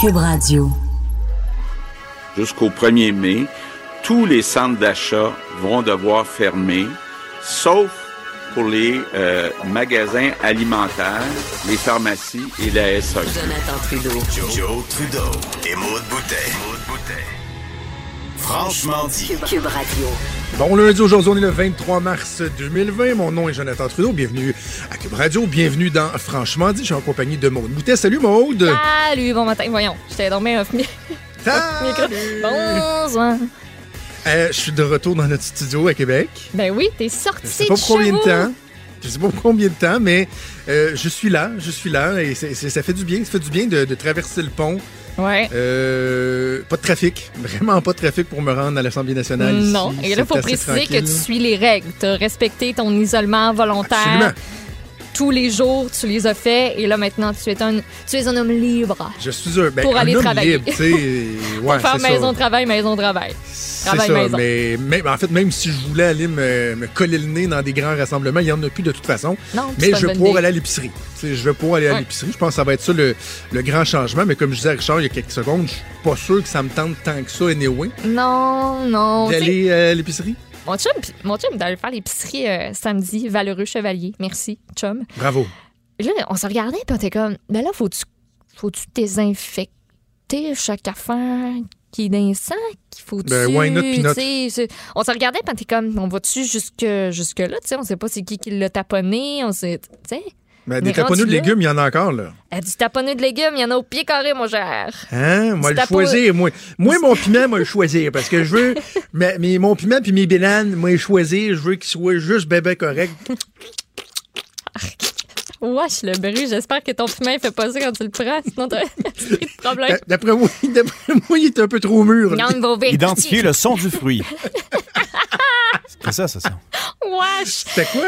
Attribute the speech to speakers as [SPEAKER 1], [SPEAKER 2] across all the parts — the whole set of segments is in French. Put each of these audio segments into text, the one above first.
[SPEAKER 1] Cube Radio.
[SPEAKER 2] Jusqu'au 1er mai, tous les centres d'achat vont devoir fermer, sauf pour les euh, magasins alimentaires, les pharmacies et la SAQ.
[SPEAKER 1] Jonathan Trudeau.
[SPEAKER 3] Joe, Trudeau et Maude Boutet. Franchement dit.
[SPEAKER 1] Cube, Cube Radio.
[SPEAKER 4] Bon lundi, aujourd'hui on est le 23 mars 2020. Mon nom est Jonathan Trudeau. Bienvenue à Cube Radio. Bienvenue dans Franchement dit. Je suis en compagnie de Maude Boutet. Salut Maude.
[SPEAKER 5] Salut, bon matin. Voyons, j'étais micro.
[SPEAKER 4] Salut.
[SPEAKER 5] Bonsoir.
[SPEAKER 4] Euh, je suis de retour dans notre studio à Québec.
[SPEAKER 5] Ben oui, t'es sorti
[SPEAKER 4] Je sais pas pour combien de temps. Je sais pas pour combien de temps, mais euh, je suis là, je suis là et ça fait du bien, ça fait du bien de, de traverser le pont.
[SPEAKER 5] Ouais.
[SPEAKER 4] Euh, pas de trafic, vraiment pas de trafic pour me rendre à l'Assemblée nationale. ici.
[SPEAKER 5] Non. Et là,
[SPEAKER 4] C'est
[SPEAKER 5] faut préciser que tu suis les règles. Tu as respecté ton isolement volontaire.
[SPEAKER 4] Absolument.
[SPEAKER 5] Tous les jours, tu les as faits. Et là, maintenant, tu es un, tu es un homme libre.
[SPEAKER 4] Je suis un, ben,
[SPEAKER 5] Pour
[SPEAKER 4] un
[SPEAKER 5] aller
[SPEAKER 4] homme
[SPEAKER 5] travailler.
[SPEAKER 4] libre. Ouais,
[SPEAKER 5] Pour faire
[SPEAKER 4] c'est ça.
[SPEAKER 5] maison-travail, maison-travail.
[SPEAKER 4] C'est
[SPEAKER 5] Travail
[SPEAKER 4] ça,
[SPEAKER 5] maison.
[SPEAKER 4] mais, mais en fait, même si je voulais aller me, me coller le nez dans des grands rassemblements, il n'y en a plus de toute façon.
[SPEAKER 5] Non,
[SPEAKER 4] Mais
[SPEAKER 5] c'est
[SPEAKER 4] je vais pouvoir aller à l'épicerie. Je vais pouvoir aller à l'épicerie. Je pense que ça va être ça le, le grand changement. Mais comme je disais à Richard il y a quelques secondes, je suis pas sûr que ça me tente tant que ça, anyway,
[SPEAKER 5] Non, non.
[SPEAKER 4] D'aller euh, à l'épicerie?
[SPEAKER 5] Mon chum, mon chum d'aller faire l'épicerie euh, samedi, Valeureux Chevalier. Merci, chum.
[SPEAKER 4] Bravo.
[SPEAKER 5] Là, on se regardait, puis on était comme, ben là, faut-tu faut-tu désinfecter chaque affaire qui est dans le sac? Faut-tu.
[SPEAKER 4] Ben, why not,
[SPEAKER 5] tu On se regardait, puis on était comme, on va-tu jusque, jusque-là? Tu sais, on sait pas c'est qui qui l'a taponné, on sait. Tu sais, Mais
[SPEAKER 4] des taponneux de légumes, il y en a encore, là.
[SPEAKER 5] euh, du taponné de légumes, il y en a au pied carré, mon cher.
[SPEAKER 4] Hein? Moi,
[SPEAKER 5] Du
[SPEAKER 4] le
[SPEAKER 5] tapo-
[SPEAKER 4] choisir. Moi, moi mon piment, moi, le choisir. Parce que je veux. mais, mais mon piment puis mes bananes, moi, le choisir. Je veux qu'ils soient juste bébé correct.
[SPEAKER 5] Wesh, le bruit, j'espère que ton piment, il fait pas ça quand tu le prends, sinon t'as de problème.
[SPEAKER 4] D'a- D'après moi, d'après moi, il est un peu trop mûr.
[SPEAKER 6] Identifier le son du fruit. C'est ça, c'est ça.
[SPEAKER 5] Wesh!
[SPEAKER 4] C'était quoi?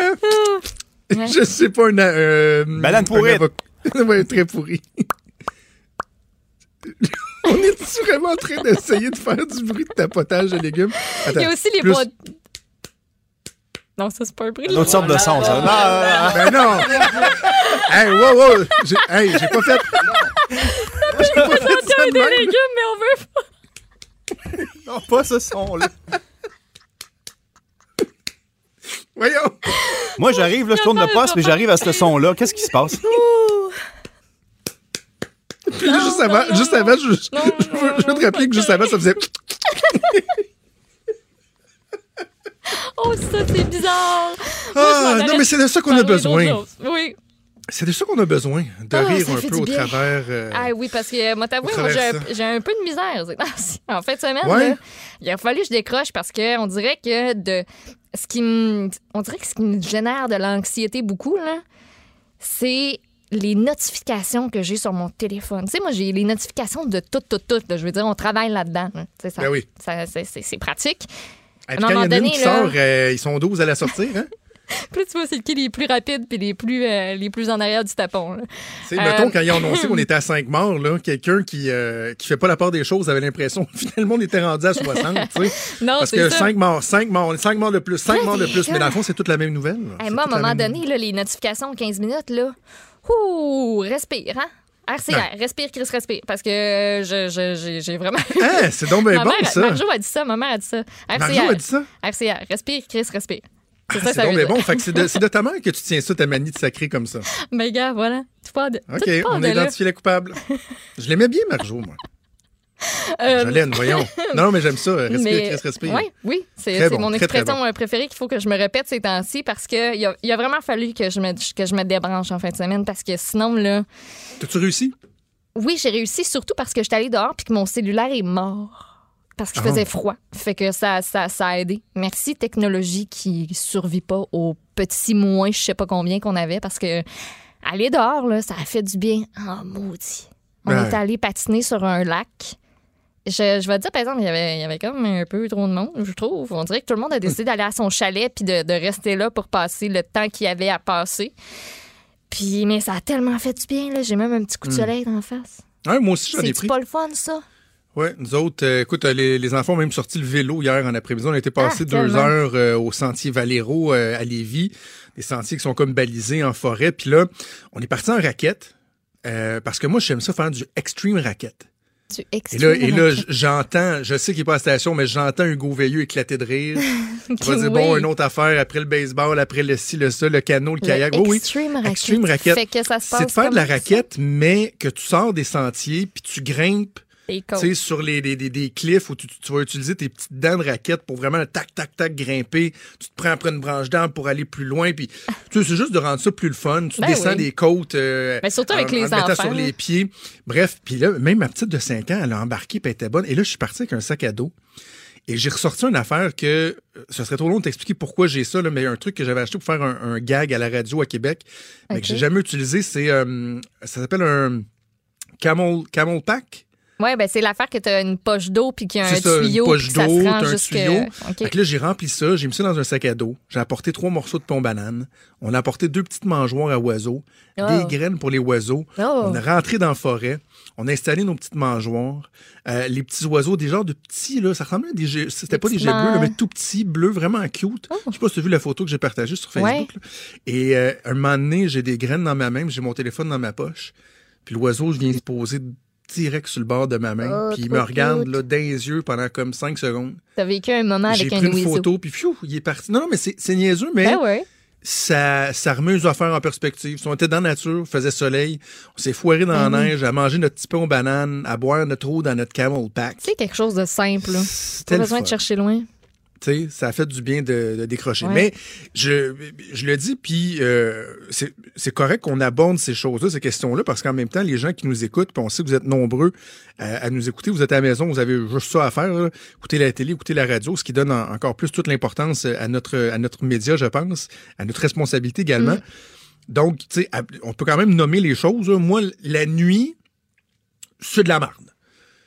[SPEAKER 5] Ouais.
[SPEAKER 4] Je sais pas, un. Euh,
[SPEAKER 6] Banane
[SPEAKER 4] un
[SPEAKER 6] pourrite.
[SPEAKER 4] avocat- ouais, très pourri. On est vraiment en train d'essayer de faire du bruit de tapotage de légumes? Attends,
[SPEAKER 5] Il y a aussi les
[SPEAKER 4] plus-
[SPEAKER 5] boîtes. Non, ça, c'est pas un bruit.
[SPEAKER 6] D'autres sortes de sons, ça. Non,
[SPEAKER 4] Ben non! hey, wow, wow! J'ai hey, j'ai pas fait. J'ai pas fait ça de
[SPEAKER 5] des légumes, mais on veut pas.
[SPEAKER 6] non, pas ce son-là.
[SPEAKER 4] Voyons!
[SPEAKER 6] Moi, j'arrive, là, je tourne le poste, mais j'arrive à ce son-là. Qu'est-ce qui se passe?
[SPEAKER 4] Puis juste avant, juste avant, je, je-
[SPEAKER 5] Non,
[SPEAKER 4] je veux, je veux te rappeler que juste avant, ça faisait.
[SPEAKER 5] Oh, ça, c'est bizarre. Moi,
[SPEAKER 4] Ah, non, mais c'est de ça qu'on a besoin.
[SPEAKER 5] Oui.
[SPEAKER 4] C'est de ça qu'on a besoin, de
[SPEAKER 5] Ah,
[SPEAKER 4] rire un peu au
[SPEAKER 5] bien.
[SPEAKER 4] travers. euh,
[SPEAKER 5] Ah oui, parce que, moi, t'avouer, j'ai un- peu de misère. En fin de semaine,
[SPEAKER 4] Ouais.
[SPEAKER 5] là, il a fallu que je décroche parce que on dirait que de ce qui me, on dirait que ce qui me génère de l'anxiété beaucoup, là, c'est les notifications que j'ai sur mon téléphone. Tu sais, moi, j'ai les notifications de tout, tout, tout. là. Je veux dire, on travaille là-dedans. là. Tu sais, ça-
[SPEAKER 4] Ben oui.
[SPEAKER 5] ça- c'est- pratique.
[SPEAKER 4] Et
[SPEAKER 5] à un
[SPEAKER 4] il y en a une qui
[SPEAKER 5] là-
[SPEAKER 4] sort, euh, ils sont 12 à la sortir, hein?
[SPEAKER 5] Là, tu vois, c'est qui les plus rapides puis les plus, euh, les plus en arrière du tapon.
[SPEAKER 4] Tu sais, mettons,
[SPEAKER 5] Euh,
[SPEAKER 4] quand ils ont annoncé qu'on était à 5 morts, là, quelqu'un qui, euh, qui fait pas la part des choses avait l'impression que finalement on était rendu à 60, tu sais.
[SPEAKER 5] Non,
[SPEAKER 4] Parce
[SPEAKER 5] c'est
[SPEAKER 4] que
[SPEAKER 5] ça.
[SPEAKER 4] 5 morts, 5 morts, 5 morts de plus, 5
[SPEAKER 5] Ouais,
[SPEAKER 4] morts de plus. Mais dans le fond, c'est toute la même nouvelle.
[SPEAKER 5] Hey,
[SPEAKER 4] C'est
[SPEAKER 5] moi, à un moment donné, là, les notifications 15 minutes, là, ouh, respire, hein? RCR, respire, Chris, respire. Parce que je- j'ai vraiment.
[SPEAKER 4] Hein, c'est donc bien
[SPEAKER 5] ma
[SPEAKER 4] bon, ça.
[SPEAKER 5] Marjo a dit ça, ma mère a dit ça. RCR.
[SPEAKER 4] Marjo a dit ça?
[SPEAKER 5] RCR, respire, Chris, respire. C'est
[SPEAKER 4] Ah,
[SPEAKER 5] ça, ça
[SPEAKER 4] bon. Fait que c'est de, ta mère que tu tiens ça, ta manie de sacrer comme ça.
[SPEAKER 5] Mais gars, voilà. Tu parles de.
[SPEAKER 4] OK,
[SPEAKER 5] tout part
[SPEAKER 4] on a identifié la coupable. Je l'aimais bien, Marjo, moi.
[SPEAKER 5] Euh,
[SPEAKER 4] Jolène, voyons. Non, non, mais j'aime ça. Respire,
[SPEAKER 5] mais-
[SPEAKER 4] respire.
[SPEAKER 5] Ouais, oui, c'est
[SPEAKER 4] bon,
[SPEAKER 5] mon
[SPEAKER 4] très, très
[SPEAKER 5] expression euh, préférée qu'il faut que je me répète ces temps-ci parce qu'il a, il a vraiment fallu que je, me, que je me débranche en fin de semaine parce que sinon, là,
[SPEAKER 4] T'as-tu réussi?
[SPEAKER 5] oui, j'ai réussi surtout parce que j'étais allée dehors puis que mon cellulaire est mort parce qu'il
[SPEAKER 4] Ah.
[SPEAKER 5] faisait froid. Fait que ça, ça, ça a aidé. Merci, technologie qui survit pas aux petits moins, je sais pas combien qu'on avait parce que aller dehors, là, ça a fait du bien. Ah, maudit. On
[SPEAKER 4] Ouais.
[SPEAKER 5] est allé patiner sur un lac. Je, je vais te dire, par exemple, il y, avait, il y avait comme un peu trop de monde, je trouve. On dirait que tout le monde a décidé d'aller à son chalet puis de, de rester là pour passer le temps qu'il y avait à passer. Puis, mais ça a tellement fait du bien, là. J'ai même un petit coup de soleil dans la face.
[SPEAKER 4] Ouais, moi aussi, j'en ai
[SPEAKER 5] C'est
[SPEAKER 4] pris.
[SPEAKER 5] pas le fun, ça?
[SPEAKER 4] Ouais, nous autres, euh, écoute, euh, les, les enfants ont même sorti le vélo hier en après-midi. On a été passé
[SPEAKER 5] Ah,
[SPEAKER 4] deux
[SPEAKER 5] tellement.
[SPEAKER 4] heures euh, au sentier Valero euh, à Lévis, des sentiers qui sont comme balisés en forêt. Puis là, on est parti en raquette euh, parce que moi, j'aime ça faire du extreme raquette.
[SPEAKER 5] Tu
[SPEAKER 4] Et là, et là, j'entends, je sais qu'il n'est pas à la station, mais j'entends Hugo Veilleux éclater de rire. Il va dire, bon, une autre affaire après le baseball, après le ci, le ça, le canot, le kayak. Oui, oui.
[SPEAKER 5] Extreme racket.
[SPEAKER 4] Extreme
[SPEAKER 5] passe
[SPEAKER 4] C'est de faire de la
[SPEAKER 5] ça.
[SPEAKER 4] raquette, mais que tu sors des sentiers, puis tu grimpes sais, sur les, les- cliffs où tu, tu vas utiliser tes petites dents de raquette pour vraiment tac, tac, tac, grimper. Tu te prends après une branche d'arbre pour aller plus loin. Puis, tu sais, c'est juste de rendre ça plus le fun. Tu
[SPEAKER 5] Ben
[SPEAKER 4] descends
[SPEAKER 5] oui.
[SPEAKER 4] des côtes. euh,
[SPEAKER 5] Ben, surtout avec
[SPEAKER 4] en-
[SPEAKER 5] les
[SPEAKER 4] en
[SPEAKER 5] enfants,
[SPEAKER 4] sur les pieds. Bref, puis là, même ma petite de 5 ans, elle a embarqué puis elle était bonne. Et là, je suis parti avec un sac à dos. Et j'ai ressorti une affaire que euh, ce serait trop long de t'expliquer pourquoi j'ai ça, là, mais un truc que j'avais acheté pour faire un, un gag à la radio à Québec, mais que j'ai jamais utilisé, c'est euh, ça s'appelle un camel, camel pack.
[SPEAKER 5] Ouais, ben c'est l'affaire que t'as une poche d'eau puis qu'il y a un
[SPEAKER 4] ça, une
[SPEAKER 5] tuyau
[SPEAKER 4] poche d'eau, t'as un
[SPEAKER 5] jusque...
[SPEAKER 4] tuyau. Fait que là, j'ai rempli ça, j'ai mis ça dans un sac à dos. J'ai apporté trois morceaux de pont banane. On a apporté deux petites mangeoires à oiseaux,
[SPEAKER 5] Oh.
[SPEAKER 4] des graines pour les oiseaux.
[SPEAKER 5] Oh.
[SPEAKER 4] On est rentré dans la forêt. On a installé nos petites mangeoires. Euh, les petits oiseaux, des genres de petits, là, ça ressemblait à des jets. C'était pas des jets bleus, là, mais tout petits, bleus, vraiment cute. Je sais pas si tu as vu la photo que j'ai partagée sur Facebook.
[SPEAKER 5] Ouais.
[SPEAKER 4] Et euh, un moment donné, j'ai des graines dans ma main, j'ai mon téléphone dans ma poche. Puis l'oiseau, je viens se poser direct sur le bord de ma main.
[SPEAKER 5] Oh,
[SPEAKER 4] puis il me regarde
[SPEAKER 5] cute.
[SPEAKER 4] là, dans les yeux pendant comme cinq secondes.
[SPEAKER 5] T'as vécu un moment
[SPEAKER 4] J'ai
[SPEAKER 5] avec un
[SPEAKER 4] pris une photo, puis fiou, il est parti. Non, non, mais c'est c'est niaiseux, mais
[SPEAKER 5] Ben ouais.
[SPEAKER 4] ça, ça remet les affaires en perspective. Si on était dans la nature, faisait soleil, on s'est foiré dans la
[SPEAKER 5] Mhm.
[SPEAKER 4] neige, à manger notre petit pain aux bananes, à boire notre eau dans notre camel pack.
[SPEAKER 5] C'est quelque chose de simple. Pas besoin de chercher loin.
[SPEAKER 4] Ça a fait du bien de, de décrocher.
[SPEAKER 5] Ouais.
[SPEAKER 4] Mais je, je le dis, puis euh, c'est correct qu'on aborde ces choses-là, ces questions-là, parce qu'en même temps, les gens qui nous écoutent, puis on sait que vous êtes nombreux euh, à nous écouter, vous êtes à la maison, vous avez juste ça à faire, là. écouter la télé, écouter la radio, ce qui donne en- encore plus toute l'importance à notre, à notre média, je pense, à notre responsabilité également. Donc, tu sais, à- on peut quand même nommer les choses. Moi, la nuit, c'est de la merde.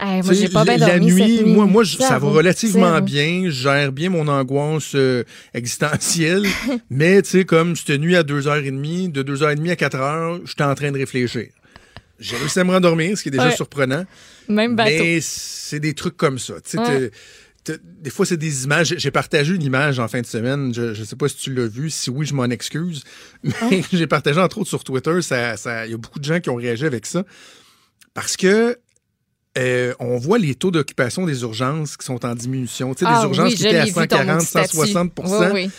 [SPEAKER 5] Hey, moi, j'ai pas bien
[SPEAKER 4] la, nuit,
[SPEAKER 5] cette nuit.
[SPEAKER 4] moi, moi je- ça va relativement
[SPEAKER 5] Zéro.
[SPEAKER 4] bien. Je gère bien mon angoisse euh, existentielle. mais, tu sais, comme cette nuit à 2h30, de 2h30 à 4h, j'étais en train de réfléchir. J'ai réussi à me rendormir, ce qui est déjà
[SPEAKER 5] Ouais.
[SPEAKER 4] surprenant.
[SPEAKER 5] Même bateau.
[SPEAKER 4] Mais c'est des trucs comme ça. Tu sais,
[SPEAKER 5] Ouais.
[SPEAKER 4] t'es- t'es- des fois, c'est des images. J'ai- partagé une image en fin de semaine. Je ne sais pas si tu l'as vu. Si oui, je m'en excuse. Mais j'ai partagé entre autres sur Twitter. Ça, ça- Il y a beaucoup de gens qui ont réagi avec ça. Parce que euh, on voit les taux d'occupation des urgences qui sont en diminution. Tu sais,
[SPEAKER 5] Ah
[SPEAKER 4] des urgences
[SPEAKER 5] oui,
[SPEAKER 4] qui étaient à
[SPEAKER 5] l'ai vu, ton
[SPEAKER 4] 140,
[SPEAKER 5] petit statut.
[SPEAKER 4] 160
[SPEAKER 5] Oui, oui.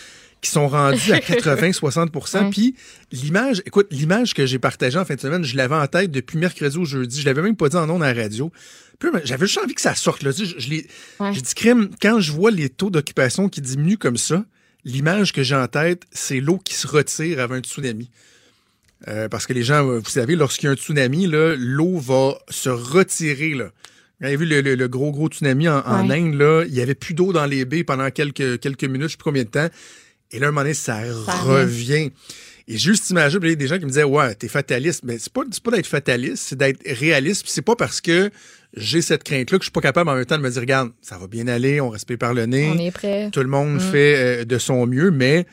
[SPEAKER 4] qui sont rendus à 80-60
[SPEAKER 5] Ouais.
[SPEAKER 4] Puis l'image, écoute, l'image que j'ai partagée en fin de semaine, je l'avais en tête depuis mercredi au jeudi. Je l'avais même pas dit en ondes à la radio. J'avais juste envie que ça sorte. Là. Tu sais, Je,
[SPEAKER 5] Ouais.
[SPEAKER 4] crime, quand je vois les taux d'occupation qui diminuent comme ça, l'image que j'ai en tête, c'est l'eau qui se retire avant un tsunami. Euh, parce que les gens, vous savez, lorsqu'il y a un tsunami, l'eau va se retirer. Là. Vous avez vu le, le- le gros, gros tsunami en, en
[SPEAKER 5] Ouais.
[SPEAKER 4] Inde, là, il y avait plus d'eau dans les baies pendant quelques, quelques minutes, je sais plus combien de temps. Et là, à un moment donné, ça, revient. Et juste imaginer, il y a des gens qui me disaient Ouais, t'es fataliste. Mais c'est pas, pas d'être fataliste, c'est d'être réaliste. Puis c'est pas parce que j'ai cette crainte-là que je suis pas capable en même temps de me dire Regarde, ça va bien aller, on respire par le nez.
[SPEAKER 5] On est prêt.
[SPEAKER 4] Tout le monde fait euh, de son mieux, mais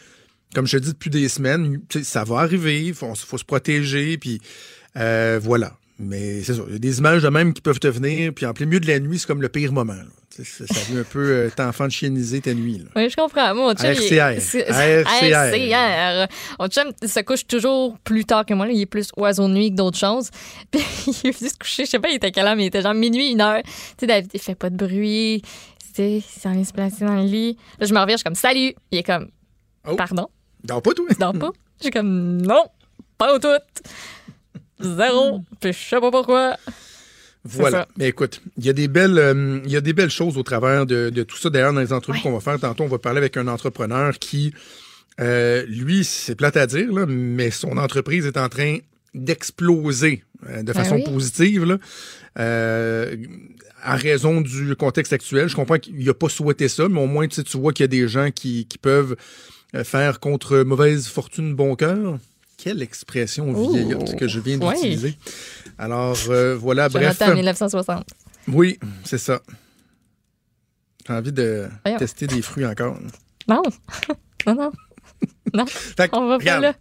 [SPEAKER 4] comme je te dis depuis des semaines, ça va arriver, il faut, faut se protéger, puis euh, voilà. Mais c'est ça, il y a des images de même qui peuvent te venir, puis en plein milieu de la nuit, c'est comme le pire moment. là. Ça, ça vient un peu euh, t'enfant de chieniser ta nuit. Là.
[SPEAKER 5] Oui, je comprends. Moi, mon chum,
[SPEAKER 4] RCR. RCR.
[SPEAKER 5] Mon chum se couche toujours plus tard que moi. là. Il est plus oiseau de nuit que d'autres choses. Puis il est venu se coucher, je sais pas, il était quelle heure, mais il était genre minuit, une heure. Tu sais, David, il fait pas de bruit. Tu sais, il s'en vient se placer dans le lit. Là, je me reviens, je suis comme, salut. Il est comme,
[SPEAKER 4] Oh. Non, pas toi?
[SPEAKER 5] dors pas? Suis comme, non, pas au tout. Zéro. Puis je sais pas pourquoi.
[SPEAKER 4] Voilà. Mais écoute, il y a des belles, euh, il y a des belles choses au travers de, de tout ça. D'ailleurs, dans les entrevues
[SPEAKER 5] Ouais.
[SPEAKER 4] qu'on va faire tantôt, on va parler avec un entrepreneur qui, euh, lui, c'est plate à dire, là, mais son entreprise est en train d'exploser euh, de
[SPEAKER 5] Ben
[SPEAKER 4] façon
[SPEAKER 5] oui.
[SPEAKER 4] positive. Là. Euh, en raison du contexte actuel, je comprends qu'il n'a pas souhaité ça, mais au moins tu, vois qu'il y a des gens qui, qui peuvent faire contre mauvaise fortune bon cœur. Quelle expression
[SPEAKER 5] Ouh.
[SPEAKER 4] vieillotte que je viens d'utiliser. Alors, euh, voilà, bref.
[SPEAKER 5] Jonathan 1960.
[SPEAKER 4] Oui, c'est ça. J'ai envie de
[SPEAKER 5] Voyons.
[SPEAKER 4] tester des fruits encore.
[SPEAKER 5] Non. non, non. On va pas
[SPEAKER 4] regarde,
[SPEAKER 5] là.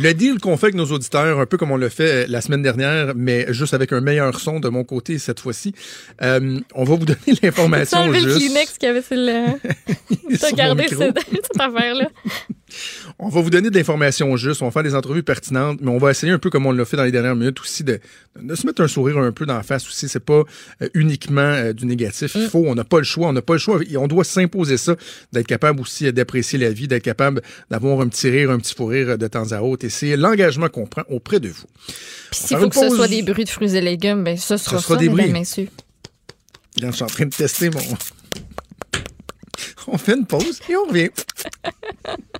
[SPEAKER 4] Le deal qu'on fait avec nos auditeurs, un peu comme on l'a fait euh, la semaine dernière, mais juste avec un meilleur son de mon côté cette fois-ci, euh, on va vous donner l'information
[SPEAKER 5] le
[SPEAKER 4] juste.
[SPEAKER 5] Kleenex qu'il y avait sur le. T'as gardé cette, cette affaire-là.
[SPEAKER 4] On va vous donner de l'information juste, on va faire des entrevues pertinentes, mais on va essayer un peu comme on l'a fait dans les dernières minutes aussi de, de se mettre un sourire un peu dans la face aussi. C'est pas euh, uniquement euh, du négatif. Il faut, on n'a pas le choix, on n'a pas le choix. Et on doit s'imposer ça, d'être capable aussi euh, d'apprécier la vie, d'être capable d'avoir un petit rire, un petit fou rire de temps à autre. Et c'est l'engagement qu'on prend auprès de vous.
[SPEAKER 5] Puis s'il faut que ce soit des bruits de fruits et légumes, ben ce sera ça,
[SPEAKER 4] sera des bruits.
[SPEAKER 5] messieurs.
[SPEAKER 4] Je suis en train de tester mon. On fait une pause et on revient.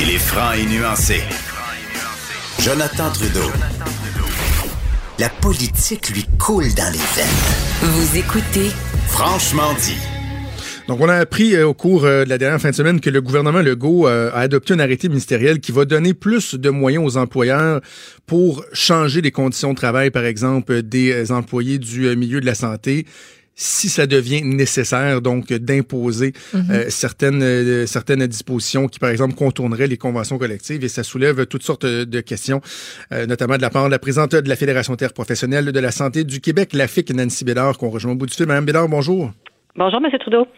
[SPEAKER 3] Il est franc et nuancé. Jonathan Trudeau. La politique lui coule dans les veines.
[SPEAKER 1] Vous écoutez
[SPEAKER 3] Franchement dit.
[SPEAKER 4] Donc, on a appris euh, au cours euh, de la dernière fin de semaine que le gouvernement Legault euh, a adopté un arrêté ministériel qui va donner plus de moyens aux employeurs pour changer les conditions de travail, par exemple, des euh, employés du euh, milieu de la santé si ça devient nécessaire, donc d'imposer euh, certaines euh, certaines dispositions qui, par exemple, contourneraient les conventions collectives, et ça soulève toutes sortes de questions, euh, notamment de la part de la présidente de la Fédération interprofessionnelle de la santé du Québec, la FIC, Nancy Bédard, qu'on rejoint au bout du fil. Madame Bédard, bonjour.
[SPEAKER 7] Bonjour, M. Trudeau.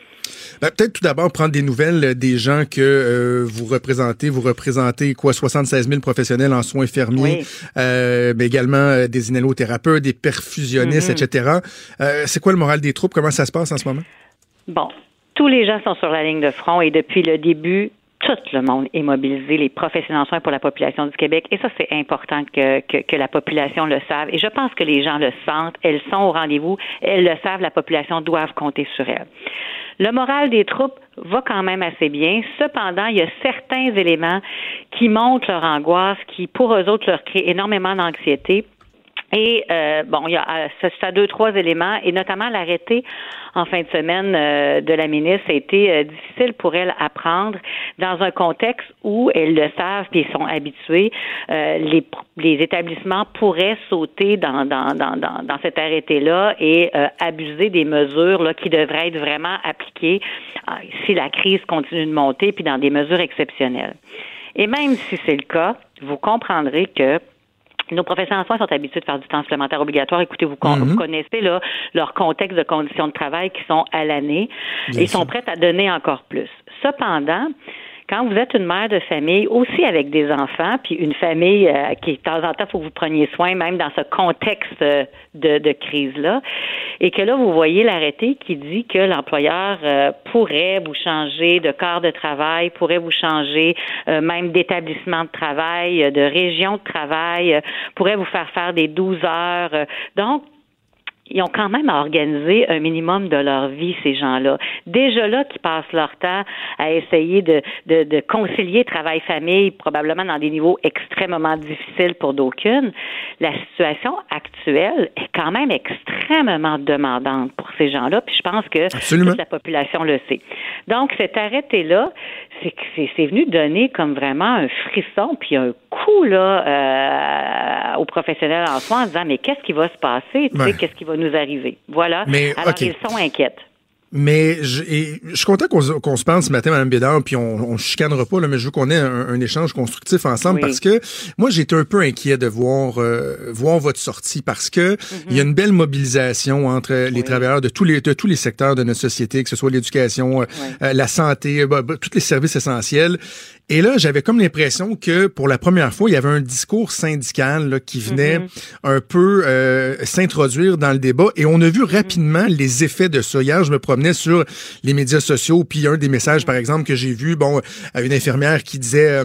[SPEAKER 4] Ben, Peut-être tout d'abord prendre des nouvelles euh, des gens que euh, vous représentez. Vous représentez quoi 76 000 professionnels en soins infirmiers,
[SPEAKER 7] Oui.
[SPEAKER 4] euh, mais également euh, des inhalothérapeutes, des perfusionnistes,
[SPEAKER 7] Mhm.
[SPEAKER 4] etc. C'est quoi le moral des troupes? Comment ça se passe en ce moment?
[SPEAKER 7] Bon, tous les gens sont sur la ligne de front et depuis le début, tout le monde est mobilisé, les professionnels en soins pour la population du Québec. Et ça, c'est important que, que, que la population le sache. Et je pense que les gens le sentent. Elles sont au rendez-vous. Elles le savent. La population doit compter sur elles. Le moral des troupes va quand même assez bien. Cependant, il y a certains éléments qui montrent leur angoisse, qui, pour eux autres, leur créent énormément d'anxiété. Et euh, bon, il y a euh, ça, a deux, trois éléments, et notamment l'arrêté en fin de semaine euh, de la ministre a été euh, difficile pour elle à prendre dans un contexte où elles le savent puis sont habitués. euh, les, les établissements pourraient sauter dans, dans, dans, dans, dans cet arrêté-là et euh, abuser des mesures là, qui devraient être vraiment appliquées euh, si la crise continue de monter puis dans des mesures exceptionnelles. Et même si c'est le cas, vous comprendrez que nos professionnels en soins sont habitués de faire du temps supplémentaire obligatoire. Écoutez, vous, con-
[SPEAKER 4] Mhm.
[SPEAKER 7] vous connaissez là, leur contexte de conditions de travail qui sont à l'année et sont prêts à donner encore plus. Cependant, quand vous êtes une mère de famille, aussi avec des enfants, puis une famille euh, qui, de temps en temps, faut que vous preniez soin, même dans ce contexte euh, de, crise-là, et que là, vous voyez l'arrêté qui dit que l'employeur euh, pourrait vous changer de corps de travail, pourrait vous changer même d'établissement de travail, de région de travail, pourrait vous faire faire des 12 heures. donc, ils ont quand même à organiser un minimum de leur vie, ces gens-là. Déjà là, qui passent leur temps à essayer de, de, de concilier travail-famille, probablement dans des niveaux extrêmement difficiles pour d'aucunes, la situation actuelle est quand même extrêmement demandante pour ces gens-là, puis je pense que
[SPEAKER 4] Absolument.
[SPEAKER 7] toute la population le sait. Donc, cet arrêté-là, c'est que c'est c'est venu donner comme vraiment un frisson puis un coup là euh, aux professionnels en soins en disant mais qu'est-ce qui va se passer, tu sais, qu'est-ce qui va nous arriver? Voilà.
[SPEAKER 4] Mais,
[SPEAKER 7] Alors ils sont inquiets.
[SPEAKER 4] Mais je, et je suis content qu'on se- qu'on se parle ce matin, Mme Bédard, puis on, on chicanera pas, là, mais je veux qu'on ait un, un échange constructif ensemble
[SPEAKER 7] Oui.
[SPEAKER 4] parce que moi, j'étais un peu inquiet de voir euh, voir votre sortie parce que il y a une belle mobilisation entre les travailleurs de tous les de tous les secteurs de notre société, que ce soit l'éducation, euh, euh, la santé, bah, bah, tous les services essentiels. Et là, j'avais comme l'impression que pour la première fois, il y avait un discours syndical là, qui venait
[SPEAKER 7] Mhm.
[SPEAKER 4] un peu euh, s'introduire dans le débat. Et on a vu rapidement les effets de ça. Hier, je me promenais sur les médias sociaux, puis un des messages, par exemple, que j'ai vu, bon, euh, une infirmière qui disait... euh,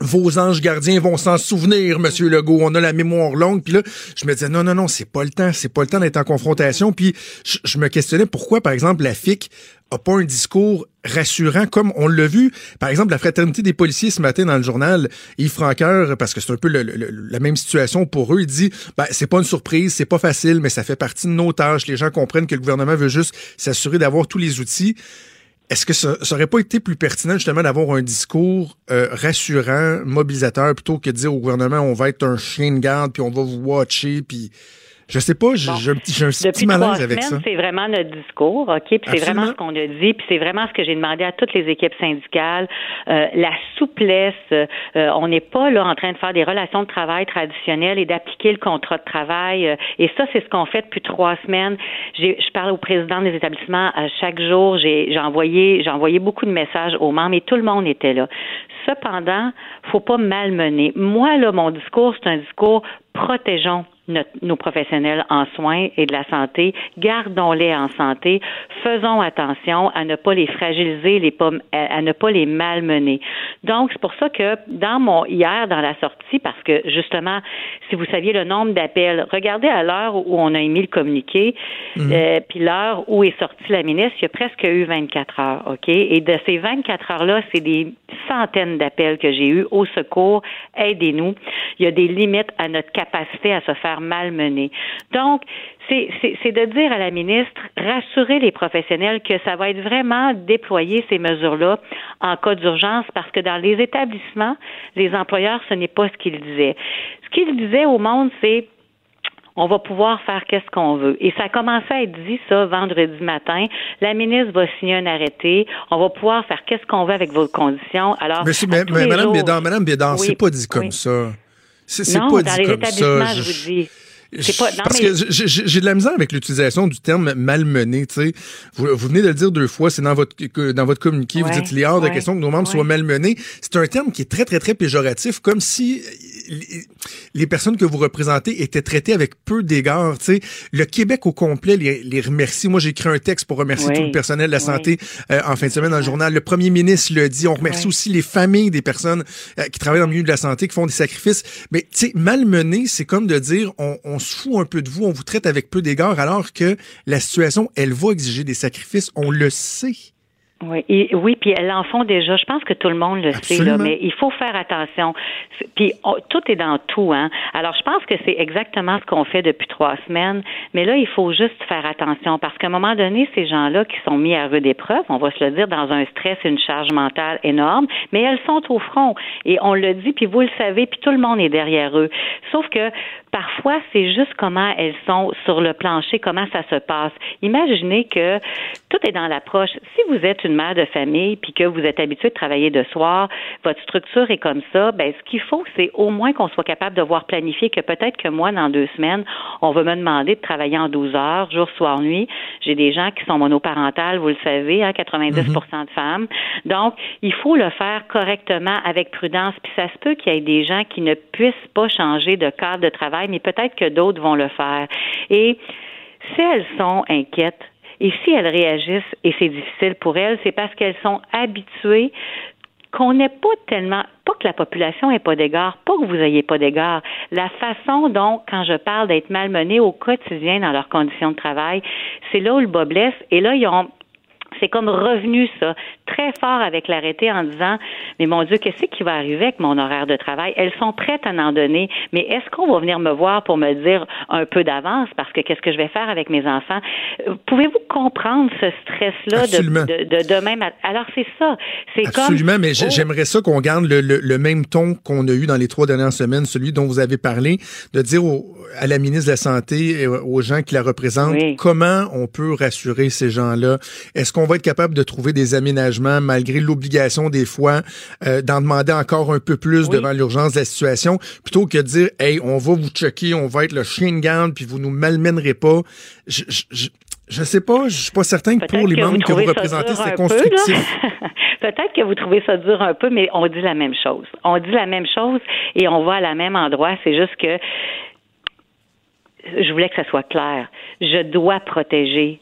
[SPEAKER 4] vos anges gardiens vont s'en souvenir, Monsieur Legault. On a la mémoire longue. Puis là, je me disais non, non, non, c'est pas le temps. C'est pas le temps d'être en confrontation. Puis je, je me questionnais pourquoi, par exemple, la FIC a pas un discours rassurant comme on l'a vu. Par exemple, la fraternité des policiers ce matin dans le journal, Yves Franqueur, parce que c'est un peu le- le- la même situation pour eux, il dit, ben, c'est pas une surprise, c'est pas facile, mais ça fait partie de nos tâches. Les gens comprennent que le gouvernement veut juste s'assurer d'avoir tous les outils. Est-ce que ça, ça aurait pas été plus pertinent justement d'avoir un discours euh, rassurant, mobilisateur, plutôt que de dire au gouvernement on va être un chien de garde, puis on va vous watcher, puis je sais pas, j'ai un petit, un petit
[SPEAKER 7] Depuis trois
[SPEAKER 4] malaise avec ça.
[SPEAKER 7] semaines, c'est vraiment notre discours, OK? Puis c'est vraiment ce qu'on a dit, puis c'est vraiment ce que j'ai demandé à toutes les équipes syndicales. Euh, la souplesse, euh, on n'est pas là en train de faire des relations de travail traditionnelles et d'appliquer le contrat de travail. euh, et ça, c'est ce qu'on fait depuis trois semaines. Je parle au président des établissements à chaque jour. J'ai envoyé, j'ai envoyé beaucoup de messages aux membres et tout le monde était là. Cependant, faut pas malmener. Moi, là, mon discours, c'est un discours protégeons notre- nos professionnels en soins et de la santé, gardons-les en santé, faisons attention à ne pas les fragiliser, les à, à ne pas les malmener. Donc, c'est pour ça que dans mon hier, dans la sortie, parce que justement, si vous saviez le nombre d'appels, regardez à l'heure où on a émis le communiqué, euh, puis l'heure où est sortie la ministre, il y a presque eu 24 heures, OK? Et de ces 24 heures-là, c'est des centaines d'appels que j'ai eus au secours, aidez-nous. Il y a des limites à notre capacité à se faire malmener. Donc, c'est de dire à la ministre, rassurer les professionnels que ça va être vraiment déployer ces mesures-là en cas d'urgence parce que dans les établissements, les employeurs, ce n'est pas ce qu'ils disaient. Ce qu'ils disaient au monde, c'est on va pouvoir faire qu'est-ce qu'on veut. Et ça a commencé à être dit, ça, vendredi matin. La ministre va signer un arrêté. On va pouvoir faire qu'est-ce qu'on veut avec vos conditions. Alors,
[SPEAKER 4] Monsieur, mais, Madame
[SPEAKER 7] jours-
[SPEAKER 4] Bédard, Madame Bédard,
[SPEAKER 7] Oui,
[SPEAKER 4] c'est pas dit comme
[SPEAKER 7] oui.
[SPEAKER 4] ça. C'est pas
[SPEAKER 7] dans
[SPEAKER 4] dit
[SPEAKER 7] les
[SPEAKER 4] comme
[SPEAKER 7] établissements,
[SPEAKER 4] ça.
[SPEAKER 7] je vous dis. Pas, non,
[SPEAKER 4] Parce
[SPEAKER 7] mais-
[SPEAKER 4] que j'ai- de la misère avec l'utilisation du terme malmené. Tu sais, vous, vous venez de le dire deux fois, c'est dans votre dans votre communiqué. vous dites il est hors de
[SPEAKER 7] ouais,
[SPEAKER 4] question que nos membres
[SPEAKER 7] ouais.
[SPEAKER 4] soient malmenés. C'est un terme qui est très très très péjoratif, comme si les, personnes que vous représentez étaient traitées avec peu d'égards. Tu sais, le Québec au complet les, les remercie. Moi, j'ai écrit un texte pour remercier tout le personnel de la santé euh, en fin de semaine dans le journal. Le Premier ministre le dit. On remercie aussi les familles des personnes euh, qui travaillent dans le milieu de la santé, qui font des sacrifices. Mais tu sais, malmener, c'est comme de dire on, on se fout un peu de vous, on vous traite avec peu d'égards, alors que la situation, elle va exiger des sacrifices. On le sait.
[SPEAKER 7] Oui, et- oui, puis elles en font déjà. Je pense que tout le monde le sait, là, mais il faut faire attention. Puis on- tout est dans tout, hein. Alors je pense que c'est exactement ce qu'on fait depuis trois semaines, mais là il faut juste faire attention parce qu'à un moment donné, ces gens-là qui sont mis à rude épreuve, on va se le dire, dans un stress, une charge mentale énorme, mais elles sont au front et on le dit, puis vous le savez, puis tout le monde est derrière eux. Sauf que parfois c'est juste comment elles sont sur le plancher, comment ça se passe. Imaginez que tout est dans l'approche. Si vous êtes une mère de famille puis que vous êtes habitué de travailler de soir, votre structure est comme ça, ben ce qu'il faut, c'est au moins qu'on soit capable de voir planifier que peut-être que moi, dans deux semaines, on va me demander de travailler en 12 heures, jour, soir, nuit. J'ai des gens qui sont monoparentales, vous le savez, hein, 90% de femmes. Donc, il faut le faire correctement, avec prudence. Puis ça se peut qu'il y ait des gens qui ne puissent pas changer de cadre de travail, mais peut-être que d'autres vont le faire. Et si elles sont inquiètes, et si elles réagissent et c'est difficile pour elles, c'est parce qu'elles sont habituées qu'on n'ait pas tellement, pas que la population n'ait pas d'égard, pas que vous ayez pas d'égard. La façon dont, quand je parle d'être malmenés au quotidien dans leurs conditions de travail, c'est là où le bas blesse. Et là, ils ont, c'est comme revenu ça très fort avec l'arrêté en disant mais mon Dieu qu'est-ce qui va arriver avec mon horaire de travail? Elles sont prêtes à en donner mais est-ce qu'on va venir me voir pour me dire un peu d'avance? Parce que qu'est-ce que je vais faire avec mes enfants? Euh, pouvez-vous comprendre ce stress là
[SPEAKER 4] Absolument.
[SPEAKER 7] de, de, de demain alors c'est ça c'est comme
[SPEAKER 4] Absolument, mais
[SPEAKER 7] Oh.
[SPEAKER 4] j'aimerais ça qu'on garde le, le- le même ton qu'on a eu dans les trois dernières semaines, celui dont vous avez parlé, de dire au- à la ministre de la Santé et aux gens qui la représentent
[SPEAKER 7] Oui.
[SPEAKER 4] comment on peut rassurer ces gens-là? Est-ce qu'on va être capable de trouver des aménagements malgré l'obligation des fois euh, d'en demander encore un peu plus
[SPEAKER 7] Oui.
[SPEAKER 4] devant l'urgence de la situation, plutôt que de dire hey, on va vous checker, on va être le chien de garde, puis vous nous malmènerez pas. Je, je, je, je sais pas, je suis pas certain que pour les
[SPEAKER 7] que vous
[SPEAKER 4] membres que vous représentez, c'est constructif.
[SPEAKER 7] Peut-être que vous trouvez ça dur un peu, mais on dit la même chose. On dit la même chose et on va à la même endroit. C'est juste que je voulais que ça soit clair. Je dois protéger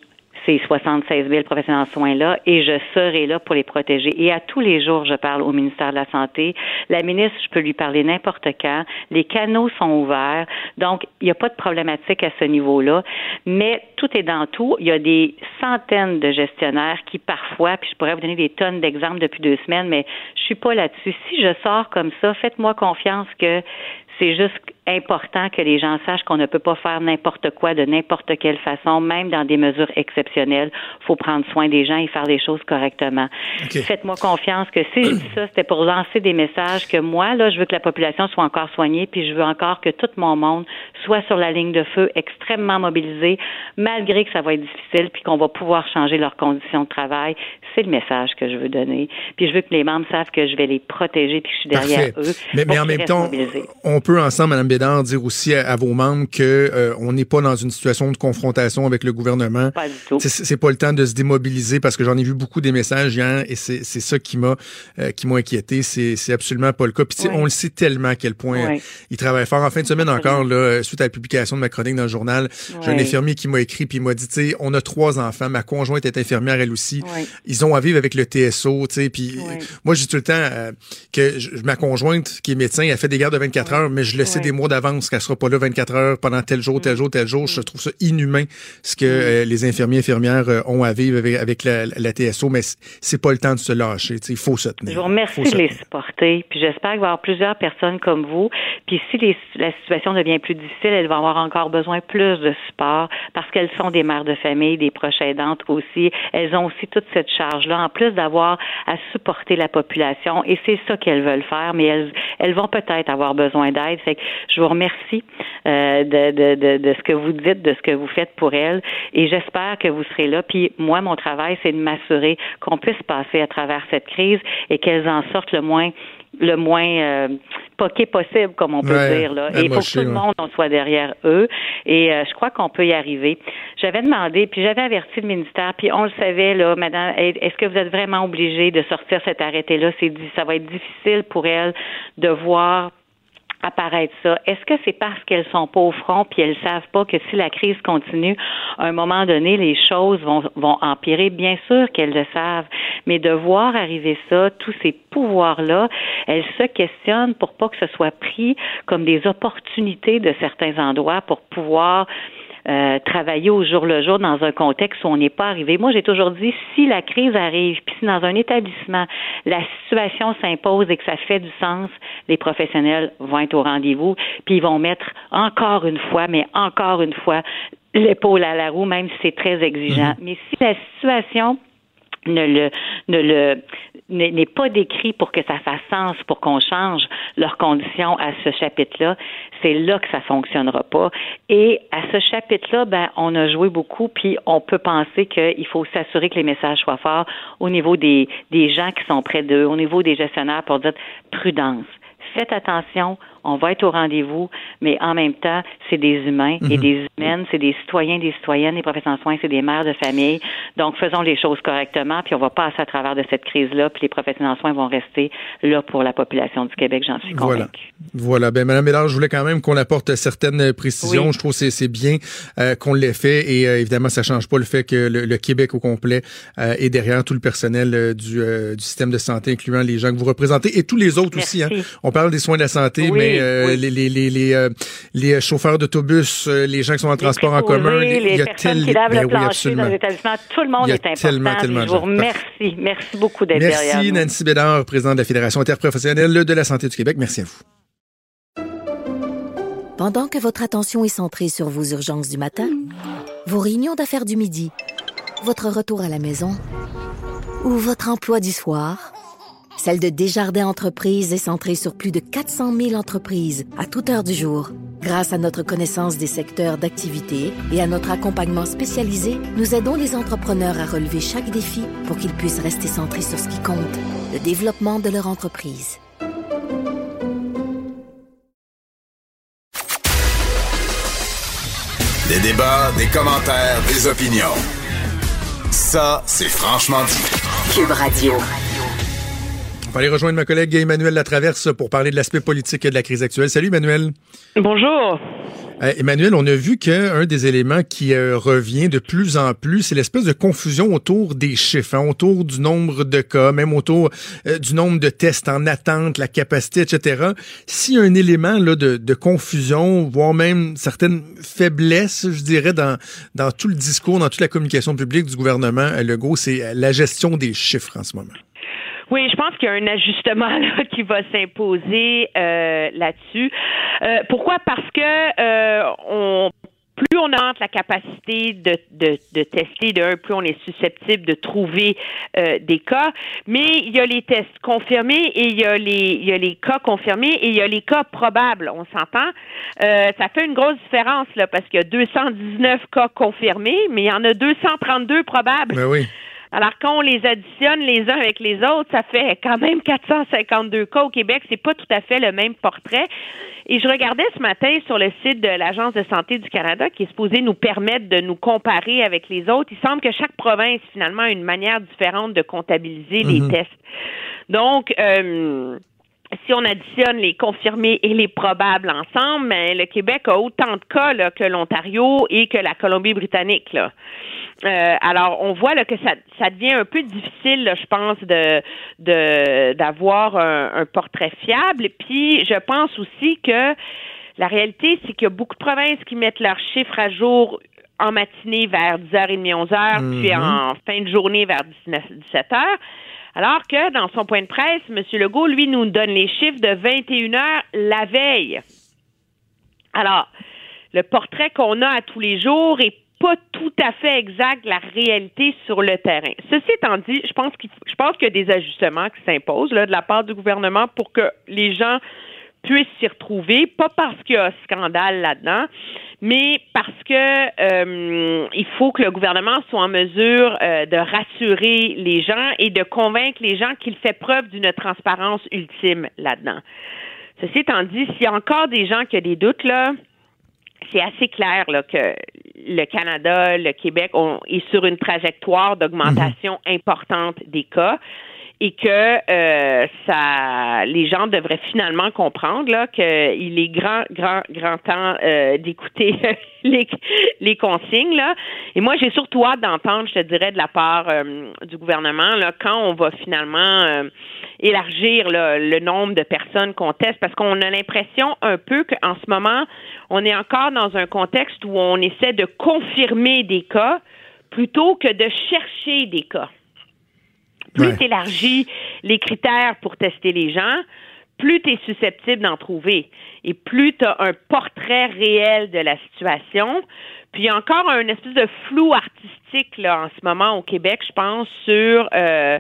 [SPEAKER 7] ces ces 76 000 professionnels en soins-là et je serai là pour les protéger. Et à tous les jours, je parle au ministère de la Santé. La ministre, je peux lui parler n'importe quand. Les canaux sont ouverts. Donc, il n'y a pas de problématique à ce niveau-là. Mais tout est dans tout. Il y a des centaines de gestionnaires qui parfois, puis je pourrais vous donner des tonnes d'exemples depuis deux semaines, mais je suis pas là-dessus. Si je sors comme ça, faites-moi confiance que c'est juste important que les gens sachent qu'on ne peut pas faire n'importe quoi de n'importe quelle façon, même dans des mesures exceptionnelles. Il faut prendre soin des gens et faire les choses correctement. Faites-moi confiance que si je dis ça, c'était pour lancer des messages que moi, là, je veux que la population soit encore soignée, puis je veux encore que tout mon monde soit sur la ligne de feu, extrêmement mobilisé, malgré que ça va être difficile, puis qu'on va pouvoir changer leurs conditions de travail. C'est le message que je veux donner. Puis je veux que les membres savent que je vais les protéger, puis que je suis derrière eux.
[SPEAKER 4] Mais, mais en même temps, on peut ensemble, Mme Bédard, dire aussi à, vos membres que euh, on n'est pas dans une situation de confrontation avec le gouvernement.
[SPEAKER 7] Pas du tout.
[SPEAKER 4] C'est pas le temps de se démobiliser parce que j'en ai vu beaucoup des messages hier et c'est ça qui m'a euh, qui m'a inquiété. C'est absolument pas le cas. Puis on le sait tellement à quel point il travaille fort. En fin de semaine encore, là, suite à la publication de ma chronique dans le journal, j'ai un infirmier qui m'a écrit puis il m'a dit, tu sais, on a trois enfants. Ma conjointe est infirmière elle aussi. Ils ont à vivre avec le TSO, tu sais. Puis moi, j'ai tout le temps euh, que ma conjointe qui est médecin, elle fait des gardes de 24 heures, mais je le sais des mois d'avance qu'elle sera pas là 24 heures pendant tel jour, tel mm. jour, tel jour. Je trouve ça inhumain ce que mm. euh, les infirmiers et infirmières euh, ont à vivre avec, la, TSO, mais c'est pas le temps de se lâcher. Il faut se tenir.
[SPEAKER 7] Je vous remercie de les supporter. Puis j'espère qu'il va y avoir plusieurs personnes comme vous. Puis si la situation devient plus difficile, elles vont avoir encore besoin plus de support parce qu'elles sont des mères de famille, des proches aidantes aussi. Elles ont aussi toute cette charge-là, en plus d'avoir à supporter la population. Et c'est ça qu'elles veulent faire, mais elles, elles vont peut-être avoir besoin d'aide. Fait que je vous remercie euh, de, de, de, de, ce que vous dites, de ce que vous faites pour elles. Et j'espère que vous serez là. Puis moi, mon travail, c'est de m'assurer qu'on puisse passer à travers cette crise et qu'elles en sortent le moins le moins euh, poqué possible, comme on peut dire. Là. Et pour que tout le monde on soit derrière eux. Et euh, je crois qu'on peut y arriver. J'avais demandé, puis j'avais averti le ministère, puis on le savait, là, madame, est-ce que vous êtes vraiment obligé de sortir cet arrêté-là? C'est ça va être difficile pour elle de voir apparaître ça? Est-ce que c'est parce qu'elles sont pas au front puis elles savent pas que si la crise continue, à un moment donné, les choses vont, vont empirer? Bien sûr qu'elles le savent, mais de voir arriver ça, tous ces pouvoirs-là, elles se questionnent pour pas que ce soit pris comme des opportunités de certains endroits pour pouvoir euh, travailler au jour le jour dans un contexte où on n'est pas arrivé. Moi, j'ai toujours dit, si la crise arrive, puis si dans un établissement, la situation s'impose et que ça fait du sens, les professionnels vont être au rendez-vous, puis ils vont mettre encore une fois, mais encore une fois, l'épaule à la roue, même si c'est très exigeant. Mm-hmm. Mais si la situation ne le ne le n'est pas décrit pour que ça fasse sens, pour qu'on change leurs conditions à ce chapitre-là, c'est là que ça fonctionnera pas. Et à ce chapitre-là, ben, on a joué beaucoup, puis on peut penser qu'il faut s'assurer que les messages soient forts au niveau des, des gens qui sont près d'eux, au niveau des gestionnaires pour dire prudence. Faites attention, on va être au rendez-vous, mais en même temps, c'est des humains et mhm. des humaines, c'est des citoyens, des citoyennes, les professeurs en soins, c'est des mères de famille. Donc, faisons les choses correctement, puis on va passer à travers de cette crise-là, puis les professionnels en soins vont rester là pour la population du Québec, j'en suis convaincue.
[SPEAKER 4] Voilà. Voilà. Ben, Madame Mélange, je voulais quand même qu'on apporte certaines précisions. Je trouve que c'est bien euh, qu'on l'ait fait et euh, évidemment, ça change pas le fait que le, Québec au complet euh, est derrière tout le personnel du, du, système de santé, incluant les gens que vous représentez et tous les autres aussi. Hein. On parle des soins de la santé, mais euh, les, les, les, les, euh, les chauffeurs d'autobus, euh, les gens qui sont en transport en commun.
[SPEAKER 7] Les, il y a personnes qui lavent le plancher dans les établissements. Tout le monde est important. Tellement, tellement je vous remercie. Merci beaucoup d'être derrière
[SPEAKER 4] Merci Nancy Bédard, présidente de la Fédération interprofessionnelle de la santé du Québec. Merci à vous.
[SPEAKER 8] Pendant que votre attention est centrée sur vos urgences du matin, vos réunions d'affaires du midi, votre retour à la maison ou votre emploi du soir, celle de Desjardins Entreprises est centrée sur plus de 400 000 entreprises à toute heure du jour. Grâce à notre connaissance des secteurs d'activité et à notre accompagnement spécialisé, nous aidons les entrepreneurs à relever chaque défi pour qu'ils puissent rester centrés sur ce qui compte, le développement de leur entreprise.
[SPEAKER 3] Des débats, des commentaires, des opinions. Ça, c'est franchement dit.
[SPEAKER 1] Cube Radio.
[SPEAKER 4] On va aller rejoindre ma collègue Emmanuel Latraverse pour parler de l'aspect politique de la crise actuelle. Salut Emmanuel.
[SPEAKER 9] Bonjour.
[SPEAKER 4] Euh, Emmanuel, on a vu qu'un des éléments qui euh, revient de plus en plus, c'est l'espèce de confusion autour des chiffres, hein, autour du nombre de cas, même autour euh, du nombre de tests en attente, la capacité, etc. A un élément là, de, de confusion, voire même certaines faiblesses, je dirais, dans, dans tout le discours, dans toute la communication publique du gouvernement Legault, c'est la gestion des chiffres en ce moment.
[SPEAKER 9] Oui, je pense qu'il y a un ajustement là, qui va s'imposer euh, là-dessus. Euh, pourquoi? Parce que euh, on plus on augmente la capacité de, de, de tester, de un, plus on est susceptible de trouver euh, des cas. Mais il y a les tests confirmés et il y a les, il y a les cas confirmés et il y a les cas probables. On s'entend? Euh, ça fait une grosse différence là parce qu'il y a 219 cas confirmés, mais il y en a 232 probables.
[SPEAKER 4] Ben oui.
[SPEAKER 9] Alors, quand on les additionne les uns avec les autres, ça fait quand même 452 cas au Québec. C'est pas tout à fait le même portrait. Et je regardais ce matin sur le site de l'Agence de santé du Canada, qui est supposé nous permettre de nous comparer avec les autres. Il semble que chaque province, finalement, a une manière différente de comptabiliser les
[SPEAKER 10] Mhm.
[SPEAKER 9] tests. Donc, euh, si on additionne les confirmés et les probables ensemble, ben, le Québec a autant de cas là, que l'Ontario et que la Colombie-Britannique. Euh, alors, on voit là, que ça, ça devient un peu difficile, là, je pense, de de- d'avoir un, un portrait fiable. Puis, je pense aussi que la réalité, c'est qu'il y a beaucoup de provinces qui mettent leurs chiffres à jour en matinée vers 10h30, 11h, puis
[SPEAKER 10] Mhm.
[SPEAKER 9] en fin de journée vers 19, 17h. Alors que dans son point de presse, M. Legault, lui, nous donne les chiffres de 21h la veille. Alors, le portrait qu'on a à tous les jours est pas tout à fait exact la réalité sur le terrain. Ceci étant dit, je pense qu'il je pense qu'il y a des ajustements qui s'imposent là, de la part du gouvernement pour que les gens puissent s'y retrouver, pas parce qu'il y a un scandale là-dedans, mais parce que euh, il faut que le gouvernement soit en mesure euh, de rassurer les gens et de convaincre les gens qu'il fait preuve d'une transparence ultime là-dedans. Ceci étant dit, s'il y a encore des gens qui ont des doutes, là, c'est assez clair là, que le Canada, le Québec on est sur une trajectoire d'augmentation importante des cas et que euh, ça, les gens devraient finalement comprendre là qu'il est grand, grand, grand temps euh, d'écouter les, les consignes là. Et moi, j'ai surtout hâte d'entendre, je te dirais, de la part euh, du gouvernement là, quand on va finalement élargir là, le nombre de personnes qu'on teste, parce qu'on a l'impression un peu qu'en ce moment, on est encore dans un contexte où on essaie de confirmer des cas plutôt que de chercher des cas. Plus
[SPEAKER 10] Ouais.
[SPEAKER 9] tu élargis les critères pour tester les gens, plus tu es susceptible d'en trouver et plus tu as un portrait réel de la situation. Puis il y a encore un espèce de flou artistique là, en ce moment au Québec, je pense, sur euh,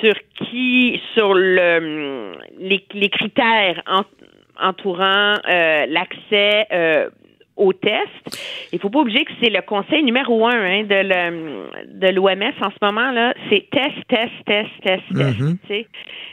[SPEAKER 9] sur qui, sur le les, les critères en- entourant euh, l'accès euh, aux tests. Il faut pas oublier que c'est le conseil numéro un hein, de l'OMS en ce moment là, c'est test, test, test, test, test.
[SPEAKER 4] Mhm.
[SPEAKER 9] sais.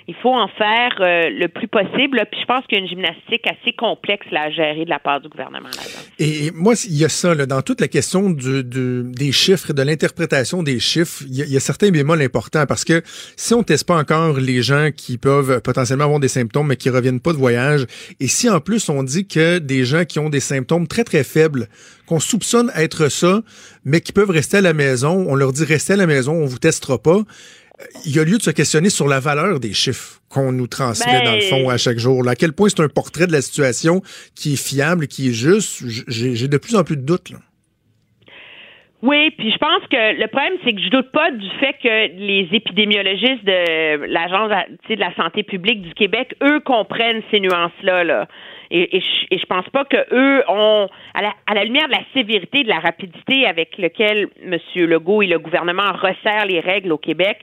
[SPEAKER 9] Il faut en faire euh, le plus possible. là. Puis je pense qu'il y a une gymnastique assez complexe là, à gérer de la part du gouvernement là-dedans.
[SPEAKER 4] Et moi, il y a ça, là, dans toute la question du, du- des chiffres, de l'interprétation des chiffres, il y, y a certains bémols importants parce que si on teste pas encore les gens qui peuvent potentiellement avoir des symptômes mais qui reviennent pas de voyage, et si en plus on dit que des gens qui ont des symptômes très très faibles, qu'on soupçonne être ça, mais qui peuvent rester à la maison, on leur dit restez à la maison, on vous testera pas. Il y a lieu de se questionner sur la valeur des chiffres qu'on nous transmet
[SPEAKER 9] Ben-
[SPEAKER 4] dans le fond à chaque jour. là. À quel point c'est un portrait de la situation qui est fiable, qui est juste. J'ai de plus en plus de doutes. Là.
[SPEAKER 9] Oui, puis je pense que le problème, c'est que je doute pas du fait que les épidémiologistes de l'Agence de la santé publique du Québec, eux, comprennent ces nuances-là. Là. Et, je, pense pas que eux ont, à la, à la lumière de la sévérité, de la rapidité avec lequel M. Legault et le gouvernement resserrent les règles au Québec,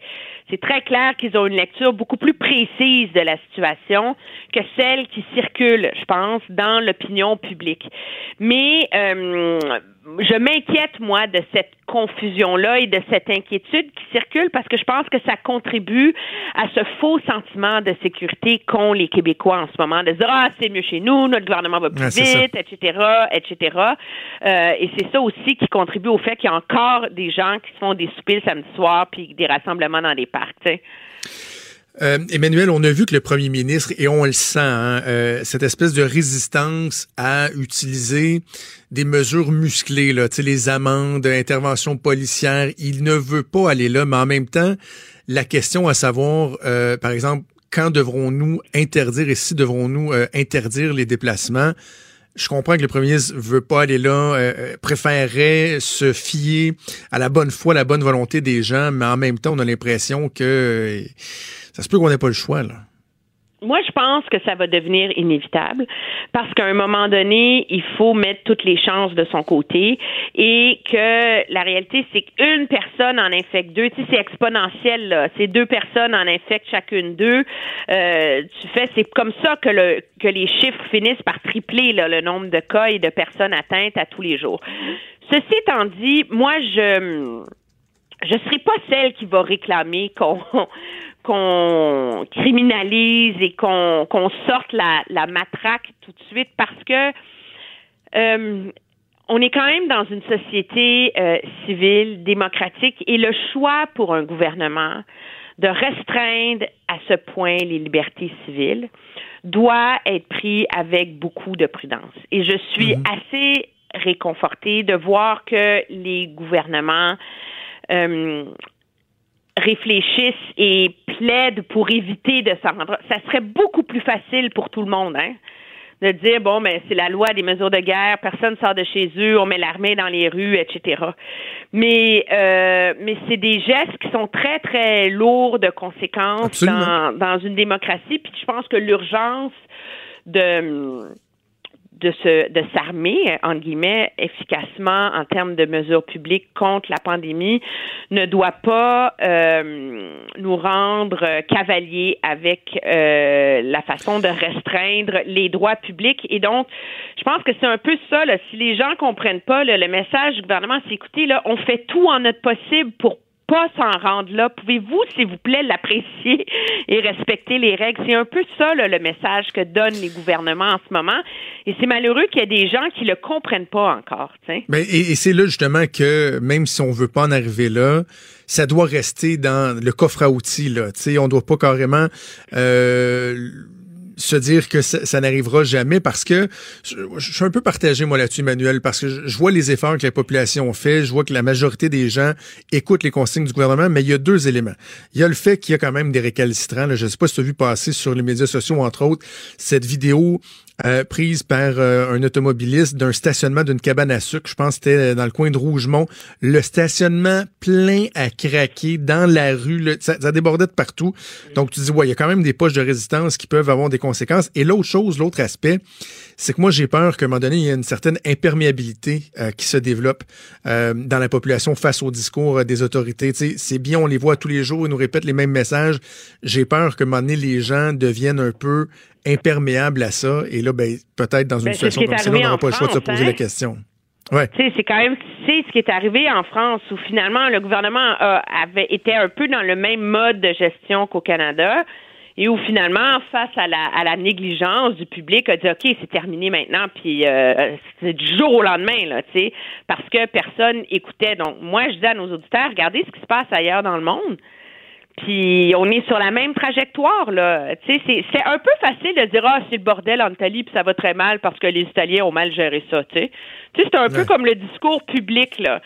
[SPEAKER 9] c'est très clair qu'ils ont une lecture beaucoup plus précise de la situation que celle qui circule, je pense, dans l'opinion publique. Mais euh, je m'inquiète, moi, de cette confusion-là et de cette inquiétude qui circule parce que je pense que ça contribue à ce faux sentiment de sécurité qu'ont les Québécois en ce moment, de dire, ah, c'est mieux chez nous, notre gouvernement va plus
[SPEAKER 4] Ouais, c'est ça.
[SPEAKER 9] vite, etc., etc. Euh, et c'est ça aussi qui contribue au fait qu'il y a encore des gens qui se font des soupers le samedi soir puis des rassemblements dans des
[SPEAKER 4] Euh, Emmanuel, on a vu que le premier ministre, et on le sent, hein, euh, cette espèce de résistance à utiliser des mesures musclées, les amendes, interventions policières, il ne veut pas aller là, mais en même temps, la question à savoir, euh, par exemple, quand devrons-nous interdire et si devrons-nous interdire les déplacements? Je comprends que le premier ministre veut pas aller là, euh, préférerait se fier à la bonne foi, à la bonne volonté des gens, mais en même temps, on a l'impression que ça se peut qu'on n'ait pas le choix, là.
[SPEAKER 9] Moi, je pense que ça va devenir inévitable parce qu'à un moment donné, il faut mettre toutes les chances de son côté et que la réalité, c'est qu'une personne en infecte deux. Tu sais, c'est exponentiel, là. C'est deux personnes en infectent chacune deux. Euh, tu fais, c'est comme ça que le que les chiffres finissent par tripler là, le nombre de cas et de personnes atteintes à tous les jours. Ceci étant dit, moi, je je serai pas celle qui va réclamer qu'on qu'on criminalise et qu'on qu'on sorte la, la matraque tout de suite parce que euh, on est quand même dans une société euh, civile, démocratique, et le choix pour un gouvernement de restreindre à ce point les libertés civiles doit être pris avec beaucoup de prudence. Et je suis
[SPEAKER 10] Mhm.
[SPEAKER 9] assez réconfortée de voir que les gouvernements euh, réfléchissent et plaident pour éviter de s'en rendre. Ça serait beaucoup plus facile pour tout le monde, hein, de dire bon, mais c'est la loi des mesures de guerre, personne sort de chez eux, on met l'armée dans les rues, etc. Mais euh, mais c'est des gestes qui sont très très lourds de conséquences dans, dans une démocratie. Puis je pense que l'urgence de de se de s'armer entre guillemets efficacement en termes de mesures publiques contre la pandémie ne doit pas euh, nous rendre euh, cavaliers avec euh, la façon de restreindre les droits publics. Et donc je pense que c'est un peu ça là, si les gens comprennent pas là, le message du gouvernement c'est écoutez là on fait tout en notre possible pour pas s'en rendre là. Pouvez-vous, s'il vous plaît, l'apprécier et respecter les règles? C'est un peu ça, là, le message que donnent les gouvernements en ce moment. Et c'est malheureux qu'il y ait des gens qui le comprennent pas encore.
[SPEAKER 4] Ben, et, c'est là justement que même si on veut pas en arriver là, ça doit rester dans le coffre à outils. Là. Tu sais, on doit pas carrément euh, se dire que ça, n'arrivera jamais parce que je, suis un peu partagé moi là-dessus, Emmanuel, parce que je, je vois les efforts que la population fait, je vois que la majorité des gens écoutent les consignes du gouvernement, mais il y a deux éléments. Il y a le fait qu'il y a quand même des récalcitrants. Là. Je ne sais pas si tu as vu passer sur les médias sociaux, entre autres, cette vidéo euh, prise par euh, un automobiliste d'un stationnement d'une cabane à sucre. Je pense que c'était dans le coin de Rougemont. Le stationnement plein à craquer dans la rue. ça, débordait de partout. Donc, tu dis, ouais, il y a quand même des poches de résistance qui peuvent avoir des conséquences. Et l'autre chose, l'autre aspect, c'est que moi, j'ai peur qu'à un moment donné, il y a une certaine imperméabilité euh, qui se développe euh, dans la population face au discours des autorités. C'est bien, on les voit tous les jours, ils nous répètent les mêmes messages. J'ai peur qu'à un moment donné, les gens deviennent un peu imperméables à ça. Et là, ben, peut-être dans une
[SPEAKER 9] Ben,
[SPEAKER 4] situation comme ça, on n'aura pas le choix de se poser
[SPEAKER 9] hein.
[SPEAKER 4] la question. Ouais.
[SPEAKER 9] Tu sais, c'est quand même c'est ce qui est arrivé en France où finalement le gouvernement a- avait été un peu dans le même mode de gestion qu'au Canada et où finalement face à la, à la négligence du public a dit ok c'est terminé maintenant puis euh, c'est du jour au lendemain là tu sais parce que personne écoutait donc moi je dis à nos auditeurs regardez ce qui se passe ailleurs dans le monde puis on est sur la même trajectoire là. Tu sais, c'est c'est un peu facile de dire ah c'est le bordel en Italie puis ça va très mal parce que les Italiens ont mal géré ça. Tu sais, tu sais c'est un peu comme le discours public là.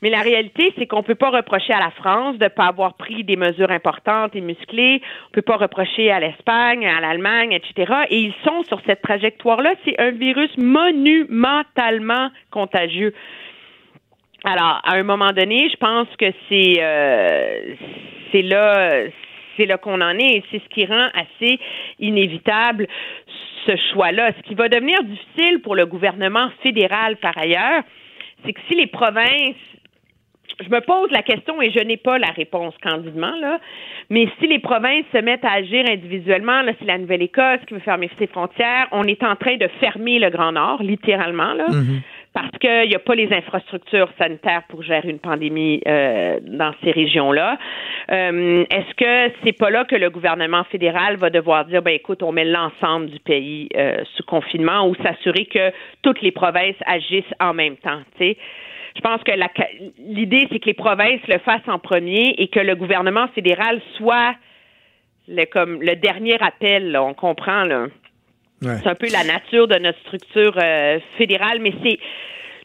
[SPEAKER 9] Mais la réalité c'est qu'on peut pas reprocher à la France de pas avoir pris des mesures importantes et musclées. On peut pas reprocher à l'Espagne, à l'Allemagne, etc. Et ils sont sur cette trajectoire là. C'est un virus monumentalement contagieux. Alors, à un moment donné, je pense que c'est euh, c'est là c'est là qu'on en est et c'est ce qui rend assez inévitable ce choix-là. Ce qui va devenir difficile pour le gouvernement fédéral par ailleurs, c'est que si les provinces je me pose la question et je n'ai pas la réponse candidement, là. Mais si les provinces se mettent à agir individuellement, là, c'est la Nouvelle-Écosse qui veut fermer ses frontières. On est en train de fermer le Grand Nord, littéralement, là. Parce qu'il n'y a pas les infrastructures sanitaires pour gérer une pandémie euh, dans ces régions-là. Euh, Est-ce que c'est pas là que le gouvernement fédéral va devoir dire, ben écoute, on met l'ensemble du pays euh, sous confinement ou s'assurer que toutes les provinces agissent en même temps, tu sais? Je pense que l'idée, c'est que les provinces le fassent en premier et que le gouvernement fédéral soit le, comme le dernier appel, là, on comprend, là. C'est un peu la nature de notre structure euh, fédérale, mais c'est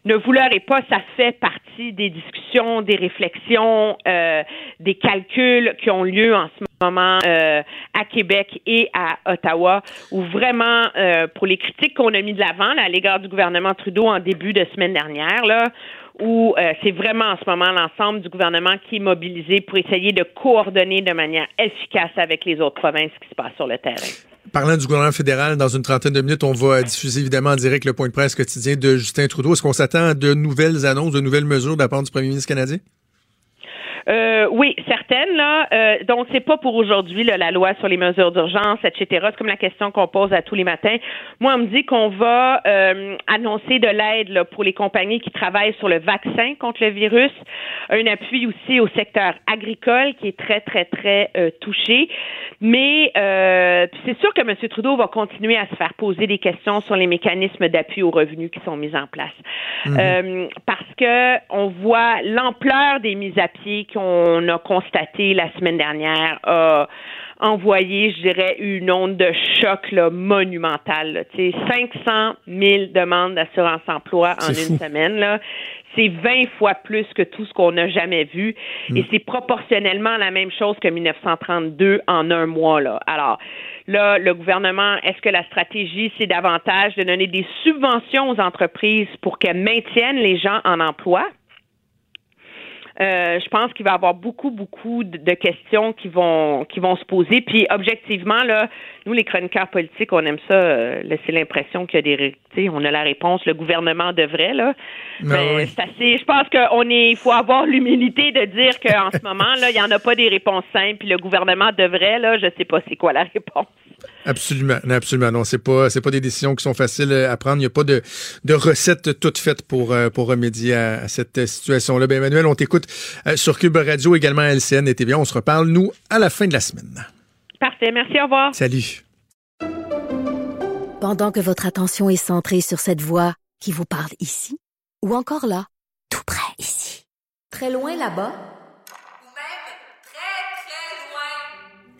[SPEAKER 9] ne vous pas, ça fait partie des discussions, des réflexions, euh, des calculs qui ont lieu en ce moment euh, à Québec et à Ottawa, où vraiment, euh, pour les critiques qu'on a mis de l'avant à l'égard du gouvernement Trudeau en début de semaine dernière, là, où euh, c'est vraiment en ce moment l'ensemble du gouvernement qui est mobilisé pour essayer de coordonner de manière efficace avec les autres provinces ce qui se passe sur le terrain.
[SPEAKER 4] Parlant du gouvernement fédéral, dans une trentaine de minutes, on va diffuser évidemment en direct le point de presse quotidien de Justin Trudeau. Est-ce qu'on s'attend à de nouvelles annonces, de nouvelles mesures de la part du premier ministre canadien?
[SPEAKER 9] Euh, oui, certaines là. Euh, donc c'est pas pour aujourd'hui la loi sur les mesures d'urgence, etc. C'est comme la question qu'on pose à tous les matins. Moi, on me dit qu'on va euh, annoncer de l'aide pour les compagnies qui travaillent sur le vaccin contre le virus, un appui aussi au secteur agricole qui est très très très euh, touché. Mais euh, c'est sûr que M. Trudeau va continuer à se faire poser des questions sur les mécanismes d'appui aux revenus qui sont mis en place, Euh, parce que on voit l'ampleur des mises à pied qu'on a constatées la semaine dernière a envoyé, je dirais, une onde de choc là, monumentale. là. Tu sais, 500 000 demandes d'assurance-emploi en
[SPEAKER 4] C'est
[SPEAKER 9] une
[SPEAKER 4] fou.
[SPEAKER 9] semaine. Là. C'est 20 fois plus que tout ce qu'on n'a jamais vu. Et c'est proportionnellement la même chose que 1932 en un mois. Là. Alors, là, le gouvernement, est-ce que la stratégie, c'est davantage de donner des subventions aux entreprises pour qu'elles maintiennent les gens en emploi? Euh, je pense qu'il va y avoir beaucoup, beaucoup de, questions qui vont qui vont se poser. Puis objectivement, là, nous, les chroniqueurs politiques, on aime ça, euh, laisser l'impression qu'il y a des ré- tu sais, on a la réponse, le gouvernement devrait, là.
[SPEAKER 4] Ben
[SPEAKER 9] Mais
[SPEAKER 4] oui.
[SPEAKER 9] c'est assez. Je pense qu'on est. Il faut avoir l'humilité de dire qu'en ce moment, là, il n'y en a pas des réponses simples, puis le gouvernement devrait, là, je sais pas c'est quoi la réponse.
[SPEAKER 4] Absolument, absolument. Non, c'est pas, c'est pas des décisions qui sont faciles à prendre. Il n'y a pas de, de recette toute faite pour, euh, pour remédier à, à cette situation-là. Ben, Emmanuel, on t'écoute euh, sur Cube Radio, également à LCN et TVA. On se reparle, nous, à la fin de la semaine.
[SPEAKER 9] Parfait. Merci. Au revoir.
[SPEAKER 4] Salut.
[SPEAKER 8] Pendant que votre attention est centrée sur cette voix qui vous parle ici, ou encore là, tout près ici, très loin là-bas,
[SPEAKER 11] Ou même très, très loin.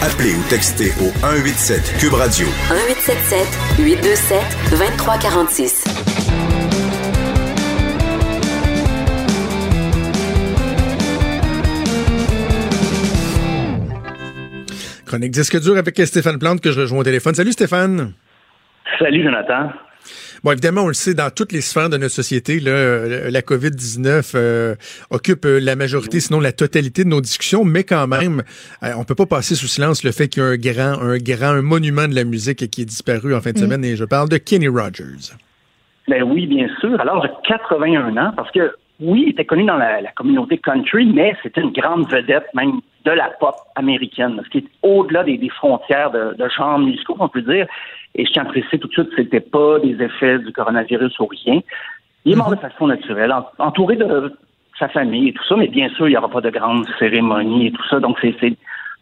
[SPEAKER 3] Appelez ou textez au 187 Cube Radio
[SPEAKER 1] 1877 827 2346.
[SPEAKER 4] Chronique disque dur avec Stéphane Plante que je rejoins au téléphone. Salut Stéphane.
[SPEAKER 10] Salut Jonathan.
[SPEAKER 4] Bon, évidemment, on le sait, dans toutes les sphères de notre société, là, euh, la COVID-19 euh, occupe euh, la majorité, sinon la totalité de nos discussions, mais quand même, euh, on peut pas passer sous silence le fait qu'il y a un grand, un grand, un monument de la musique qui est disparu en fin de semaine, et je parle de Kenny Rogers.
[SPEAKER 10] Ben oui, bien sûr. Alors, j'ai 81 ans, parce que oui, il était connu dans la, la communauté country, mais c'était une grande vedette même de la pop américaine, ce qui est au-delà des, des frontières de, de genres musicaux, on peut dire. Et je tiens à préciser tout de suite, c'était pas des effets du coronavirus ou rien. Il est mort de façon naturelle, en- entouré de sa famille et tout ça, mais bien sûr, il n'y aura pas de grande cérémonie et tout ça. Donc, c'est c'est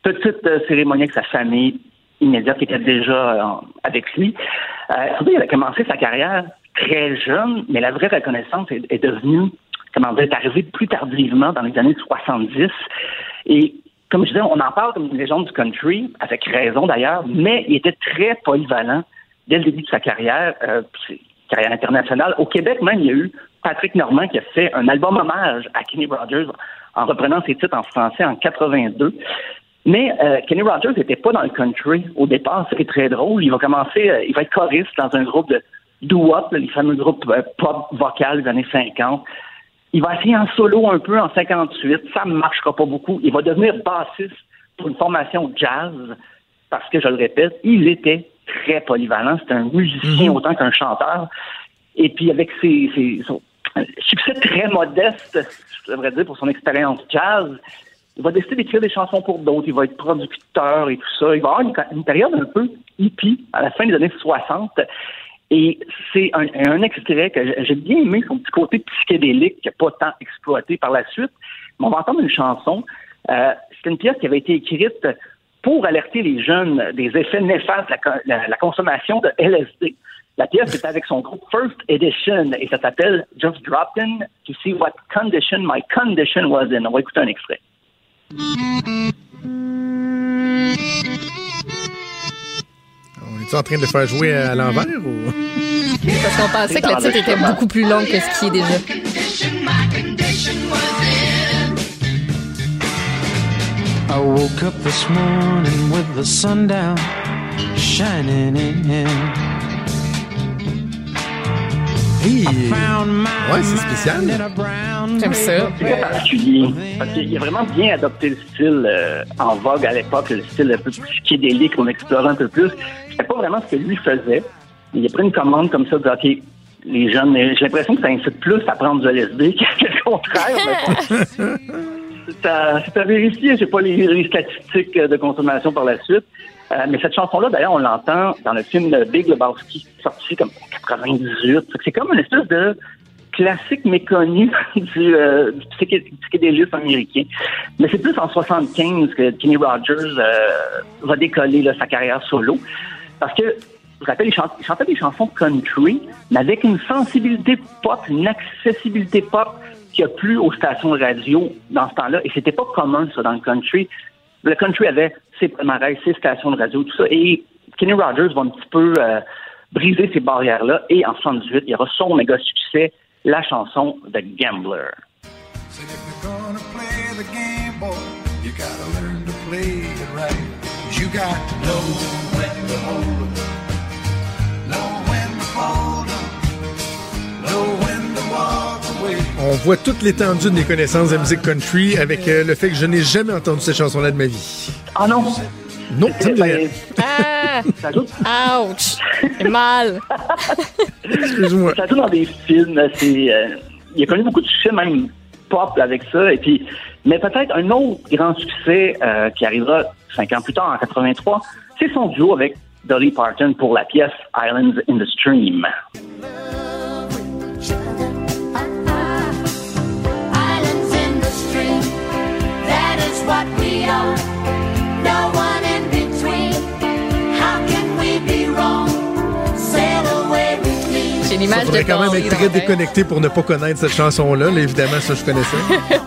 [SPEAKER 10] petite euh, cérémonie avec sa famille immédiate qui était déjà euh, avec lui. Euh, il a commencé sa carrière très jeune, mais la vraie reconnaissance est, est devenue, comment dire, est arrivée plus tardivement dans les années 70. Et comme je disais, on en parle comme une légende du country, avec raison d'ailleurs, mais il était très polyvalent dès le début de sa carrière, euh, carrière internationale. Au Québec même, il y a eu Patrick Normand qui a fait un album hommage à Kenny Rogers en reprenant ses titres en français en 82. Mais euh, Kenny Rogers n'était pas dans le country au départ. C'est très drôle. Il va commencer, euh, il va être choriste dans un groupe de doo-wop, les fameux groupes pop vocal des années 50. Il va essayer en solo un peu en 58. Ça ne marchera pas beaucoup. Il va devenir bassiste pour une formation jazz parce que, je le répète, il était très polyvalent. C'était un musicien autant qu'un chanteur. Et puis, avec ses, ses- son succès très modeste, je devrais dire, pour son expérience jazz, il va décider d'écrire des chansons pour d'autres. Il va être producteur et tout ça. Il va avoir une, une période un peu hippie à la fin des années 60. Et c'est un, extrait que j'ai- bien aimé, son petit côté psychédélique qui n'a pas tant exploité par la suite. On va entendre une chanson. Euh, c'est une pièce qui avait été écrite pour alerter les jeunes des effets néfastes de la- la consommation de LSD. La pièce est avec son groupe First Edition et ça s'appelle Just Dropped In to see what condition my condition was in. On va écouter un extrait.
[SPEAKER 4] Est en train de le faire jouer à l'envers ou?
[SPEAKER 5] Parce qu'on pensait que le titre était beaucoup plus long que ce qui est déjà.
[SPEAKER 12] I woke up this morning with the sun down shining in.
[SPEAKER 4] Hey! Ouais, c'est spécial.
[SPEAKER 5] J'aime ça.
[SPEAKER 10] C'est particulier. Parce qu'il a vraiment bien adopté le style euh, en vogue à l'époque, le style un peu psychédélique qu'on explorait un peu plus. C'était pas vraiment ce que lui faisait. Il a pris une commande comme ça de dire, OK, les jeunes, mais j'ai l'impression que ça incite plus à prendre du LSD que le contraire. C'est à, c'est à vérifier. J'ai pas les, les statistiques de consommation par la suite. Euh, mais cette chanson-là, d'ailleurs, on l'entend dans le film Big Lebowski, sorti comme en 98. Fait que C'est comme une espèce de classique méconnu du, euh, du psyché- du psychédélisme américain. Mais c'est plus en 75 que Kenny Rogers euh, va décoller sa carrière solo. Parce que, je vous rappelle, il, chante- il chantait des chansons country, mais avec une sensibilité pop, une accessibilité pop qui a plu aux stations radio dans ce temps-là. Et c'était pas commun, ça, dans le country. Le country avait ses palmarès, ses stations de radio, tout ça. Et Kenny Rogers va un petit peu euh, briser ces barrières-là. Et en 78, il y aura son méga succès, la chanson The Gambler.
[SPEAKER 4] On voit toute l'étendue de mes connaissances de musique country avec euh, le fait que je n'ai jamais entendu cette chanson-là de ma vie.
[SPEAKER 10] Ah non?
[SPEAKER 4] Non, ça me rien.
[SPEAKER 5] Ah! Ouch! C'est mal.
[SPEAKER 4] Excuse-moi.
[SPEAKER 10] Ça joue dans des films. C'est, euh, il a connu beaucoup de succès, même pop avec ça. Et puis, mais peut-être un autre grand succès euh, qui arrivera cinq ans plus tard, en 83, c'est son duo avec Dolly Parton pour la pièce Islands in the Stream.
[SPEAKER 13] What we are. No one in between. How can we be wrong? Sail away with me.
[SPEAKER 5] J'ai l'image de
[SPEAKER 4] faudrait quand même être très déconnecté pour ne pas connaître cette chanson-là. Là, évidemment, ça, je connaissais.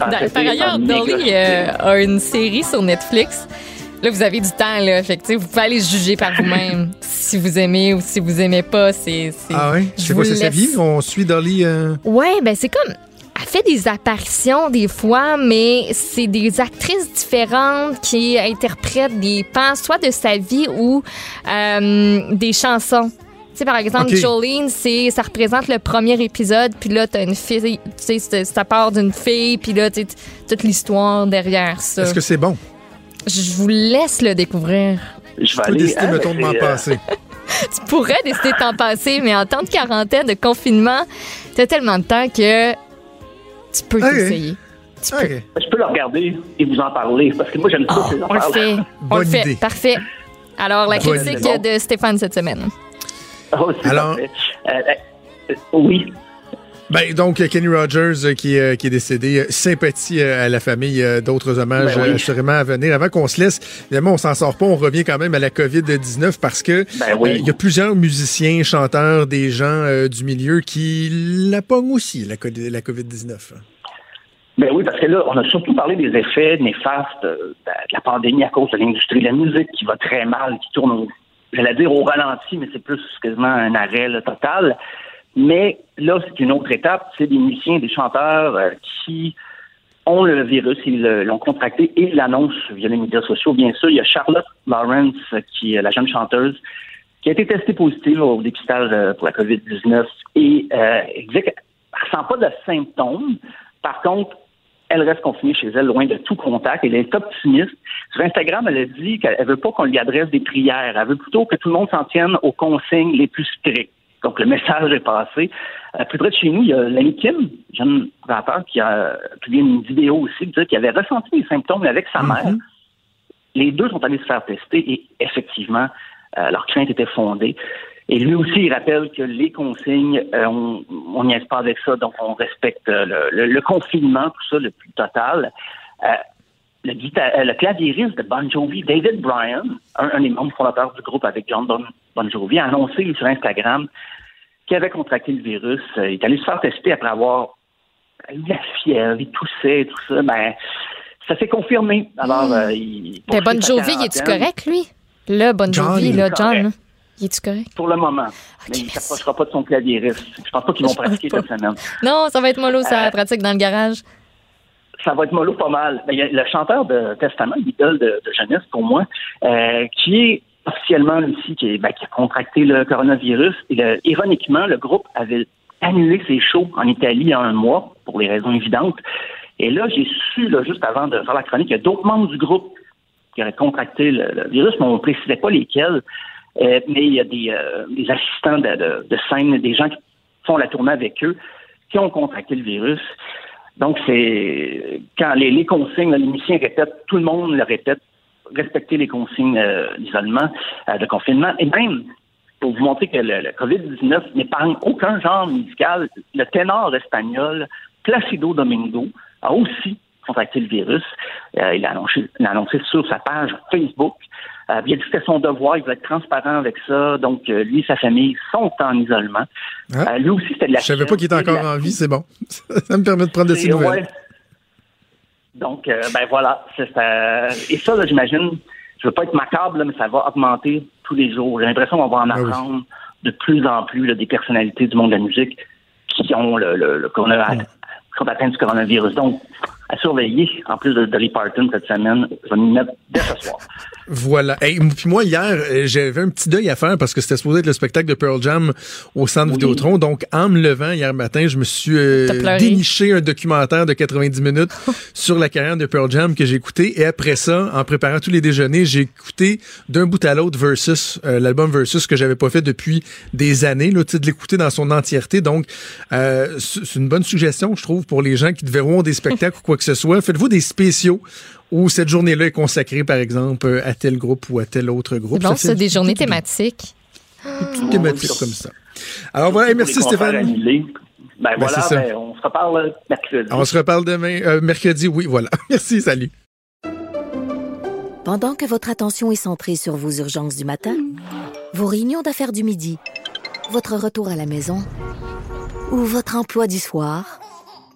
[SPEAKER 10] Ah,
[SPEAKER 5] Dans- Par ailleurs, Dolly euh, a une série sur Netflix. Là, vous avez du temps, là. Fait que, sais, vous pouvez aller juger par vous-même si vous aimez ou si vous aimez pas. C'est,
[SPEAKER 4] Ah ouais?
[SPEAKER 5] Je vous
[SPEAKER 4] quoi, c'est sa vie? On suit Dolly. euh,
[SPEAKER 5] Ouais, ben c'est comme. Fait des apparitions des fois, mais c'est des actrices différentes qui interprètent des pans, soit de sa vie ou euh, des chansons. Tu sais, par exemple. Jolene, c'est, ça représente le premier épisode, puis là, t'as une fille, tu sais, c'est- ça part d'une fille, puis là, tu sais, toute l'histoire derrière ça.
[SPEAKER 4] Est-ce que c'est bon?
[SPEAKER 5] Je vous laisse le découvrir.
[SPEAKER 10] Je
[SPEAKER 4] Je peux décider, mettons, de m'en passer.
[SPEAKER 5] Tu pourrais décider de t'en passer, mais en temps de quarantaine, de confinement, t'as tellement de temps que tu peux
[SPEAKER 4] Ok.
[SPEAKER 5] t'essayer. Tu peux.
[SPEAKER 10] Je peux le regarder et vous en parler parce que moi j'aime ça
[SPEAKER 5] Oh,
[SPEAKER 10] ces
[SPEAKER 5] on le fait. On
[SPEAKER 4] Bonne
[SPEAKER 5] le fait.
[SPEAKER 4] idée.
[SPEAKER 5] Parfait. Alors, la
[SPEAKER 4] Bonne
[SPEAKER 5] critique
[SPEAKER 10] idée.
[SPEAKER 5] de Stéphane cette semaine.
[SPEAKER 10] Oh,
[SPEAKER 4] Alors-.
[SPEAKER 10] Euh, euh, oui.
[SPEAKER 4] Ben, donc, euh, Kenny Rogers euh, qui, est- qui est décédé. Euh, Sympathie euh, à la famille. euh, D'autres hommages
[SPEAKER 10] Ben oui.
[SPEAKER 4] euh, assurément à venir. Avant qu'on se laisse, évidemment, on s'en sort pas. On revient quand même à la COVID-19 parce que
[SPEAKER 10] Ben oui.
[SPEAKER 4] euh, il y a plusieurs musiciens, chanteurs, des gens euh, du milieu qui la pognent aussi, la, co- la COVID-19.
[SPEAKER 10] Ben oui, parce que là, on a surtout parlé des effets néfastes euh, de la pandémie à cause de l'industrie de la musique qui va très mal, qui tourne, j'allais dire au ralenti, mais c'est plus quasiment un arrêt là, total. Mais là, c'est une autre étape. C'est des musiciens, des chanteurs euh, qui ont le virus, ils le- l'ont contracté et ils l'annoncent via les médias sociaux. Bien sûr, il y a Charlotte Lawrence, euh, qui est la jeune chanteuse, qui a été testée positive au dépistage euh, pour la COVID-19 et euh, elle disait qu'elle ne ressent pas de symptômes. Par contre, elle reste confinée chez elle, loin de tout contact. Elle est optimiste. Sur Instagram, elle a dit qu'elle veut pas qu'on lui adresse des prières. Elle veut plutôt que tout le monde s'en tienne aux consignes les plus strictes. Donc, le message est passé. Euh, plus près de chez nous, il y a l'ami Kim, jeune rappeur, qui a publié une vidéo aussi, qui avait ressenti les symptômes avec sa mère. Les deux sont allés se faire tester et effectivement, euh, leur crainte était fondée. Et lui aussi, il rappelle que les consignes, euh, on on niaise pas avec ça, donc on respecte euh, le, le- le confinement, tout ça, le plus total. Euh, le, guita- euh, le claviériste de Bon Jovi, David Bryan, un, un des membres fondateurs du groupe avec John Bon, Bon Jovi, a annoncé sur Instagram qu'il avait contracté le virus. Euh, il est allé se faire tester après avoir eu la fièvre, il toussait et tout ça. Ben, ça s'est confirmé. Alors, euh, il.
[SPEAKER 5] Ben, Bon Jovi, il est-tu correct, lui? Le Bon
[SPEAKER 10] John,
[SPEAKER 5] Jovi, là,
[SPEAKER 10] correct.
[SPEAKER 5] John. Il est-tu correct?
[SPEAKER 10] Pour le moment. mais il ne s'approchera pas de son claviériste. Je pense pas qu'ils vont pratiquer cette semaine.
[SPEAKER 5] Non, ça va être mollo, ça,
[SPEAKER 10] Euh,
[SPEAKER 5] la pratique dans le garage.
[SPEAKER 10] Ça va être mollo pas mal. Ben, y a le chanteur de Testament, l'idole de, de jeunesse pour moi, euh, qui est officiellement aussi qui, ben, qui a contracté le coronavirus. Et ironiquement, le groupe avait annulé ses shows en Italie il un mois pour les raisons évidentes. Et là, j'ai su, là, juste avant de faire la chronique, qu'il y a d'autres membres du groupe qui auraient contracté le, virus, mais on ne précisait pas lesquels. Euh, mais il y a des, euh, des assistants de scène, des gens qui font la tournée avec eux, qui ont contracté le virus. Donc, c'est quand les, les consignes, les musiciens répètent, tout le monde le répète, respecter les consignes euh, d'isolement, euh, de confinement. Et même, pour vous montrer que le, le COVID-19 n'épargne aucun genre musical, le ténor espagnol Placido Domingo a aussi contracté le virus. Euh, il l'a annoncé, sur sa page Facebook. Euh, il a dit que c'était son devoir, il veut être transparent avec ça. Donc, euh, lui et sa famille sont en isolement.
[SPEAKER 4] Ah.
[SPEAKER 10] Lui aussi, c'était de la
[SPEAKER 4] Je savais pas qu'il était encore en vie, c'est bon. Ça me permet de prendre de ses
[SPEAKER 10] et
[SPEAKER 4] nouvelles.
[SPEAKER 10] ouais. Donc, ben voilà. Et ça, là, j'imagine, je veux pas être macabre, là, mais ça va augmenter tous les jours. J'ai l'impression qu'on va en
[SPEAKER 4] Ah
[SPEAKER 10] apprendre de plus en plus là, des personnalités du monde de la musique qui ont le, le, le corona- qui sont atteints du coronavirus. Donc, à surveiller, en plus de Dolly Parton cette semaine, je vais m'y mettre dès ce soir.
[SPEAKER 4] Voilà. Hey, m- puis moi, hier, euh, j'avais un petit deuil à faire parce que c'était supposé être le spectacle de Pearl Jam au centre Vidéotron. Donc, en me levant hier matin, je me suis euh, déniché un documentaire de 90 minutes sur la carrière de Pearl Jam que j'ai écouté. Et après ça, en préparant tous les déjeuners, j'ai écouté d'un bout à l'autre Versus, euh, l'album Versus que j'avais pas fait depuis des années, là, de l'écouter dans son entièreté. Donc, euh, c'est une bonne suggestion, je trouve, pour les gens qui verront des spectacles ou quoi que ce soit. Faites-vous des spéciaux où cette journée-là est consacrée, par exemple, euh, à tel groupe ou à tel autre groupe.
[SPEAKER 5] C'est bon,
[SPEAKER 4] Ça fait
[SPEAKER 5] c'est des journées thématiques.
[SPEAKER 4] petite thématique comme ça. Alors voilà, et merci Stéphane.
[SPEAKER 10] Ben,
[SPEAKER 4] Ben,
[SPEAKER 10] voilà, ben, on se reparle euh, mercredi.
[SPEAKER 4] On se reparle demain, euh, mercredi, oui, voilà. Merci, salut.
[SPEAKER 8] Pendant que votre attention est centrée sur vos urgences du matin, vos réunions d'affaires du midi, votre retour à la maison ou votre emploi du soir,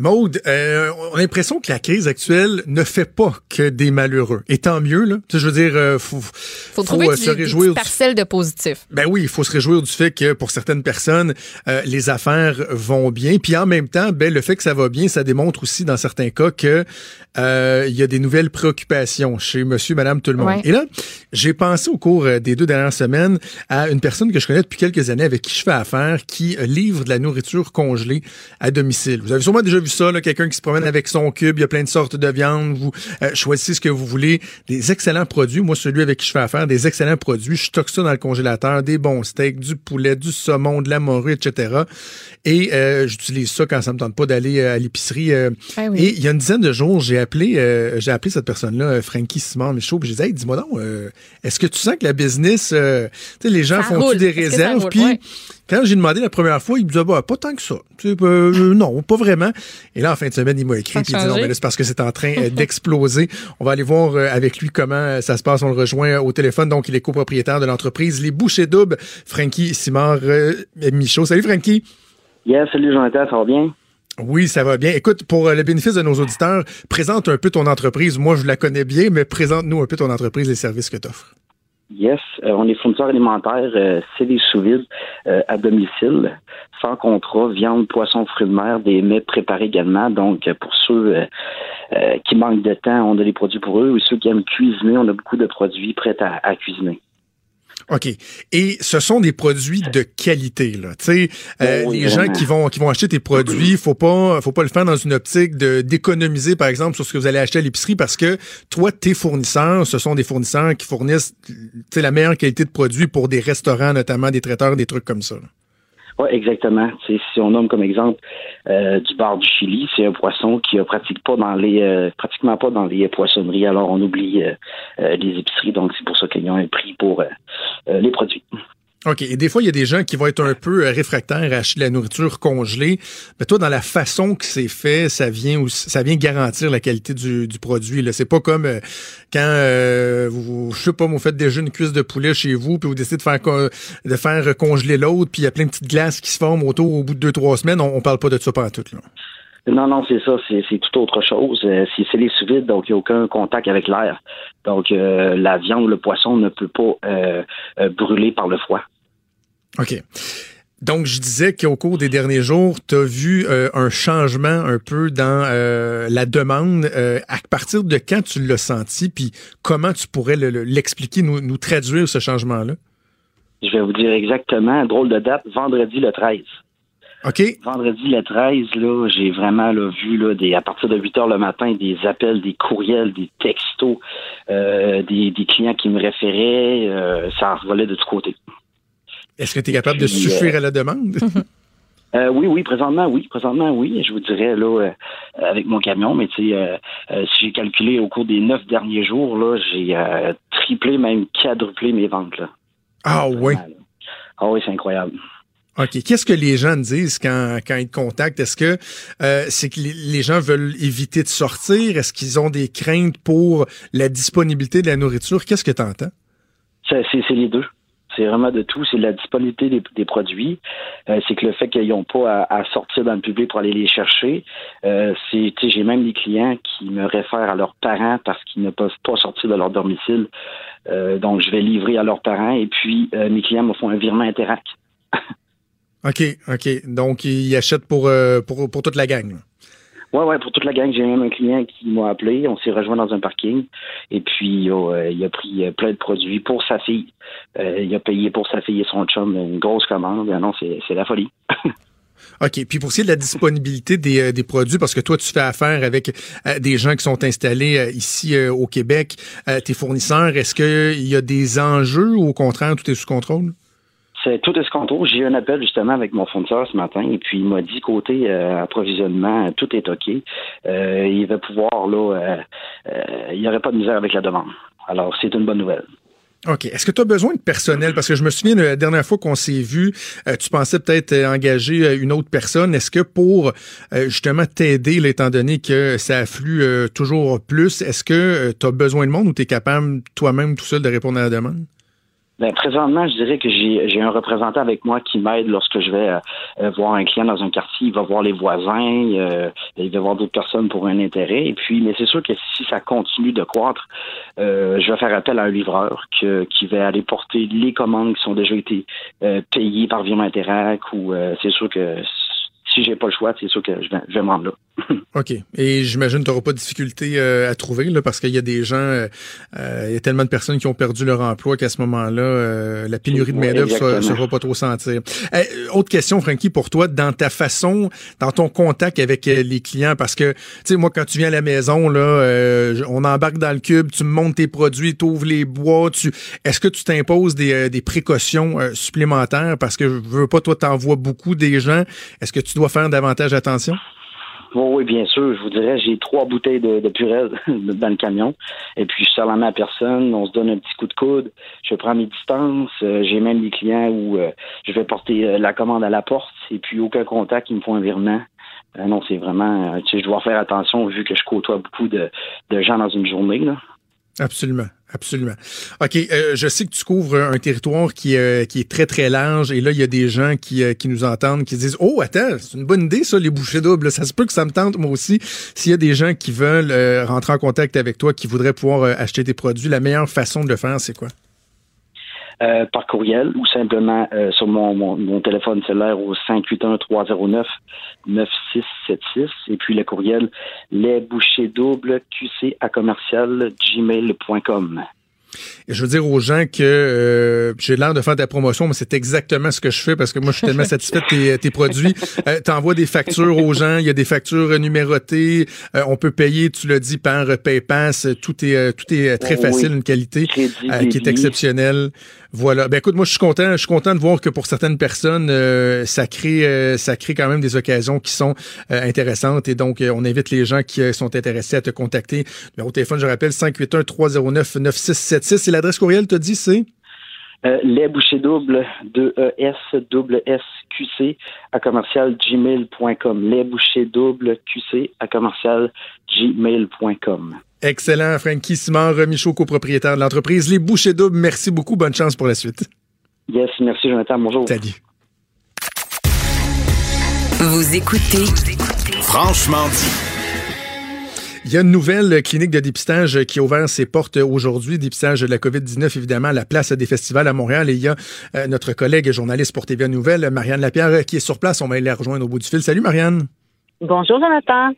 [SPEAKER 4] Maude, euh, on a l'impression que la crise actuelle ne fait pas que des malheureux. Et tant mieux, là. Tu sais, je veux dire, euh, faut,
[SPEAKER 5] Faut trouver
[SPEAKER 4] euh,
[SPEAKER 5] du,
[SPEAKER 4] se réjouir
[SPEAKER 5] parcelles de positif.
[SPEAKER 4] Ben oui, il faut se réjouir du fait que pour certaines personnes, euh, les affaires vont bien. Puis en même temps, ben le fait que ça va bien, ça démontre aussi dans certains cas que euh, il y a des nouvelles préoccupations chez Monsieur, Madame, tout le monde.
[SPEAKER 5] Ouais.
[SPEAKER 4] Et là, j'ai pensé au cours euh, des deux dernières semaines à une personne que je connais depuis quelques années avec qui je fais affaire, qui livre de la nourriture congelée à domicile. Vous avez sûrement déjà vu ça, quelqu'un qui se promène avec son cube, il y a plein de sortes de viande, vous euh, choisissez ce que vous voulez, des excellents produits. Moi, celui avec qui je fais affaire, des excellents produits. Je stocke ça dans le congélateur, des bons steaks, du poulet, du saumon, de la morue, etc. Et euh, j'utilise ça quand ça me tente pas d'aller euh, à l'épicerie. euh.
[SPEAKER 5] Ah oui.
[SPEAKER 4] Et il y a une dizaine de jours, j'ai appelé, euh, j'ai appelé cette personne-là, Frankie Simon Michaud, puis j'ai dit, hey, dis-moi donc, est-ce que tu sens que la business, tu sais, les gens font-tu des réserves? Puis
[SPEAKER 5] Ouais.
[SPEAKER 4] Quand j'ai demandé la première fois, il me disait, bah, pas tant que ça. Tu sais, euh, non, pas vraiment. Et là, en fin de semaine, il m'a écrit, puis il dit, non, mais là, c'est parce que c'est en train euh, d'exploser. On va aller voir euh, avec lui comment euh, ça se passe. On le rejoint au téléphone. Donc, il est copropriétaire de l'entreprise Les Bouchers Doubles, Frankie Simard euh, Michaud. Salut, Frankie.
[SPEAKER 14] Yes, salut Jonathan, ça va bien?
[SPEAKER 4] Oui, ça va bien. Écoute, pour le bénéfice de nos auditeurs, présente un peu ton entreprise. Moi, je la connais bien, mais présente-nous un peu ton entreprise et les services que tu offres.
[SPEAKER 14] Yes, euh, on est fournisseur alimentaire, euh, c'est des sous-vides euh, à domicile, sans contrat, viande, poisson, fruits de mer, des mets préparés également. Donc, euh, pour ceux euh, euh, qui manquent de temps, on a des produits pour eux. Ou ceux qui aiment cuisiner, on a beaucoup de produits prêts à, à cuisiner.
[SPEAKER 4] OK. Et ce sont des produits de qualité, là. Tu sais, euh,
[SPEAKER 14] oui,
[SPEAKER 4] les gens qui vont, qui vont acheter tes produits, faut pas, faut pas le faire dans une optique de d'économiser, par exemple, sur ce que vous allez acheter à l'épicerie parce que toi, tes fournisseurs, ce sont des fournisseurs qui fournissent, tu sais, la meilleure qualité de produits pour des restaurants, notamment des traiteurs, des trucs comme ça. là.
[SPEAKER 14] Oui, exactement. Si on nomme comme exemple euh, du bar du Chili, c'est un poisson qui ne pratique pas dans les euh, pratiquement pas dans les poissonneries, alors on oublie euh, les épiceries, donc c'est pour ça qu'ils ont un prix pour les produits.
[SPEAKER 4] OK. Et des fois, il y a des gens qui vont être un peu euh, réfractaires à la nourriture congelée. Mais toi, dans la façon que c'est fait, ça vient ça vient garantir la qualité du, du produit. Là. C'est pas comme euh, quand euh, vous, je sais pas, vous faites déjà une cuisse de poulet chez vous, puis vous décidez de faire de faire congeler l'autre, puis il y a plein de petites glaces qui se forment autour au bout de deux, trois semaines. On, on parle pas de ça pendant tout, là.
[SPEAKER 14] Non, non, c'est ça, c'est c'est tout autre chose. Euh, c'est c'est les sous-vides, donc il n'y a aucun contact avec l'air. Donc euh, la viande, le poisson ne peut pas euh, euh, brûler par le froid.
[SPEAKER 4] OK. Donc, je disais qu'au cours des derniers jours, tu as vu euh, un changement un peu dans euh, la demande. Euh, à partir de quand tu l'as senti, puis comment tu pourrais le- le- l'expliquer, nous, nous traduire ce changement-là?
[SPEAKER 14] Je vais vous dire exactement, drôle de date, vendredi le 13.
[SPEAKER 4] OK.
[SPEAKER 14] Vendredi le 13, là, j'ai vraiment là, vu là, des, à partir de 8 heures le matin des appels, des courriels, des textos, euh, des, des clients qui me référaient. euh, ça revolait de tous côtés.
[SPEAKER 4] Est-ce que tu es capable de suffire
[SPEAKER 14] euh,
[SPEAKER 4] à la demande?
[SPEAKER 14] Euh, oui, oui, présentement, oui. Présentement, oui. Je vous dirais, là, euh, avec mon camion, mais tu sais, euh, euh, si j'ai calculé au cours des neuf derniers jours, là, j'ai euh, triplé, même quadruplé mes ventes, là.
[SPEAKER 4] ah oui.
[SPEAKER 14] Ah oui, c'est incroyable.
[SPEAKER 4] OK. Qu'est-ce que les gens disent quand, quand ils te contactent? Est-ce que euh, c'est que les, gens veulent éviter de sortir? Est-ce qu'ils ont des craintes pour la disponibilité de la nourriture? Qu'est-ce que tu entends?
[SPEAKER 14] C'est les deux. C'est vraiment de tout. C'est la disponibilité des, produits. Euh, c'est que le fait qu'ils n'ont pas à, sortir dans le public pour aller les chercher. Euh, j'ai même des clients qui me réfèrent à leurs parents parce qu'ils ne peuvent pas sortir de leur domicile. Donc, je vais livrer à leurs parents et puis mes clients me font un virement Interac.
[SPEAKER 4] OK, OK. Donc, ils achètent pour, euh, pour, pour toute la gang. là.
[SPEAKER 14] Ouais, ouais, pour toute la gang, j'ai même un client qui m'a appelé. On s'est rejoint dans un parking et puis euh, il a pris euh, plein de produits pour sa fille. Euh, il a payé pour sa fille et son chum une grosse commande. Ah non, c'est c'est la folie.
[SPEAKER 4] OK. Puis pour ce qui est de la disponibilité des, des produits, parce que toi, tu fais affaire avec des gens qui sont installés ici au Québec, tes fournisseurs, est-ce qu'il y a des enjeux ou au contraire, tout est sous contrôle?
[SPEAKER 14] C'est tout est. J'ai eu un appel justement avec mon fournisseur ce matin et puis il m'a dit côté euh, approvisionnement, tout est OK. Euh, il va pouvoir là, euh, il n'y aurait pas de misère avec la demande. Alors c'est une bonne nouvelle.
[SPEAKER 4] OK. Est-ce que tu as besoin de personnel? Parce que je me souviens de la dernière fois qu'on s'est vu, tu pensais peut-être engager une autre personne. Est-ce que pour justement t'aider, étant donné que ça afflue toujours plus, est-ce que tu as besoin de monde ou tu es capable toi-même tout seul de répondre à la demande?
[SPEAKER 14] Ben, présentement, je dirais que j'ai j'ai un représentant avec moi qui m'aide lorsque je vais euh, euh, voir un client dans un quartier. Il va voir les voisins, euh, il va voir d'autres personnes pour un intérêt. Et puis, mais c'est sûr que si ça continue de croître, euh, je vais faire appel à un livreur que, qui va aller porter les commandes qui sont déjà été euh, payées par virement Interac ou euh, c'est sûr que si j'ai pas le choix, c'est sûr que je vais, je vais me rendre là.
[SPEAKER 4] OK. Et j'imagine que tu n'auras pas de difficulté euh, à trouver, là, parce qu'il y a des gens, euh, euh, il y a tellement de personnes qui ont perdu leur emploi qu'à ce moment-là, euh, la pénurie de main-d'œuvre se,
[SPEAKER 14] exactement.
[SPEAKER 4] se va pas trop sentir. Autre question, Frankie, pour toi, dans ta façon, dans ton contact avec euh, les clients, parce que, tu sais, moi, quand tu viens à la maison, là, euh, on embarque dans le cube, tu me montes tes produits, tu ouvres les bois, tu, est-ce que tu t'imposes des, euh, des précautions euh, supplémentaires? Parce que je veux pas, toi, t'envoies beaucoup des gens. Est-ce que tu faire davantage attention?
[SPEAKER 14] Oui, oui, bien sûr. Je vous dirais, j'ai trois bouteilles de, de purée dans le camion. Et puis, je sers la main à personne. On se donne un petit coup de coude. Je prends mes distances. Euh, j'ai même des clients où euh, je vais porter euh, la commande à la porte. Et puis, aucun contact. Ils me font un virement. Non, c'est vraiment... je dois faire attention vu que je côtoie beaucoup de, gens dans une journée.
[SPEAKER 4] Absolument, absolument. OK, euh, je sais que tu couvres un territoire qui, euh, qui est très, très large et là, il y a des gens qui, euh, qui nous entendent, qui se disent « Oh, attends, c'est une bonne idée, ça, les bouchées doubles. Ça se peut que ça me tente, moi aussi. » S'il y a des gens qui veulent euh, rentrer en contact avec toi, qui voudraient pouvoir euh, acheter tes produits, la meilleure façon de le faire, c'est quoi?
[SPEAKER 14] Euh, par courriel ou simplement euh, sur mon, mon, mon téléphone cellulaire au 581-309-9676. Et puis le courriel double QC à commercial gmail.com.
[SPEAKER 4] Et je veux dire aux gens que euh, j'ai l'air de faire de la promotion, mais c'est exactement ce que je fais parce que moi, je suis tellement satisfait de tes, tes produits. Euh, T'envoies des factures aux gens, il y a des factures numérotées, euh, on peut payer, tu l'as dit, par PayPass, tout est euh, tout est très
[SPEAKER 14] Oui,
[SPEAKER 4] facile,
[SPEAKER 14] oui.
[SPEAKER 4] une qualité euh, qui est exceptionnelle. Voilà. Ben écoute, moi je suis content, je suis content de voir que pour certaines personnes, euh, ça crée euh, ça crée quand même des occasions qui sont euh, intéressantes et donc euh, on invite les gens qui euh, sont intéressés à te contacter. Ben, au téléphone, je rappelle 581 309 9676 et l'adresse courriel te dit c'est?
[SPEAKER 14] Euh, les bouchées double, 2 E S double S Q C à commercial gmail.com. Les bouchées double QC à commercial gmail.com.
[SPEAKER 4] Excellent, Frankie Simard, Michaud, copropriétaire de l'entreprise Les Bouchées Doubles. Merci beaucoup. Bonne chance pour la suite.
[SPEAKER 14] Yes, merci Jonathan. Bonjour.
[SPEAKER 4] Salut.
[SPEAKER 1] Vous écoutez
[SPEAKER 3] Franchement dit.
[SPEAKER 4] Il y a une nouvelle clinique de dépistage qui a ouvert ses portes aujourd'hui, dépistage de la COVID-19, évidemment, à la place des festivals à Montréal. Et il y a euh, notre collègue et journaliste pour TVA Nouvelle, Marianne Lapierre, euh, qui est sur place. On va aller la rejoindre au bout du fil. Salut, Marianne.
[SPEAKER 15] Bonjour, Jonathan.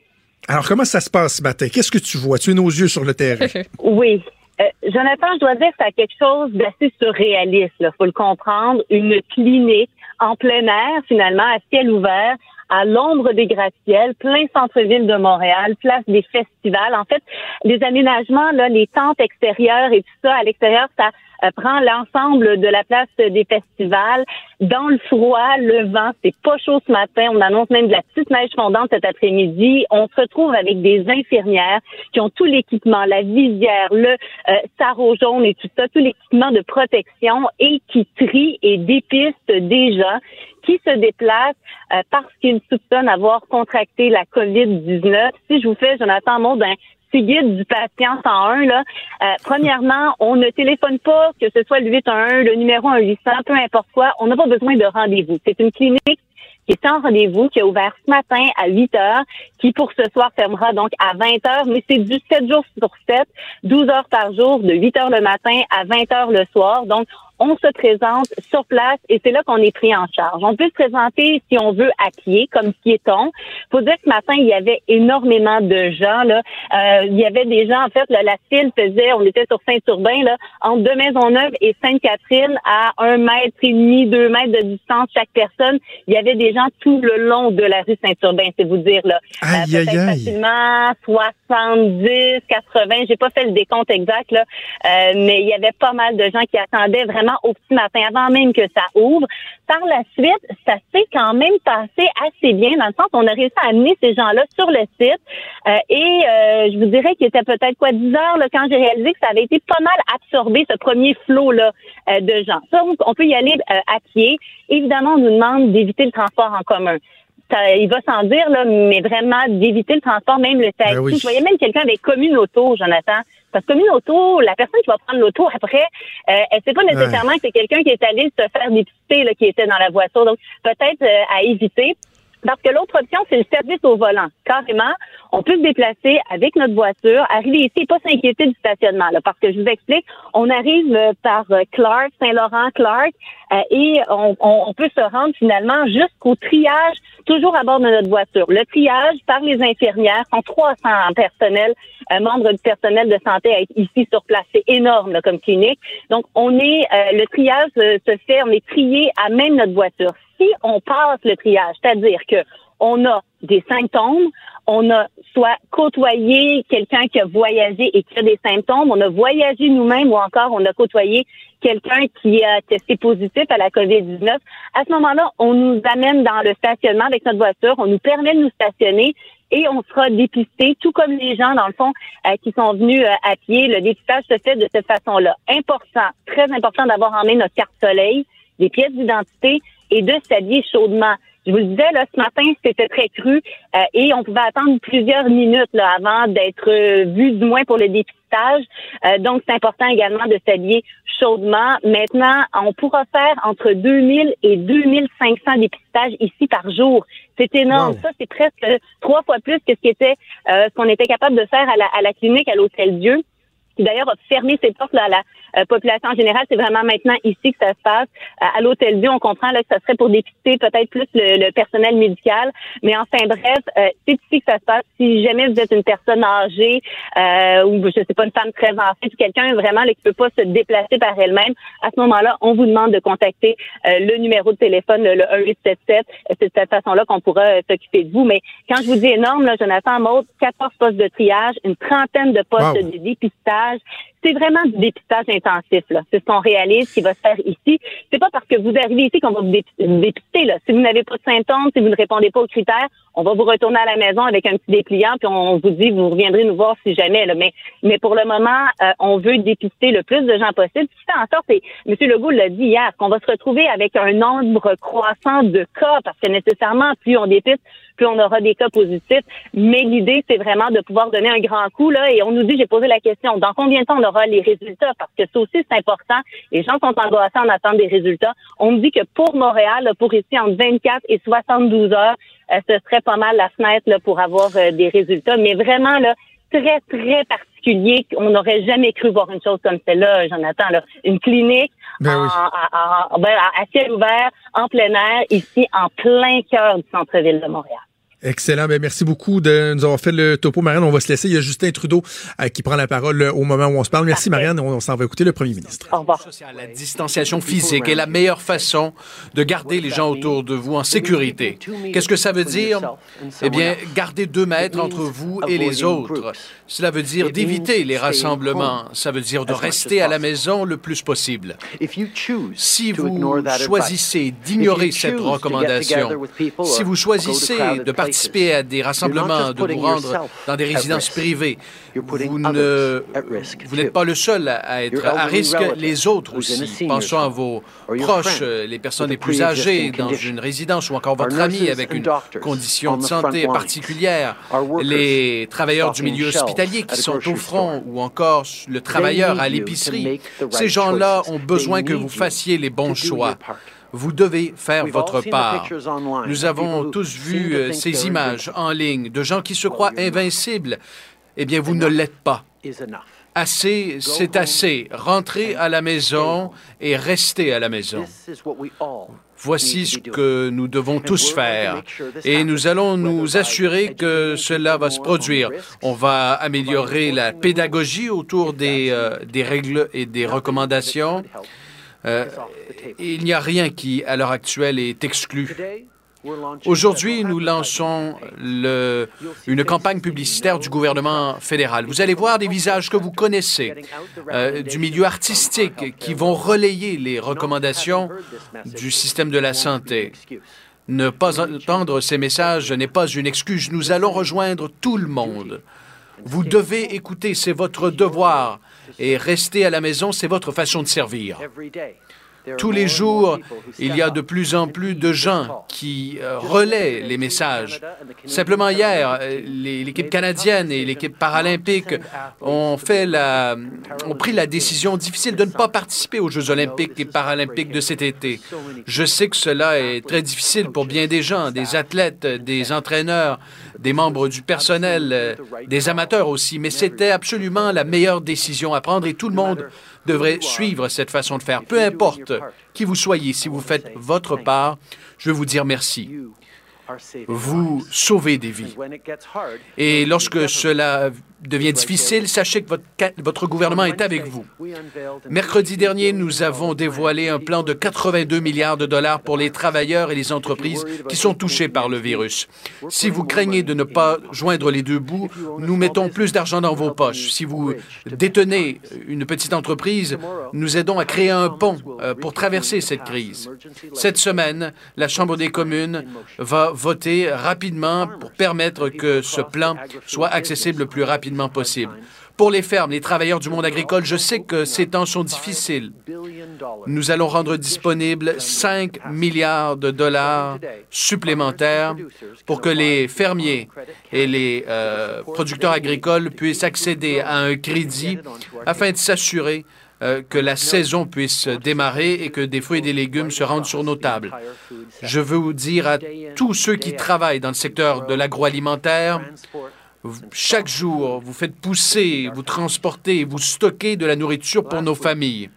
[SPEAKER 4] Alors, comment ça se passe ce matin? Qu'est-ce que tu vois? Tu es nos yeux sur le terrain.
[SPEAKER 15] Oui. Euh, Jonathan, je dois dire que c'est quelque chose d'assez surréaliste. Il faut le comprendre. Une clinique en plein air, finalement, à ciel ouvert, à l'ombre des gratte-ciels, plein centre-ville de Montréal, place des festivals. En fait, les aménagements, là, les tentes extérieures et tout ça, à l'extérieur, ça prend l'ensemble de la place des festivals. Dans le froid, le vent, c'est pas chaud ce matin. On annonce même de la petite neige fondante cet après-midi. On se retrouve avec des infirmières qui ont tout l'équipement, la visière, le euh, jaune et tout ça, tout l'équipement de protection et qui trient et dépistent gens qui se déplacent euh, parce qu'ils soupçonnent avoir contracté la COVID-19. Si je vous fais, Jonathan, mot d'un petit guide du patient 101, là, euh, premièrement, on ne téléphone pas, que ce soit le 811, le numéro 1800, peu importe quoi, on n'a pas besoin de rendez-vous. C'est une clinique qui est en rendez-vous, qui est ouvert ce matin à 8 heures, qui pour ce soir fermera donc à 20 heures, mais c'est du 7 jours sur 7, 12 heures par jour, de 8 heures le matin à 20 heures le soir. Donc, on se présente sur place et c'est là qu'on est pris en charge. On peut se présenter, si on veut, à pied, comme piéton. faut dire que ce matin, il y avait énormément de gens. Là. Euh, il y avait des gens, en fait, là, la file faisait, on était sur Saint-Urbain, là, entre deux Maisonneuve et Sainte-Catherine, à un mètre et demi, deux mètres de distance chaque personne. Il y avait des gens tout le long de la rue Saint-Urbain, c'est vous dire. Là. Euh,
[SPEAKER 4] Aïe,
[SPEAKER 15] peut-être
[SPEAKER 4] aïe, aïe.
[SPEAKER 15] facilement 70, 80, j'ai pas fait le décompte exact, là, euh, mais il y avait pas mal de gens qui attendaient vraiment au petit matin, avant même que ça ouvre. Par la suite, ça s'est quand même passé assez bien, dans le sens qu'on a réussi à amener ces gens-là sur le site. Euh, et euh, je vous dirais qu'il était peut-être quoi 10 heures là, quand j'ai réalisé que ça avait été pas mal absorbé, ce premier flot-là euh, de gens. Ça, on- on peut y aller euh, à pied. Évidemment, on nous demande d'éviter le transport en commun. Ça, il va sans dire, là, mais vraiment d'éviter le transport, même le taxi.
[SPEAKER 4] Ben oui.
[SPEAKER 15] Je voyais même quelqu'un avec commune auto, Jonathan. Parce que commune auto, la personne qui va prendre l'auto après, euh, elle sait pas nécessairement que c'est quelqu'un qui est allé se faire dépister, là, qui était dans la voiture. Donc, peut-être euh, à éviter. Parce que l'autre option, c'est le service au volant. Carrément, on peut se déplacer avec notre voiture, arriver ici et pas s'inquiéter du stationnement. Là, parce que je vous explique, on arrive euh, par euh, Clark, Saint-Laurent, Clark, euh, et on, on- on peut se rendre finalement jusqu'au triage, toujours à bord de notre voiture. Le triage par les infirmières, sont 300 personnels, euh, membres du personnel de santé à ici sur place. C'est énorme comme clinique. Donc, on est, euh, le triage euh, se fait, on est trié à même notre voiture. Si on passe le triage, c'est-à-dire que on a des symptômes, on a soit côtoyé quelqu'un qui a voyagé et qui a des symptômes, on a voyagé nous-mêmes ou encore on a côtoyé quelqu'un qui a testé positif à la COVID-19. À ce moment-là, on nous amène dans le stationnement avec notre voiture, on nous permet de nous stationner et on sera dépisté, tout comme les gens, dans le fond, euh, qui sont venus euh, à pied. Le dépistage se fait de cette façon-là. Important, très important d'avoir en main notre carte soleil, des pièces d'identité et de s'habiller chaudement. Je vous le disais, là, ce matin, c'était très cru euh, et on pouvait attendre plusieurs minutes là, avant d'être euh, vu, du moins pour le dépistage. Euh, donc, c'est important également de s'habiller chaudement. Maintenant, on pourra faire entre 2000 et 2500 dépistages ici par jour. C'est énorme.
[SPEAKER 16] Wow.
[SPEAKER 15] Ça, c'est presque trois fois plus que ce qui était, euh, ce qu'on était capable de faire à la, à la clinique à l'Hôtel Dieu. Qui d'ailleurs a fermé ses portes là, à la euh, population en général. C'est vraiment maintenant ici que ça se passe. Euh, à l'Hôtel Dieu, on comprend là, que ça serait pour dépister peut-être plus le, le personnel médical. Mais enfin bref, euh, c'est ici que ça se passe. Si jamais vous êtes une personne âgée euh, ou je sais pas, une femme très âgée, quelqu'un vraiment là, qui peut pas se déplacer par elle-même, à ce moment-là, on vous demande de contacter euh, le numéro de téléphone, le, le 1877. C'est de cette façon-là qu'on pourra euh, s'occuper de vous. Mais quand je vous dis énorme, là, Jonathan Maud, 14 postes de triage, une trentaine de postes
[SPEAKER 16] Wow.
[SPEAKER 15] de dépistage. C'est vraiment du dépistage intensif. C'est ce qu'on réalise qui va se faire ici. C'est pas parce que vous arrivez ici qu'on va vous dép- vous dépister. Là. Si vous n'avez pas de symptômes, si vous ne répondez pas aux critères, on va vous retourner à la maison avec un petit dépliant, puis on vous dit vous reviendrez nous voir si jamais. Mais, mais pour le moment, euh, on veut dépister le plus de gens possible. Ce qui fait en sorte, et M. Legault l'a dit hier, qu'on va se retrouver avec un nombre croissant de cas, parce que nécessairement, plus on dépiste, plus on aura des cas positifs? Mais l'idée, c'est vraiment de pouvoir donner un grand coup. Là, et on nous dit, j'ai posé la question, dans combien de temps on aura les résultats? Parce que ça aussi, c'est important. Les gens sont angoissés en attendant des résultats. On me dit que pour Montréal, pour ici, entre 24 et 72 heures, euh, ce serait pas mal la fenêtre là, pour avoir euh, des résultats. Mais vraiment, là, très, très particulier. On n'aurait jamais cru voir une chose comme celle-là, Jonathan. Là. Une clinique
[SPEAKER 4] Ben
[SPEAKER 15] en,
[SPEAKER 4] oui.
[SPEAKER 15] en- en- ben, à ciel ouvert, en plein air, ici, en plein cœur du centre-ville de Montréal.
[SPEAKER 4] Excellent. Ben, merci beaucoup de nous avoir fait le topo, Marianne. On va se laisser. Il y a Justin Trudeau euh, qui prend la parole euh, au moment où on se parle. Merci, Marianne. On, on s'en va écouter le premier ministre.
[SPEAKER 15] Au revoir.
[SPEAKER 16] La distanciation physique est la meilleure façon de garder les gens autour de vous en sécurité. Qu'est-ce que ça veut dire? Eh bien, garder deux mètres entre vous et les autres. Cela veut dire d'éviter les rassemblements. Ça veut dire de rester à la maison le plus possible. Si vous choisissez d'ignorer cette recommandation, si vous choisissez de participer à des rassemblements, de vous rendre dans des résidences privées, vous ne vous n'êtes pas le seul à- à être à risque, les autres aussi. Pensons à vos proches, euh, les personnes les plus âgées dans une résidence ou encore votre ami avec une condition de santé particulière, les travailleurs du milieu hospitalier qui sont au front ou encore le travailleur à l'épicerie. Ces gens-là ont besoin que vous fassiez les bons choix. Vous devez faire votre part. Nous avons tous vu euh, ces images en ligne de gens qui se croient invincibles. Eh bien, vous ne l'êtes pas. Assez, c'est assez. Rentrez à la maison et restez à la maison. Voici ce que nous devons tous faire. Et nous allons nous assurer que cela va se produire. On va améliorer la pédagogie autour des, euh, des règles et des recommandations. Euh, il n'y a rien qui, à l'heure actuelle, est exclu. Aujourd'hui, nous lançons une campagne publicitaire du gouvernement fédéral. Vous allez voir des visages que vous connaissez, euh, du milieu artistique, qui vont relayer les recommandations du système de la santé. Ne pas entendre ces messages n'est pas une excuse. Nous allons rejoindre tout le monde. Vous devez écouter, c'est votre devoir. Et rester à la maison, c'est votre façon de servir. Tous les jours, il y a de plus en plus de gens qui euh, relaient les messages. Simplement hier, euh, l'équipe canadienne et l'équipe paralympique ont, ont pris la décision difficile de ne pas participer aux Jeux olympiques et paralympiques de cet été. Je sais que cela est très difficile pour bien des gens, des athlètes, des entraîneurs, des membres du personnel, euh, des amateurs aussi, mais c'était absolument la meilleure décision à prendre et tout le monde devrait suivre cette façon de faire. Peu importe qui vous soyez, si vous faites votre part, je veux vous dire merci. Vous sauvez des vies. Et lorsque cela devient difficile, sachez que votre, gouvernement est avec vous. Mercredi dernier, nous avons dévoilé un plan de 82 milliards de dollars pour les travailleurs et les entreprises qui sont touchés par le virus. Si vous craignez de ne pas joindre les deux bouts, nous mettons plus d'argent dans vos poches. Si vous détenez une petite entreprise, nous aidons à créer un pont euh, pour traverser cette crise. Cette semaine, la Chambre des communes va voter rapidement pour permettre que ce plan soit accessible le plus rapidement possible. Pour les fermes, les travailleurs du monde agricole, je sais que ces temps sont difficiles. Nous allons rendre disponibles 5 milliards de dollars supplémentaires pour que les fermiers et les euh, producteurs agricoles puissent accéder à un crédit afin de s'assurer euh, que la saison puisse démarrer et que des fruits et des légumes se rendent sur nos tables. Je veux vous dire à tous ceux qui travaillent dans le secteur de l'agroalimentaire, Chaque jour, vous faites pousser, vous transportez, vous stockez de la nourriture pour nos familles.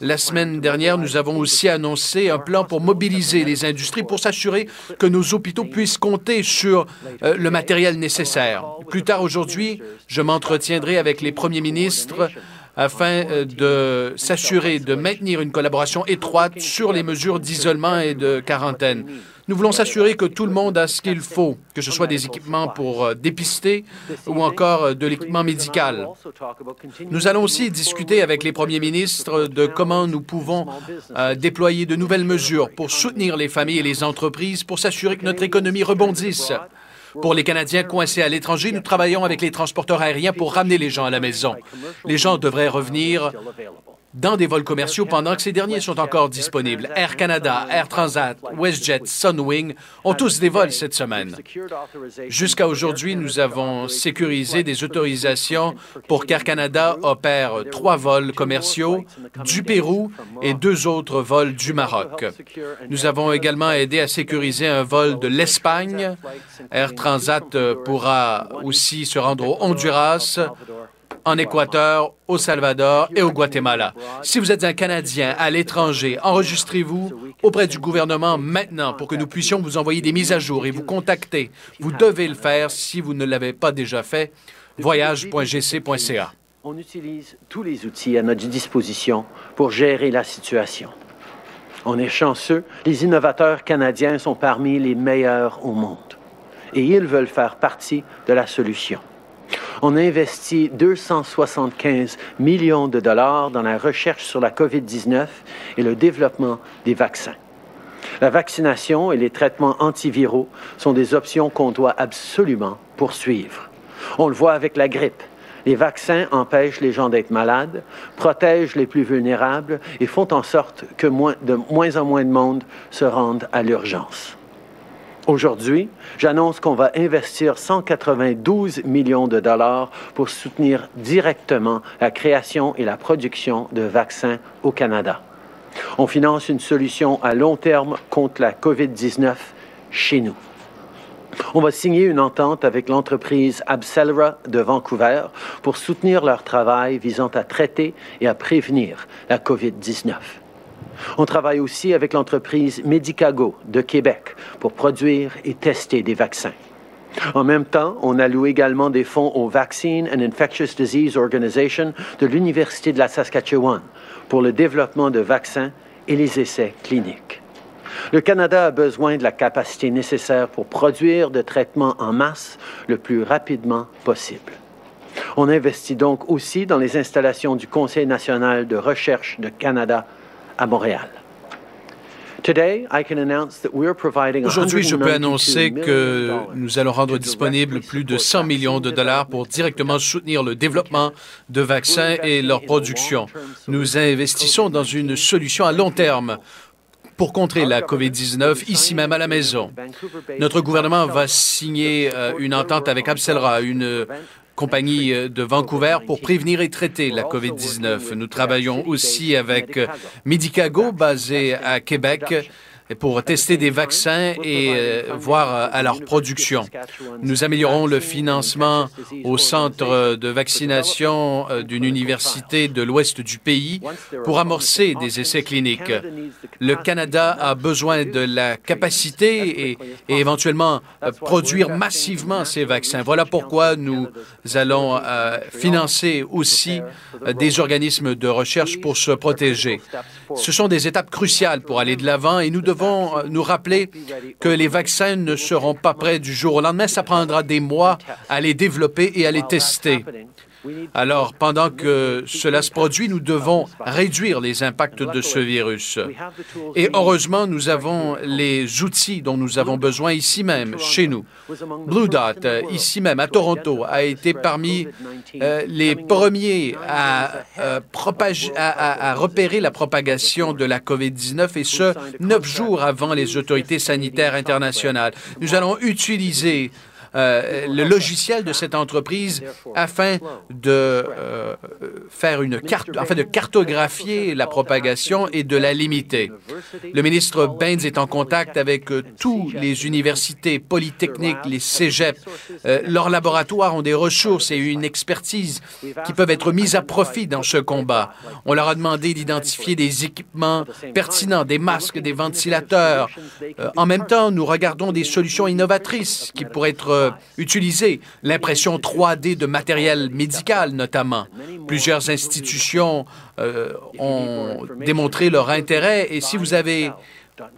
[SPEAKER 16] La semaine dernière, nous avons aussi annoncé un plan pour mobiliser les industries pour s'assurer que nos hôpitaux puissent compter sur euh, le matériel nécessaire. Plus tard aujourd'hui, je m'entretiendrai avec les premiers ministres afin euh, de s'assurer de maintenir une collaboration étroite sur les mesures d'isolement et de quarantaine. Nous voulons s'assurer que tout le monde a ce qu'il faut, que ce soit des équipements pour euh, dépister ou encore euh, de l'équipement médical. Nous allons aussi discuter avec les premiers ministres de comment nous pouvons euh, déployer de nouvelles mesures pour soutenir les familles et les entreprises pour s'assurer que notre économie rebondisse. Pour les Canadiens coincés à l'étranger, nous travaillons avec les transporteurs aériens pour ramener les gens à la maison. Les gens devraient revenir dans des vols commerciaux pendant que ces derniers sont encore disponibles. Air Canada, Air Transat, WestJet, Sunwing ont tous des vols cette semaine. Jusqu'à aujourd'hui, nous avons sécurisé des autorisations pour qu'Air Canada opère trois vols commerciaux du Pérou et deux autres vols du Maroc. Nous avons également aidé à sécuriser un vol de l'Espagne. Air Transat euh, pourra aussi se rendre au Honduras, en Équateur, au Salvador et au Guatemala. Si vous êtes un Canadien à l'étranger, enregistrez-vous auprès du gouvernement maintenant pour que nous puissions vous envoyer des mises à jour et vous contacter. Vous devez le faire si vous ne l'avez pas déjà fait. Voyage.gc.ca.
[SPEAKER 17] On utilise tous les outils à notre disposition pour gérer la situation. On est chanceux, les innovateurs canadiens sont parmi les meilleurs au monde et ils veulent faire partie de la solution. On a investi 275 millions de dollars dans la recherche sur la COVID-19 et le développement des vaccins. La vaccination et les traitements antiviraux sont des options qu'on doit absolument poursuivre. On le voit avec la grippe. Les vaccins empêchent les gens d'être malades, protègent les plus vulnérables et font en sorte que moins- de moins en moins de monde se rendent à l'urgence. Aujourd'hui, j'annonce qu'on va investir 192 millions de dollars pour soutenir directement la création et la production de vaccins au Canada. On finance une solution à long terme contre la COVID-19 chez nous. On va signer une entente avec l'entreprise Abcelera de Vancouver pour soutenir leur travail visant à traiter et à prévenir la COVID-19. On travaille aussi avec l'entreprise Medicago de Québec pour produire et tester des vaccins. En même temps, on alloue également des fonds au Vaccine and Infectious Disease Organization de l'Université de la Saskatchewan pour le développement de vaccins et les essais cliniques. Le Canada a besoin de la capacité nécessaire pour produire de traitements en masse le plus rapidement possible. On investit donc aussi dans les installations du Conseil national de recherche de Canada à Montréal. Today, I can announce that we're providing
[SPEAKER 16] Aujourd'hui, je peux
[SPEAKER 17] 192
[SPEAKER 16] annoncer que nous allons rendre disponible plus de 100 millions de dollars pour directement soutenir le développement de vaccins et leur production. Nous investissons dans une solution à long terme pour contrer la COVID-19 ici même à la maison. Notre gouvernement va signer euh, une entente avec Abcelera, une euh, de Vancouver, pour prévenir et traiter la COVID-19. Nous travaillons aussi avec Medicago, basé à Québec, pour tester des vaccins et euh, voir euh, à leur production. Nous améliorons le financement au centre de vaccination euh, d'une université de l'ouest du pays pour amorcer des essais cliniques. Le Canada a besoin de la capacité et, éventuellement produire massivement ces vaccins. Voilà pourquoi nous allons financer aussi des organismes de recherche pour se protéger. Ce sont des étapes cruciales pour aller de l'avant et nous devons euh, nous rappeler que les vaccins ne seront pas prêts du jour au lendemain. Ça prendra des mois à les développer et à les tester. Alors, pendant que cela se produit, nous devons réduire les impacts de ce virus. Et heureusement, nous avons les outils dont nous avons besoin ici même, chez nous. Blue Dot, ici même, à Toronto, a été parmi euh, les premiers à, euh, à repérer la propagation de la COVID-19 et ce, neuf jours avant les autorités sanitaires internationales. Nous allons utiliser euh, le logiciel de cette entreprise afin de euh, faire une carte, afin de cartographier la propagation et de la limiter. Le ministre Baines est en contact avec euh, toutes les universités polytechniques, les cégeps. Leurs laboratoires ont des ressources et une expertise qui peuvent être mises à profit dans ce combat. On leur a demandé d'identifier des équipements pertinents, des masques, des ventilateurs. En même temps, nous regardons des solutions innovatrices qui pourraient être euh, utilisées. L'impression 3D de matériel médical, notamment. Plusieurs institutions euh, ont démontré leur intérêt et si vous avez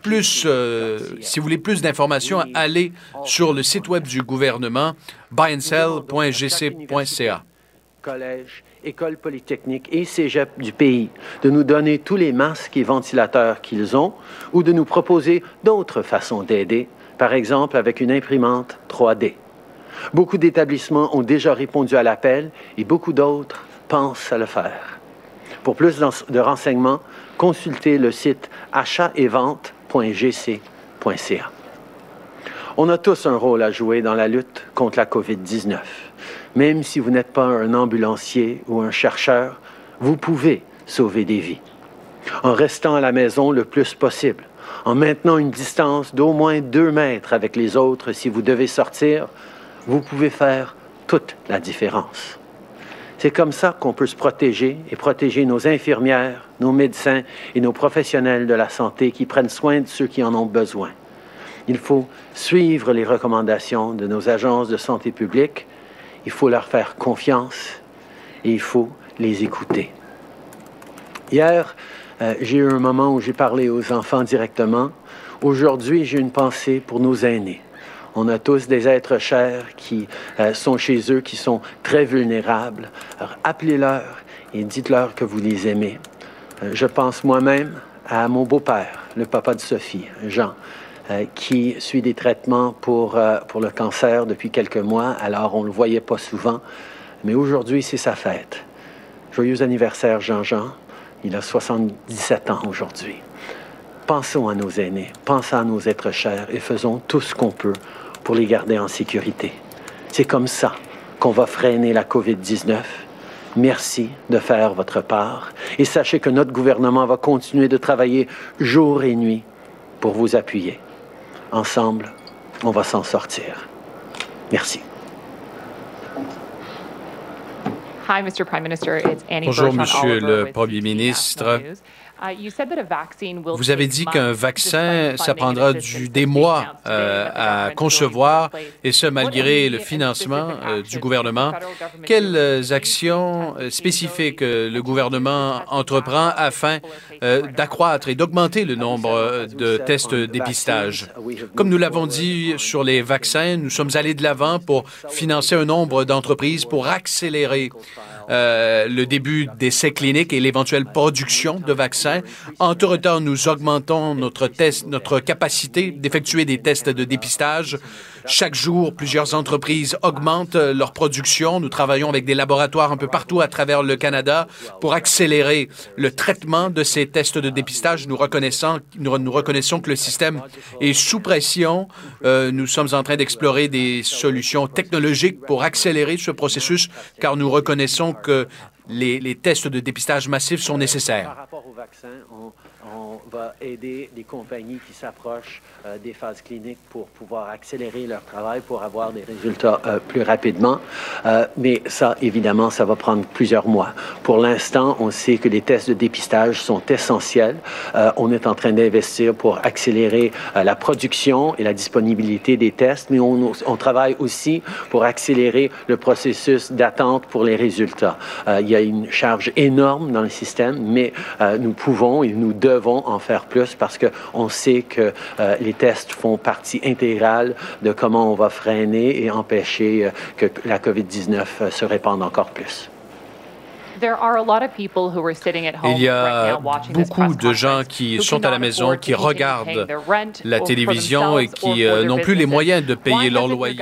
[SPEAKER 16] plus, euh, si vous voulez plus d'informations, allez sur le site web du gouvernement buyandsell.gc.ca.
[SPEAKER 17] collèges, écoles polytechniques et cégep du pays de nous donner tous les masques et ventilateurs qu'ils ont ou de nous proposer d'autres façons d'aider, par exemple avec une imprimante 3D. Beaucoup d'établissements ont déjà répondu à l'appel et beaucoup d'autres pensent à le faire. Pour plus de renseignements, consultez le site achat-et-vente.gc.ca. On a tous un rôle à jouer dans la lutte contre la COVID-19. Même si vous n'êtes pas un ambulancier ou un chercheur, vous pouvez sauver des vies. En restant à la maison le plus possible, en maintenant une distance d'au moins deux mètres avec les autres si vous devez sortir, vous pouvez faire toute la différence. C'est comme ça qu'on peut se protéger et protéger nos infirmières, nos médecins et nos professionnels de la santé qui prennent soin de ceux qui en ont besoin. Il faut suivre les recommandations de nos agences de santé publique, il faut leur faire confiance et il faut les écouter. Hier, euh, j'ai eu un moment où j'ai parlé aux enfants directement. Aujourd'hui, j'ai une pensée pour nos aînés. On a tous des êtres chers qui euh, sont chez eux, qui sont très vulnérables. Alors, appelez-leur et dites-leur que vous les aimez. Euh, je pense moi-même à mon beau-père, le papa de Sophie, Jean, qui suit des traitements pour, pour le cancer depuis quelques mois. Alors, on ne le voyait pas souvent. Mais aujourd'hui, c'est sa fête. Joyeux anniversaire, Jean-Jean. Il a 77 ans aujourd'hui. Pensons à nos aînés, pensons à nos êtres chers et faisons tout ce qu'on peut pour les garder en sécurité. C'est comme ça qu'on va freiner la COVID-19. Merci de faire votre part et sachez que notre gouvernement va continuer de travailler jour et nuit pour vous appuyer. Ensemble, on va s'en sortir. Merci.
[SPEAKER 18] Hi, Mr. Prime Minister. It's Annie
[SPEAKER 16] Bonjour, Monsieur le Premier ministre.
[SPEAKER 18] National News. Uh, you said that a vaccine will
[SPEAKER 16] Vous avez dit qu'un
[SPEAKER 18] months
[SPEAKER 16] vaccin,
[SPEAKER 18] despite
[SPEAKER 16] ça prendra du, des mois euh, à concevoir, et ce malgré le financement euh, du gouvernement. Quelles euh, actions euh, spécifiques euh, le gouvernement entreprend afin euh, d'accroître et d'augmenter le nombre euh, de tests de dépistage? Comme nous l'avons dit sur les vaccins, nous sommes allés de l'avant pour financer un nombre d'entreprises pour accélérer euh, le début d'essais cliniques et l'éventuelle production de vaccins. En tout temps, nous augmentons notre, test, notre capacité d'effectuer des tests de dépistage. Chaque jour, plusieurs entreprises augmentent leur production. Nous travaillons avec des laboratoires un peu partout à travers le Canada pour accélérer le traitement de ces tests de dépistage. Nous reconnaissons, que le système est sous pression. Euh, nous sommes en train d'explorer des solutions technologiques pour accélérer ce processus, car nous reconnaissons que les, tests de dépistage massifs sont nécessaires.
[SPEAKER 17] Par rapport au vaccin, on va aider les compagnies qui s'approchent euh, des phases cliniques pour pouvoir accélérer leur travail, pour avoir des résultats euh, plus rapidement. Euh, mais ça, évidemment, ça va prendre plusieurs mois. Pour l'instant, on sait que les tests de dépistage sont essentiels. Euh, on est en train d'investir pour accélérer euh, la production et la disponibilité des tests, mais on, on travaille aussi pour accélérer le processus d'attente pour les résultats. Euh, il y a une charge énorme dans le système, mais nous pouvons et nous devons en faire plus parce qu'on sait que les tests font partie intégrale de comment on va freiner et empêcher euh, que la COVID-19 euh, se répande encore plus.
[SPEAKER 18] There are a lot of people who are sitting at home
[SPEAKER 16] Il y
[SPEAKER 18] right
[SPEAKER 16] a
[SPEAKER 18] now watching this
[SPEAKER 16] beaucoup de gens qui sont à la maison, qui regardent la télévision et qui euh, n'ont plus les moyens de payer leur loyer.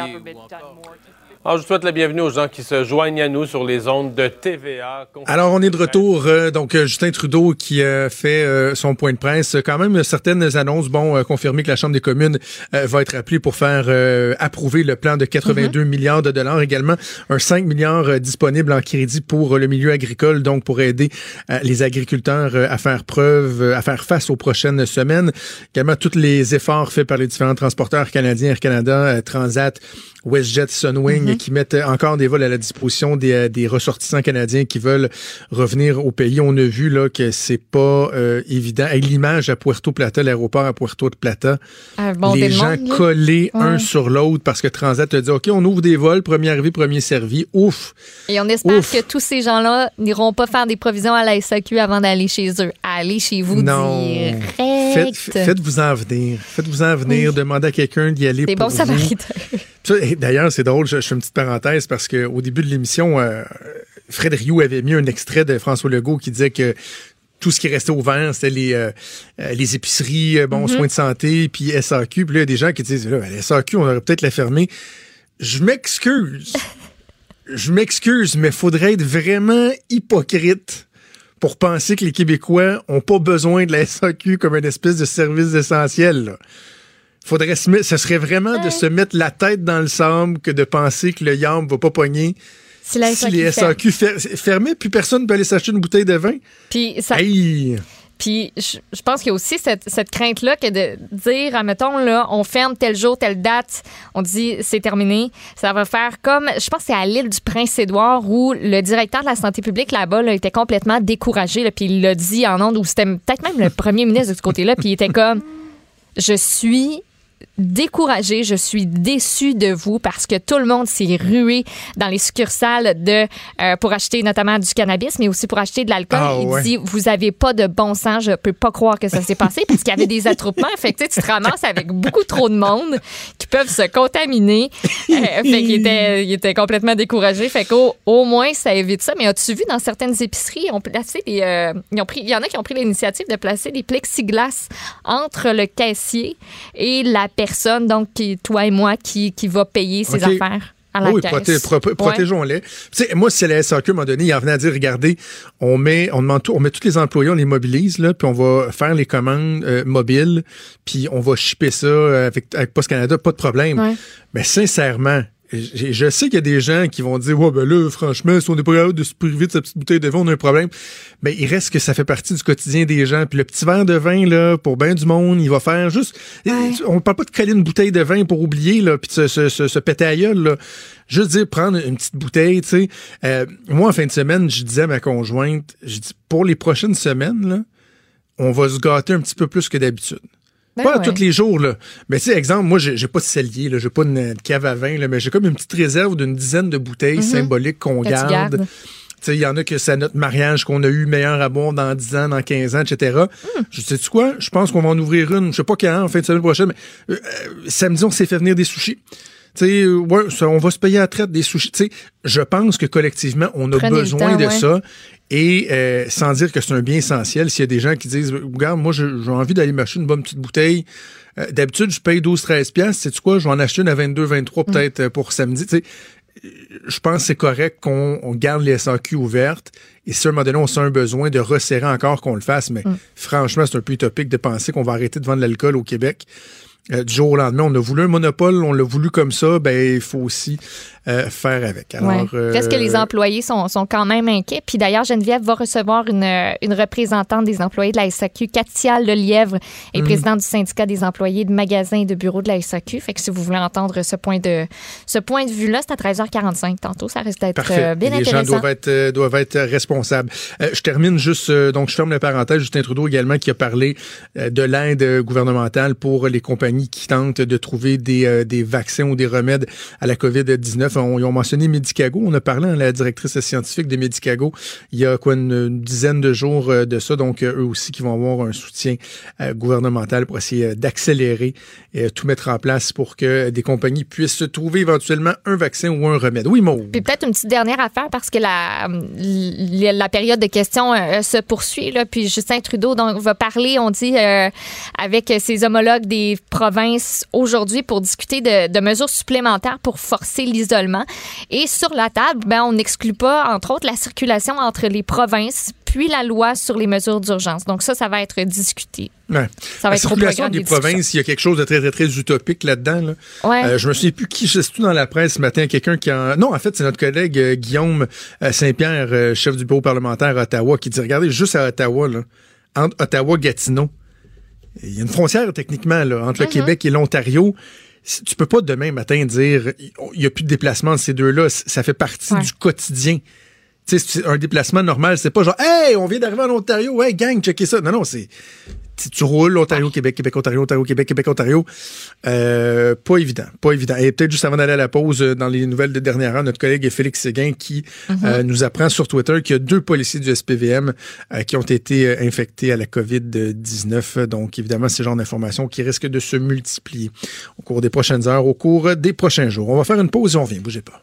[SPEAKER 19] Alors, je souhaite la bienvenue aux gens qui se joignent à nous sur les ondes de TVA.
[SPEAKER 4] Alors, on est de retour. euh, donc, euh, Justin Trudeau qui euh, fait euh, son point de presse. Quand même, certaines annonces, bon, euh, confirmer que la Chambre des communes euh, va être appelée pour faire euh, approuver le plan de 82 milliards de dollars. Également, un 5 milliards euh, disponible en crédit pour euh, le milieu agricole, donc pour aider euh, les agriculteurs euh, à faire preuve, euh, à faire face aux prochaines semaines. Également, tous les efforts faits par les différents transporteurs canadiens, Air Canada, euh, Transat, WestJet, Sunwing, qui mettent encore des vols à la disposition des, euh, des ressortissants canadiens qui veulent revenir au pays. On a vu là que c'est pas euh, évident. Avec l'image à Puerto Plata, l'aéroport à Puerto Plata,
[SPEAKER 5] Ah, bon,
[SPEAKER 4] les
[SPEAKER 5] des
[SPEAKER 4] gens collés un sur l'autre parce que Transat a dit OK, on ouvre des vols, premier arrivé, premier servi. Ouf.
[SPEAKER 5] Et on espère
[SPEAKER 4] Ouf.
[SPEAKER 5] que tous ces gens-là n'iront pas faire des provisions à la SAQ avant d'aller chez eux. Allez chez vous
[SPEAKER 4] Non.
[SPEAKER 5] direct.
[SPEAKER 4] Faites, faites-vous en venir. Faites-vous en venir. Demandez à quelqu'un d'y aller
[SPEAKER 5] Des
[SPEAKER 4] pour
[SPEAKER 5] bons
[SPEAKER 4] vous. D'ailleurs, c'est drôle, je, je fais une petite parenthèse parce qu'au début de l'émission, euh, Fred Rioux avait mis un extrait de François Legault qui disait que tout ce qui restait ouvert, c'était les, euh, euh, les épiceries, euh, bon,
[SPEAKER 5] Mhm.
[SPEAKER 4] soins de santé, puis SAQ. Puis là, il y a des gens qui disent, là, la SAQ, on aurait peut-être la fermer. Je m'excuse. Je m'excuse, mais faudrait être vraiment hypocrite pour penser que les Québécois ont pas besoin de la SAQ comme une espèce de service essentiel. là. Faudrait se mettre, ce serait vraiment de se mettre la tête dans le sable que de penser que le yam va pas pogner
[SPEAKER 5] Si la
[SPEAKER 4] si les
[SPEAKER 5] SAQ
[SPEAKER 4] SAQ fer- fermés, puis personne ne peut aller s'acheter une bouteille de vin.
[SPEAKER 5] Puis ça,
[SPEAKER 4] Hey!
[SPEAKER 5] Puis je, je pense qu'il y a aussi cette, cette crainte-là que de dire, admettons, là, on ferme tel jour, telle date, on dit c'est terminé. Ça va faire comme, je pense que c'est à l'île du Prince-Édouard où le directeur de la santé publique là-bas là, était complètement découragé. Là, puis il l'a dit en ondes, ou c'était peut-être même le premier ministre de ce côté-là, puis il était comme, je suis découragé, je suis déçu de vous parce que tout le monde s'est rué dans les succursales de euh, pour acheter notamment du cannabis, mais aussi pour acheter de l'alcool.
[SPEAKER 13] Ah,
[SPEAKER 5] Il
[SPEAKER 13] ouais.
[SPEAKER 5] dit vous avez pas de bon sens, je peux pas croire que ça s'est passé parce qu'il y avait des attroupements. Fait que tu te ramasses avec beaucoup trop de monde qui peuvent se contaminer. Euh, fait qu'il était, il était complètement découragé. Fait qu'au au moins ça évite ça. Mais as-tu vu dans certaines épiceries, ont placé des, euh, ils ont pris, il y en a qui ont pris l'initiative de placer des plexiglas entre le caissier et la personne, donc qui, toi et moi, qui, qui va payer ses affaires. À la
[SPEAKER 4] oui,
[SPEAKER 5] caisse.
[SPEAKER 4] proté- pro- pro-
[SPEAKER 5] Ouais.
[SPEAKER 4] protégeons-les. Moi, si la SAQ, à un moment donné, il en venait à dire, regardez, on met, on demande tout, on met tous les employés, on les mobilise, là, puis on va faire les commandes euh, mobiles, puis on va shipper ça euh, avec, avec Post Canada, pas de problème.
[SPEAKER 5] Ouais.
[SPEAKER 4] Mais sincèrement, je, je sais qu'il y a des gens qui vont dire, ouais, ben là, franchement, si on n'est pas capable de se priver de sa petite bouteille de vin, on a un problème. Mais il reste que ça fait partie du quotidien des gens. Puis le petit verre de vin, là, pour bien du monde, il va faire juste. On parle pas de coller une bouteille de vin pour oublier, là, puis de se, se, se, se péter à gueule, là. Juste dire, prendre une petite bouteille, tu sais. Euh, moi, en fin de semaine, je disais à ma conjointe, je dis, pour les prochaines semaines, là, on va se gâter un petit peu plus que d'habitude.
[SPEAKER 5] Ben
[SPEAKER 4] pas
[SPEAKER 5] ouais.
[SPEAKER 4] tous les jours, là. Mais tu sais, exemple, moi, j'ai pas de cellier, là. J'ai pas une, cave à vin, là, mais j'ai comme une petite réserve d'une dizaine de bouteilles
[SPEAKER 5] Mhm.
[SPEAKER 4] symboliques qu'on garde.
[SPEAKER 5] gardes.
[SPEAKER 4] Tu sais, il y en a que c'est à notre mariage qu'on a eu meilleur à boire dans 10 ans, dans 15 ans, etc.
[SPEAKER 5] Hmm.
[SPEAKER 4] Je sais tu quoi? Je pense qu'on va en ouvrir une. Je sais pas quand, en fin de semaine prochaine, mais euh, euh, samedi, on s'est fait venir des sushis. Sais, ouais, on va se payer à la traite des sushis. Tu sais, je pense que collectivement, on a
[SPEAKER 5] Prenez
[SPEAKER 4] besoin
[SPEAKER 5] temps,
[SPEAKER 4] de
[SPEAKER 5] ouais.
[SPEAKER 4] ça. Et euh, sans dire que c'est un bien essentiel, s'il y a des gens qui disent, regarde, moi, j'ai envie d'aller m'acheter une bonne petite bouteille. Euh, D'habitude, je paye 12-13 piastres. Sais-tu quoi? Je vais en acheter une à 22-23
[SPEAKER 5] Mm.
[SPEAKER 4] peut-être pour samedi. Je pense que c'est correct qu'on on garde les SAQ ouvertes. Et si à un moment donné, on sent un besoin de resserrer encore qu'on le fasse, mais
[SPEAKER 5] Mm.
[SPEAKER 4] franchement, c'est un peu utopique de penser qu'on va arrêter de vendre l'alcool au Québec. Euh, du jour au lendemain, on a voulu un monopole, on l'a voulu comme ça, ben il faut aussi euh, faire avec. Alors,
[SPEAKER 5] Ouais. Est-ce que les
[SPEAKER 4] euh,
[SPEAKER 5] employés sont, sont quand même inquiets? Puis d'ailleurs, Geneviève va recevoir une, une représentante des employés de la SAQ, Katia Lelièvre, est
[SPEAKER 4] Mm.
[SPEAKER 5] présidente du syndicat des employés de magasins et de bureaux de la SAQ. Fait que si vous voulez entendre ce point de, ce point de vue-là, c'est à 13h45 tantôt. Ça risque d'être bien
[SPEAKER 4] Et les gens
[SPEAKER 5] intéressant.
[SPEAKER 4] doivent être, doivent être responsables. Je termine juste, donc je ferme la parenthèse. Justin Trudeau également qui a parlé de l'aide gouvernementale pour les compagnies qui tentent de trouver des, euh, des vaccins ou des remèdes à la COVID-19. On, ils ont mentionné Medicago. On a parlé à la directrice scientifique de Medicago il y a quoi une, dizaine de jours euh, de ça. Donc euh, eux aussi qui vont avoir un soutien gouvernemental pour essayer d'accélérer et tout mettre en place pour que des compagnies puissent se trouver éventuellement un vaccin ou un remède. Oui, Maud.
[SPEAKER 5] Puis peut-être une petite dernière affaire parce que la, la, la période de questions se poursuit. Puis Justin Trudeau donc, va parler, on dit, avec ses homologues des provinces aujourd'hui pour discuter de, de mesures supplémentaires pour forcer l'isolement. Et sur la table, ben, on n'exclut pas, entre autres, la circulation entre les provinces puis la loi sur les mesures d'urgence. Donc ça, ça va être discuté.
[SPEAKER 4] Ouais.
[SPEAKER 5] Ça va
[SPEAKER 4] la
[SPEAKER 5] être
[SPEAKER 4] circulation des provinces, il y a quelque chose de très, très, très utopique là-dedans. Là.
[SPEAKER 5] Ouais.
[SPEAKER 4] Euh, je me souviens plus qui, je tout dans la presse ce matin, quelqu'un qui en... Non, en fait, c'est notre collègue euh, Guillaume euh, Saint-Pierre, euh, chef du bureau parlementaire à Ottawa, qui dit, regardez, juste à Ottawa, là, entre Ottawa et Gatineau, il y a une frontière techniquement là, entre le
[SPEAKER 5] Mhm.
[SPEAKER 4] Québec et l'Ontario. Tu peux pas demain matin dire il n'y a plus de déplacement de ces deux-là. Ça fait partie du quotidien. C'est un déplacement normal, c'est pas genre Hey, on vient d'arriver en Ontario, ouais, gang, checker ça. Non, non, c'est. tu- roules Ontario, Québec, Québec, Ontario, Ontario, Québec, Québec, Ontario. Euh, pas évident, pas évident. Et peut-être juste avant d'aller à la pause, euh, dans les nouvelles de dernière heure, notre collègue Félix Séguin qui
[SPEAKER 5] Mhm.
[SPEAKER 4] euh, nous apprend sur Twitter qu'il y a deux policiers du SPVM euh, qui ont été infectés à la COVID-19. Donc, évidemment, c'est le genre d'informations qui risquent de se multiplier au cours des prochaines heures, au cours des prochains jours. On va faire une pause et on revient. Bougez pas.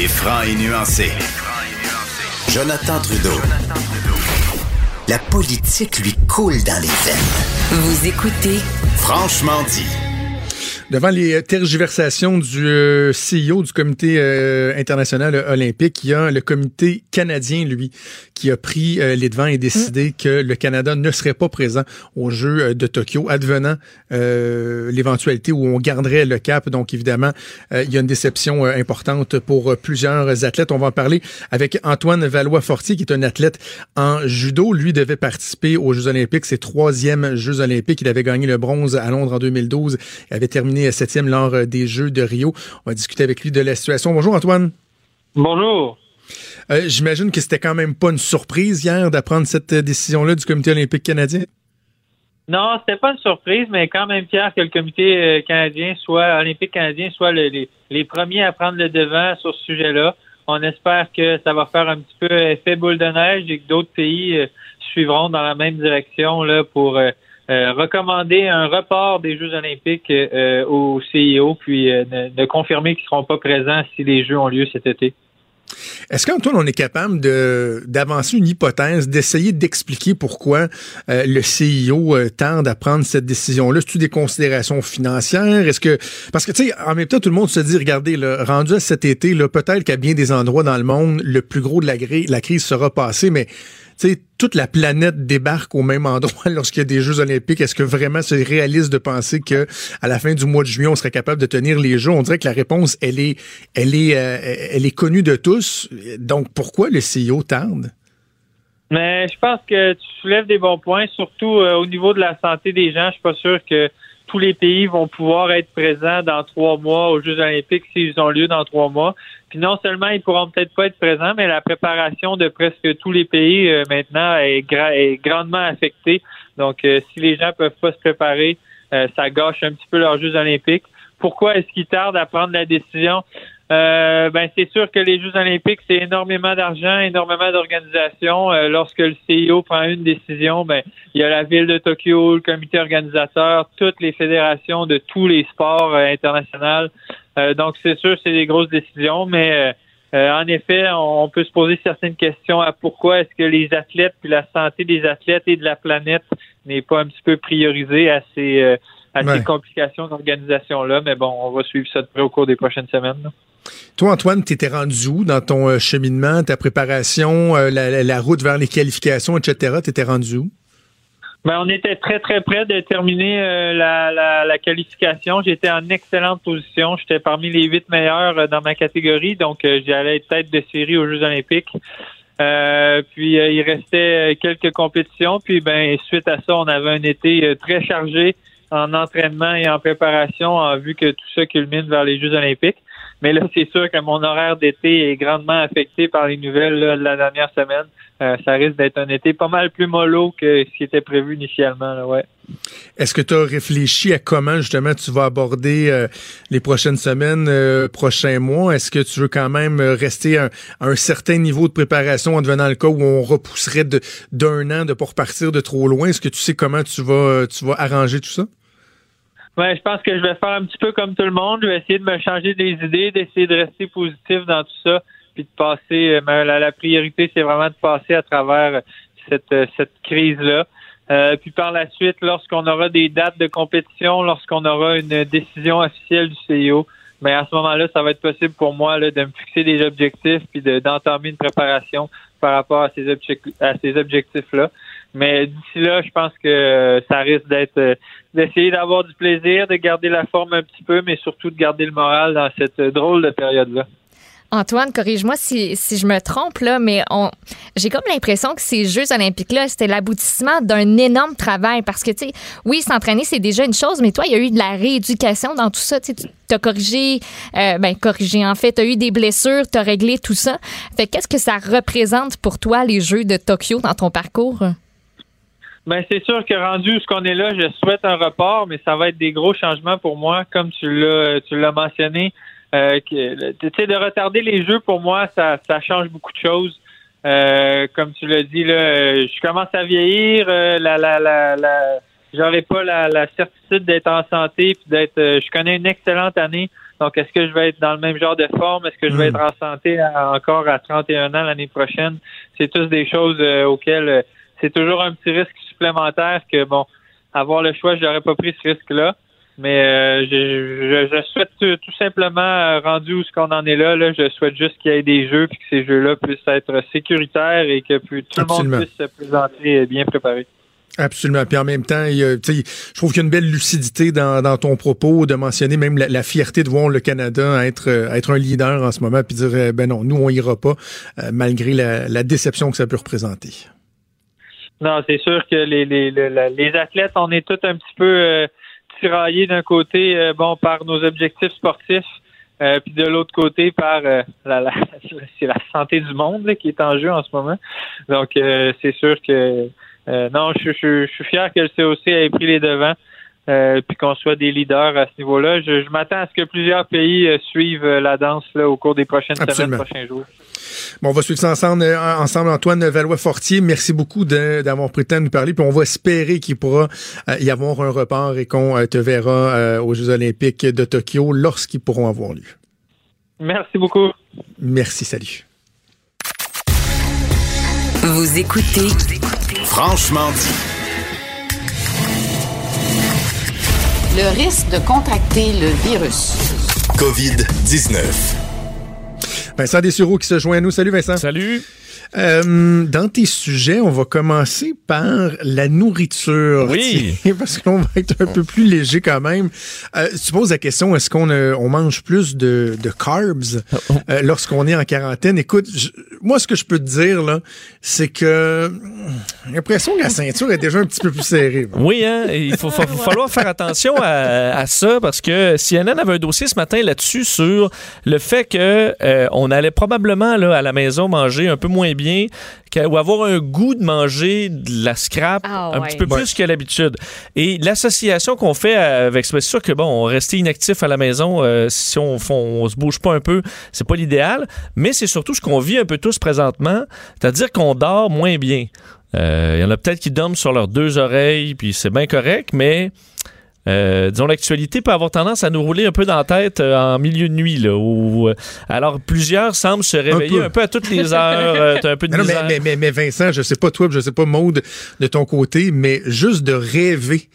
[SPEAKER 3] Il est franc et nuancé. Jonathan Trudeau. La politique lui coule dans les veines.
[SPEAKER 1] Vous écoutez
[SPEAKER 3] Franchement dit.
[SPEAKER 4] Devant les tergiversations du euh, CEO du Comité euh, international olympique, il y a le comité canadien, lui, qui a pris euh, les devants et décidé que le Canada ne serait pas présent aux Jeux euh, de Tokyo, advenant euh, l'éventualité où on garderait le cap. Donc, évidemment, euh, il y a une déception euh, importante pour euh, plusieurs athlètes. On va en parler avec Antoine Valois-Fortier, qui est un athlète en judo. Lui devait participer aux Jeux olympiques, ses troisièmes Jeux olympiques. Il avait gagné le bronze à Londres en 2012 et avait terminé septième lors euh, des Jeux de Rio. On va discuter avec lui de la situation. Bonjour Antoine.
[SPEAKER 20] Bonjour.
[SPEAKER 4] Euh, J'imagine que c'était quand même pas une surprise hier d'apprendre cette euh, décision-là du Comité olympique canadien?
[SPEAKER 20] Non, c'était pas une surprise, mais quand même fier que le comité euh, canadien soit, olympique canadien, soit le- les, les premiers à prendre le devant sur ce sujet-là. On espère que ça va faire un petit peu effet boule de neige et que d'autres pays euh, suivront dans la même direction là pour euh, euh, recommander un report des Jeux olympiques euh, au CIO, puis euh, de, de confirmer qu'ils seront pas présents si les Jeux ont lieu cet été.
[SPEAKER 4] Est-ce qu'Antoine, on est capable d'avancer une hypothèse, d'essayer d'expliquer pourquoi euh, le CIO euh, tente à prendre cette décision-là? C'est-tu des considérations financières? Est-ce que parce que tu sais, en même temps, tout le monde se dit, regardez, rendu à cet été, peut-être qu'à bien des endroits dans le monde, le plus gros de la, la crise sera passé, mais sais, toute la planète débarque au même endroit lorsqu'il y a des Jeux olympiques. Est-ce que vraiment c'est réaliste de penser que à la fin du mois de juillet, on serait capable de tenir les Jeux? On dirait que la réponse, elle est, euh, connue de tous. Donc, pourquoi le CEO tarde?
[SPEAKER 20] Mais je pense que tu soulèves des bons points, surtout euh, au niveau de la santé des gens. Je suis pas sûr que tous les pays vont pouvoir être présents dans trois mois aux Jeux olympiques s'ils ont lieu dans trois mois. Puis non seulement ils pourront peut-être pas être présents, mais la préparation de presque tous les pays euh, maintenant est, gra- est grandement affectée. Donc euh, si les gens peuvent pas se préparer, euh, ça gâche un petit peu leurs Jeux olympiques. Pourquoi est-ce qu'ils tardent à prendre la décision? Euh, ben c'est sûr que les Jeux olympiques, c'est énormément d'argent, énormément d'organisation. Lorsque le CIO prend une décision, ben il y a la ville de Tokyo, le comité organisateur, toutes les fédérations de tous les sports internationaux. Euh, donc c'est sûr, c'est des grosses décisions, mais euh, euh, en effet, on, peut se poser certaines questions à pourquoi est-ce que les athlètes puis la santé des athlètes et de la planète n'est pas un petit peu priorisée à ces euh, à
[SPEAKER 4] Ouais.
[SPEAKER 20] ces complications d'organisation-là. Mais bon, on va suivre ça de près au cours des prochaines semaines. là.
[SPEAKER 4] Toi, Antoine, tu étais rendu où dans ton cheminement, ta préparation, la route vers les qualifications, etc. Tu étais rendu où?
[SPEAKER 20] Ben, on était très, très près de terminer euh, la, la, la qualification. J'étais en excellente position. J'étais parmi les huit meilleurs euh, dans ma catégorie, donc euh, j'allais être tête de série aux Jeux olympiques. Puis il restait quelques compétitions. Puis ben suite à ça, on avait un été très chargé en entraînement et en préparation en vue que tout ça culmine vers les Jeux olympiques. Mais là, c'est sûr que mon horaire d'été est grandement affecté par les nouvelles là, de la dernière semaine. Euh, ça risque d'être un été pas mal plus mollo que ce qui était prévu initialement. Là, ouais.
[SPEAKER 4] Est-ce que tu as réfléchi à comment justement tu vas aborder euh, les prochaines semaines, euh, prochains mois? Est-ce que tu veux quand même euh, rester à un, à un certain niveau de préparation en devenant le cas où on repousserait d'un an de pas repartir de trop loin? Est-ce que tu sais comment tu vas, tu vas arranger tout ça?
[SPEAKER 20] Ouais, je pense que je vais faire un petit peu comme tout le monde. Je vais essayer de me changer des idées, d'essayer de rester positif dans tout ça, puis de passer. euh, mais la, priorité, c'est vraiment de passer à travers cette, euh, cette crise-là. Euh, puis par la suite, lorsqu'on aura des dates de compétition, lorsqu'on aura une décision officielle du CIO, mais à ce moment-là, ça va être possible pour moi là, de me fixer des objectifs puis de- d'entamer une préparation par rapport à ces objectifs-là. Mais d'ici là, je pense que euh, ça risque d'être euh, d'essayer d'avoir du plaisir, de garder la forme un petit peu, mais surtout de garder le moral dans cette euh, drôle de période-là.
[SPEAKER 5] Antoine, corrige-moi si, si je me trompe, là, mais on, j'ai comme l'impression que ces Jeux olympiques-là, c'était l'aboutissement d'un énorme travail. Parce que, tu sais, oui, s'entraîner, c'est déjà une chose, mais toi, il y a eu de la rééducation dans tout ça. Tu as corrigé, ben, corrigé, en fait, tu as eu des blessures, tu as réglé tout ça. Fait que qu'est-ce que ça représente pour toi, les Jeux de Tokyo, dans ton parcours?
[SPEAKER 20] Ben, c'est sûr que rendu où ce qu'on est là, je souhaite un report, mais ça va être des gros changements pour moi, comme tu l'as tu l'as mentionné. Euh, sais, de retarder les jeux pour moi, ça, ça change beaucoup de choses. Euh, comme tu l'as dit, là, euh, je commence à vieillir, euh, la, la, la, la, j'aurai pas la, la certitude d'être en santé puis d'être. euh, je connais une excellente année. Donc, est-ce que je vais être dans le même genre de forme? Est-ce que je vais être en santé à- encore à 31 ans l'année prochaine? C'est tous des choses euh, auxquelles euh, c'est toujours un petit risque supplémentaire que, bon, avoir le choix, je n'aurais pas pris ce risque-là. Mais euh, je, je, je souhaite tout, tout simplement, euh, rendu où ce qu'on en est là, là, je souhaite juste qu'il y ait des jeux puis que ces jeux-là puissent être sécuritaires et que plus, tout
[SPEAKER 4] Absolument.
[SPEAKER 20] le monde puisse se présenter bien préparé.
[SPEAKER 4] Absolument. Puis en même temps, il je trouve qu'il y a une belle lucidité dans, dans ton propos de mentionner même la, la fierté de voir le Canada être, euh, être un leader en ce moment, puis dire, euh, ben non, nous, on ira pas, malgré la, la déception que ça peut représenter.
[SPEAKER 20] Non, c'est sûr que les, les, les, athlètes, on est tous un petit peu euh, tiraillés d'un côté, euh, bon, par nos objectifs sportifs, euh, puis de l'autre côté par euh, la, la, c'est la santé du monde là, qui est en jeu en ce moment. Donc, euh, c'est sûr que euh, non, je, je, je suis fier que le COC ait pris les devants. Euh, puis qu'on soit des leaders à ce niveau-là. Je, je m'attends à ce que plusieurs pays euh, suivent euh, la danse là, au cours des prochaines
[SPEAKER 4] Absolument.
[SPEAKER 20] semaines, prochains jours.
[SPEAKER 4] Bon, on va suivre ça ensemble, euh, ensemble Antoine Valois-Fortier. Merci beaucoup d'avoir pris le temps de nous parler. Puis on va espérer qu'il pourra euh, y avoir un report et qu'on euh, te verra euh, aux Jeux olympiques de Tokyo lorsqu'ils pourront avoir lieu.
[SPEAKER 20] Merci beaucoup.
[SPEAKER 4] Merci, salut.
[SPEAKER 1] Vous écoutez
[SPEAKER 3] Franchement dit.
[SPEAKER 21] Le risque de contracter le virus.
[SPEAKER 3] COVID-19.
[SPEAKER 4] Vincent Dessureau qui se joint à nous. Salut Vincent.
[SPEAKER 22] Salut.
[SPEAKER 4] Euh, dans tes sujets, on va commencer par la nourriture.
[SPEAKER 22] Oui.
[SPEAKER 4] Parce qu'on va être un peu plus léger quand même. Euh, tu poses la question, est-ce qu'on euh, on mange plus de, de carbs euh, lorsqu'on est en quarantaine? Écoute, je- moi, ce que je peux te dire, là, c'est que j'ai l'impression que la ceinture est déjà un petit peu plus serrée.
[SPEAKER 22] Oui, hein, il faut, faut- faut falloir faire attention à, à ça parce que CNN avait un dossier ce matin là-dessus sur le fait que euh, on allait probablement là, à la maison manger un peu moins bien que- ou avoir un goût de manger de la scrap
[SPEAKER 5] Ah,
[SPEAKER 22] un
[SPEAKER 5] ouais.
[SPEAKER 22] petit peu plus que l'habitude. Et l'association qu'on fait avec c'est sûr que bon, on rester inactif à la maison euh, si on, on, on se bouge pas un peu, c'est pas l'idéal, mais c'est surtout ce qu'on vit un peu tous présentement, c'est-à-dire qu'on dort moins bien. Euh, Il y en a peut-être qui dorment sur leurs deux oreilles, puis c'est bien correct, mais euh, disons, l'actualité peut avoir tendance à nous rouler un peu dans la tête euh, en milieu de nuit. Là, où, euh, alors, plusieurs semblent se réveiller un peu,
[SPEAKER 4] peu.
[SPEAKER 22] à toutes les heures. euh, un peu de
[SPEAKER 4] non, mais, Vincent, je sais pas toi, je sais pas Maude de ton côté, mais juste de rêver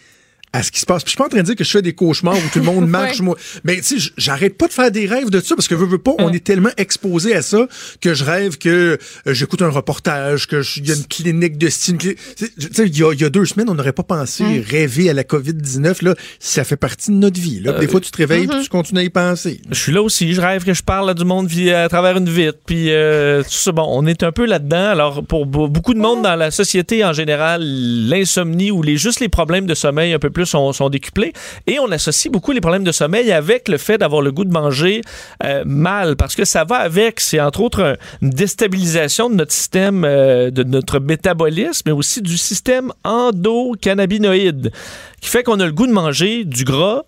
[SPEAKER 4] à ce qui se passe. Puis je suis pas en train de dire que je fais des cauchemars où tout le monde marche.
[SPEAKER 5] Ouais.
[SPEAKER 4] moi. Mais tu sais, j'arrête pas de faire des rêves de ça parce que veux, veux pas, on est tellement exposé à ça que je rêve que euh, j'écoute un reportage, que je- il y a une clinique de style. Tu sais, il y a, il y a deux semaines, on n'aurait pas pensé rêver à la COVID-19. Là, ça fait partie de notre vie. Là. Des fois, tu te réveilles puis tu continues à y penser.
[SPEAKER 22] Je suis là aussi, je rêve que je parle à du monde via, à travers une vitre, puis euh, tout ça. Bon, on est un peu là-dedans. Alors, pour be- beaucoup de monde dans la société en général, l'insomnie ou les, juste les problèmes de sommeil un peu plus sont, sont décuplés. Et on associe beaucoup les problèmes de sommeil avec le fait d'avoir le goût de manger euh, mal, parce que ça va avec, c'est entre autres un- une déstabilisation de notre système, euh, de notre métabolisme, mais aussi du système endocannabinoïde, qui fait qu'on a le goût de manger du gras,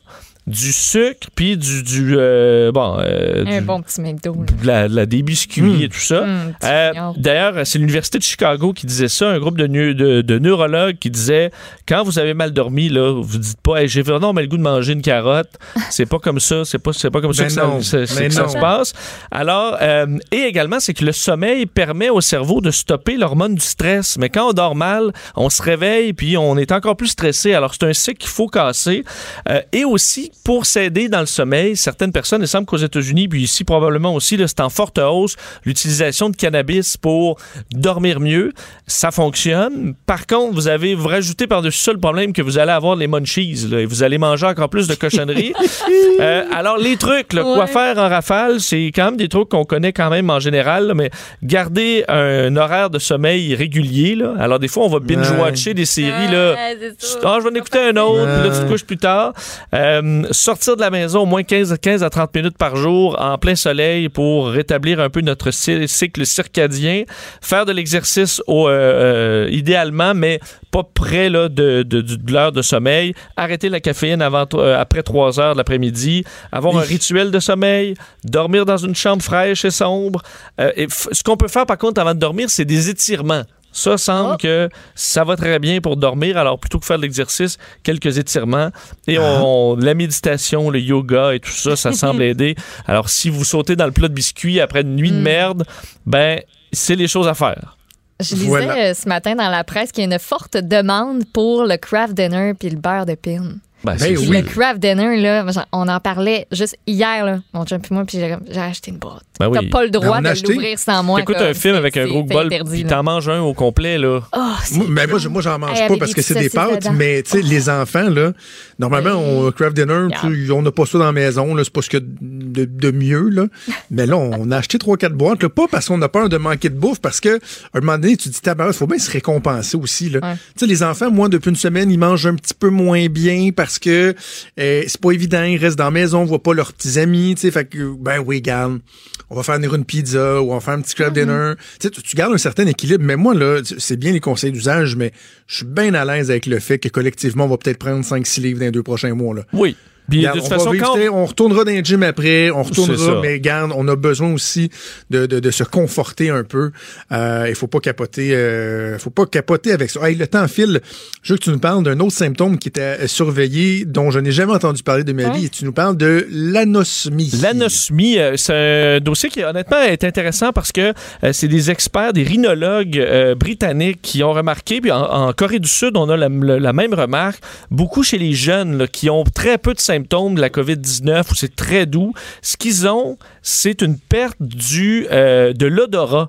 [SPEAKER 22] du sucre, puis du, du euh, bon, euh,
[SPEAKER 5] Un
[SPEAKER 22] du-
[SPEAKER 5] bon petit McDo.
[SPEAKER 22] de la, de la- des biscuits et tout ça.
[SPEAKER 5] Mm, petit
[SPEAKER 22] Euh. D'ailleurs, c'est l'Université de Chicago qui disait ça, un groupe de, de, de neurologues qui disait quand vous avez mal dormi, là, vous dites pas Hey, j'ai vraiment mal le goût de manger une carotte. C'est pas comme ça, c'est pas, c'est pas comme ça
[SPEAKER 4] Ben
[SPEAKER 22] que, ça,
[SPEAKER 4] non,
[SPEAKER 22] c'est- c'est
[SPEAKER 4] ben
[SPEAKER 22] que ça se passe. Alors, euh, et également, c'est que le sommeil permet au cerveau de stopper l'hormone du stress. Mais quand on dort mal, on se réveille puis on est encore plus stressé. Alors, c'est un cycle qu'il faut casser. Euh, et aussi, pour s'aider dans le sommeil, certaines personnes, il semble qu'aux États-Unis, puis ici probablement aussi, c'est en forte hausse, l'utilisation de cannabis pour dormir mieux. Ça fonctionne. Par contre, vous avez, vous rajoutez par-dessus ça le problème que vous allez avoir les munchies, là, et vous allez manger encore plus de cochonneries. Euh, alors, les trucs, là, quoi
[SPEAKER 5] Ouais.
[SPEAKER 22] faire en rafale, c'est quand même des trucs qu'on connaît quand même en général, là, mais garder un horaire de sommeil régulier. Là. Alors, des fois, on va binge-watcher des séries. Là. Ah, je vais en écouter un autre, puis là, tu te couches plus tard. Euh, sortir de la maison au moins 15, 15 à 30 minutes par jour en plein soleil pour rétablir un peu notre cy- cycle circadien. Faire de l'exercice au, euh, euh, idéalement, mais pas près là, de, de, de- de l'heure de sommeil. Arrêter la caféine avant, euh, après 3 heures de l'après-midi. Avoir un rituel de sommeil. Dormir dans une chambre fraîche et sombre. Euh, et ce qu'on peut faire, par contre, avant de dormir, c'est des étirements. Ça semble que ça va très bien pour dormir. Alors, plutôt que faire de l'exercice, quelques étirements. Et on, la méditation, le yoga et tout ça, ça semble aider. Alors, si vous sautez dans le plat de biscuits après une nuit de merde, ben, c'est les choses à faire.
[SPEAKER 5] Je lisais
[SPEAKER 22] Voilà.
[SPEAKER 5] euh, ce matin dans la presse qu'il y a une forte demande pour le craft dinner puis le beurre de pin.
[SPEAKER 22] Ben,
[SPEAKER 4] oui.
[SPEAKER 5] Le craft dinner, là, on en parlait juste hier, là, mon chum et moi, puis j'ai acheté une boîte.
[SPEAKER 22] Ben oui.
[SPEAKER 5] T'as pas le
[SPEAKER 4] Ben,
[SPEAKER 5] droit de
[SPEAKER 4] acheté.
[SPEAKER 5] l'ouvrir sans moi.
[SPEAKER 22] T'écoutes un film avec un gros bol, puis t'en manges un au complet, là.
[SPEAKER 5] Ah,
[SPEAKER 4] Moi, mais moi, je- moi, j'en mange
[SPEAKER 5] Hey,
[SPEAKER 4] pas parce que c'est des pâtes,
[SPEAKER 5] dedans.
[SPEAKER 4] mais tu sais, les enfants, là, normalement, on craft dinner, tu sais, on n'a pas ça dans la maison, là, c'est pas ce qu'il y a de, de mieux, là. Mais là, on a acheté trois, quatre boîtes, là, pas parce qu'on a peur de manquer de bouffe, parce que, à un moment donné, tu te dis, tabarouette, faut bien se récompenser aussi, là. Tu sais, les enfants, moi, depuis une semaine, ils mangent un petit peu moins bien parce que euh, c'est pas évident, ils restent dans la maison, on voit pas leurs petits amis, tu sais, fait que, ben oui, garde, on va faire venir une pizza ou on va faire un petit craft dinner. Tu tu, tu gardes un certain équilibre, mais moi, là, c'est bien les conseils d'usage, mais je suis bien à l'aise avec le fait que collectivement, on va peut-être prendre 5-6 livres dans les deux prochains mois, là.
[SPEAKER 22] Oui. Puis,
[SPEAKER 4] Regarde,
[SPEAKER 22] de toute
[SPEAKER 4] on, va
[SPEAKER 22] façon, quand on-
[SPEAKER 4] retournera dans le gym après, on retournera, mais garde, on a besoin aussi de, de, de se conforter un peu. Euh, Il faut pas capoter, euh, faut pas capoter avec ça. Hey, le temps file. Je veux que tu nous parles d'un autre symptôme qui était euh, surveillé, dont je n'ai jamais entendu parler de ma vie, et tu nous parles de l'anosmie.
[SPEAKER 22] L'anosmie, euh, c'est un dossier qui honnêtement est intéressant parce que euh, c'est des experts, des rhinologues euh, britanniques qui ont remarqué, puis en, en Corée du Sud, on a la, la- la même remarque, beaucoup chez les jeunes là, qui ont très peu de symptômes de la COVID-19 où c'est très doux. Ce qu'ils ont, c'est une perte du, euh, de l'odorat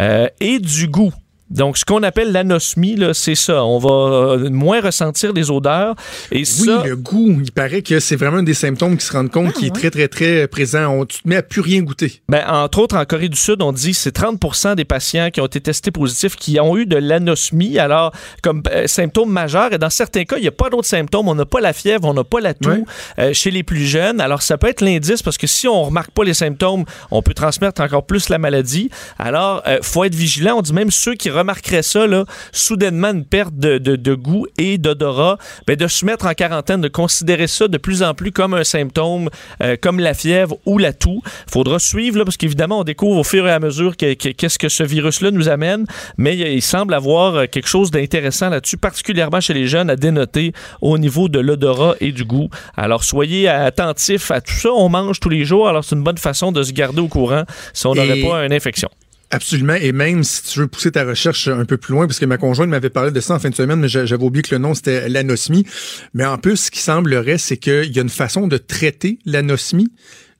[SPEAKER 22] euh, et du goût. Donc, ce qu'on appelle l'anosmie, c'est ça. On va euh, moins ressentir les odeurs. Et
[SPEAKER 4] Oui,
[SPEAKER 22] ça,
[SPEAKER 4] le goût, il paraît que c'est vraiment un des symptômes qui se rendent compte qui est très, très, très présent. On, tu te mets à plus rien goûter.
[SPEAKER 22] Ben, entre autres, en Corée du Sud, on dit que c'est 30% des patients qui ont été testés positifs qui ont eu de l'anosmie, alors comme euh, symptôme majeur. Et dans certains cas, il n'y a pas d'autres symptômes. On n'a pas la fièvre, on n'a pas la toux euh, chez les plus jeunes. Alors, ça peut être l'indice parce que si on ne remarque pas les symptômes, on peut transmettre encore plus la maladie. Alors, il faut être vigilant. On dit même ceux qui remarqueraient ça, là, soudainement une perte de, de- de goût et d'odorat, ben, de se mettre en quarantaine, de considérer ça de plus en plus comme un symptôme, euh, comme la fièvre ou la toux. faudra suivre, là, parce qu'évidemment, on découvre au fur et à mesure que- que- qu'est-ce que ce virus-là nous amène, mais il, semble avoir euh, quelque chose d'intéressant là-dessus, particulièrement chez les jeunes, à dénoter au niveau de l'odorat et du goût. Alors, soyez attentifs à tout ça. On mange tous les jours, alors c'est une bonne façon de se garder au courant si on n'aurait pas une infection.
[SPEAKER 4] Absolument. Et même si tu veux pousser ta recherche un peu plus loin, parce que ma conjointe m'avait parlé de ça en fin de semaine, mais j'a- j'avais oublié que le nom c'était l'anosmie. Mais en plus, ce qui semblerait, c'est qu'il y a une façon de traiter l'anosmie,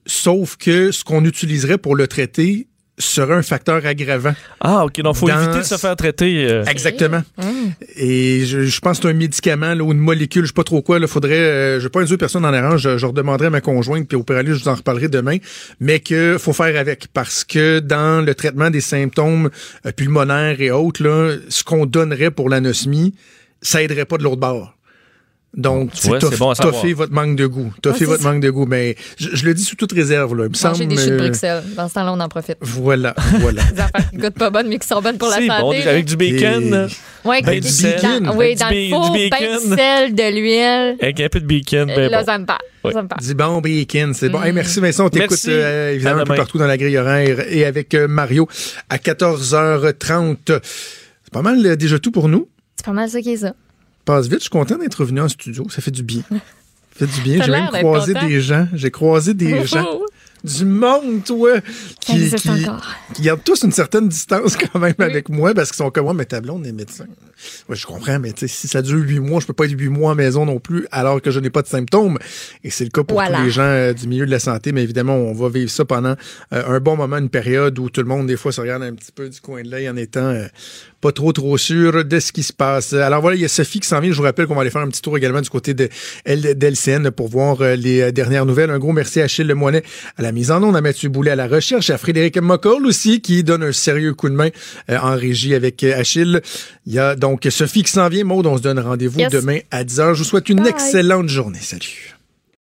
[SPEAKER 4] sauf que ce qu'on utiliserait pour le traiter serait un facteur aggravant.
[SPEAKER 22] Ah, OK. Donc, il faut
[SPEAKER 4] Dans-
[SPEAKER 22] éviter de se faire traiter. euh,
[SPEAKER 4] Exactement.
[SPEAKER 5] Mm.
[SPEAKER 4] Et je, je pense que c'est un médicament là, ou une molécule, je sais pas trop quoi. Il faudrait, euh, je vais pas induire personne en erreur, je, je redemanderai à ma conjointe, puis au péril, je vous en reparlerai demain, mais que faut faire avec parce que dans le traitement des symptômes euh, pulmonaires et autres, là, ce qu'on donnerait pour l'anosmie, ça aiderait pas de l'autre bord. Donc, c'est
[SPEAKER 22] bon savoir.
[SPEAKER 4] votre manque de goût.
[SPEAKER 5] Ouais,
[SPEAKER 4] Toffer
[SPEAKER 5] c'est
[SPEAKER 4] votre
[SPEAKER 5] ça.
[SPEAKER 4] manque de goût. Mais je, je le dis sous toute réserve. Là. Il me
[SPEAKER 5] Manger
[SPEAKER 4] semble.
[SPEAKER 5] des choux de
[SPEAKER 4] euh,
[SPEAKER 5] Bruxelles. Dans ce temps-là, on en profite.
[SPEAKER 4] Voilà, voilà.
[SPEAKER 5] Des affaires qui goûtent pas bonnes, mais qui sont bonnes pour la santé.
[SPEAKER 22] bon, avec du bacon.
[SPEAKER 5] Ouais,
[SPEAKER 22] Ben,
[SPEAKER 5] qui-
[SPEAKER 22] du bacon.
[SPEAKER 5] dans- Oui,
[SPEAKER 22] Avec
[SPEAKER 5] dans
[SPEAKER 22] du
[SPEAKER 5] le four,
[SPEAKER 22] du
[SPEAKER 5] ben
[SPEAKER 22] bacon.
[SPEAKER 5] du sel, de l'huile.
[SPEAKER 22] Avec un peu de bacon. ben
[SPEAKER 5] Là, ça me parle.
[SPEAKER 22] Ouais.
[SPEAKER 5] Ça me parle.
[SPEAKER 4] Dis bon bacon, c'est bon.
[SPEAKER 5] Mm.
[SPEAKER 4] Hey, merci Vincent, on t'écoute
[SPEAKER 22] Merci.
[SPEAKER 4] euh, évidemment un peu partout dans la grille horaire et avec euh, Mario à 14h30. C'est pas mal euh, déjà tout pour nous.
[SPEAKER 5] C'est pas mal ça qui est ça.
[SPEAKER 4] Passe vite, je suis content d'être revenu en studio, ça fait du bien. Ça fait du bien, j'ai même croisé des gens, j'ai croisé des gens. Du monde, toi, qui, qui, gardent tous une certaine distance quand même avec moi parce qu'ils sont comme moi, mais ta blonde est médecin. Ouais, je comprends, mais si ça dure huit mois, je peux pas être huit mois à la maison non plus alors que je n'ai pas de symptômes. Et c'est le cas pour
[SPEAKER 5] Voilà.
[SPEAKER 4] tous les gens euh, du milieu de la santé, mais évidemment, on va vivre ça pendant euh, un bon moment, une période où tout le monde, des fois, se regarde un petit peu du coin de l'œil en étant euh, pas trop, trop sûr de ce qui se passe. Alors voilà, il y a Sophie qui s'en vient. Je vous rappelle qu'on va aller faire un petit tour également du côté d'LCN pour voir les dernières nouvelles. Un gros merci à Achille Lemoinet à la mise en onde, à Mathieu Boulet à la recherche, à Frédéric Mocoll aussi qui donne un sérieux coup de main euh, en régie avec euh, Achille. Il y a donc Sophie qui s'en vient. Maude, on se donne rendez-vous
[SPEAKER 5] Yes.
[SPEAKER 4] demain à 10h. Je vous souhaite une
[SPEAKER 5] Bye.
[SPEAKER 4] excellente journée. Salut.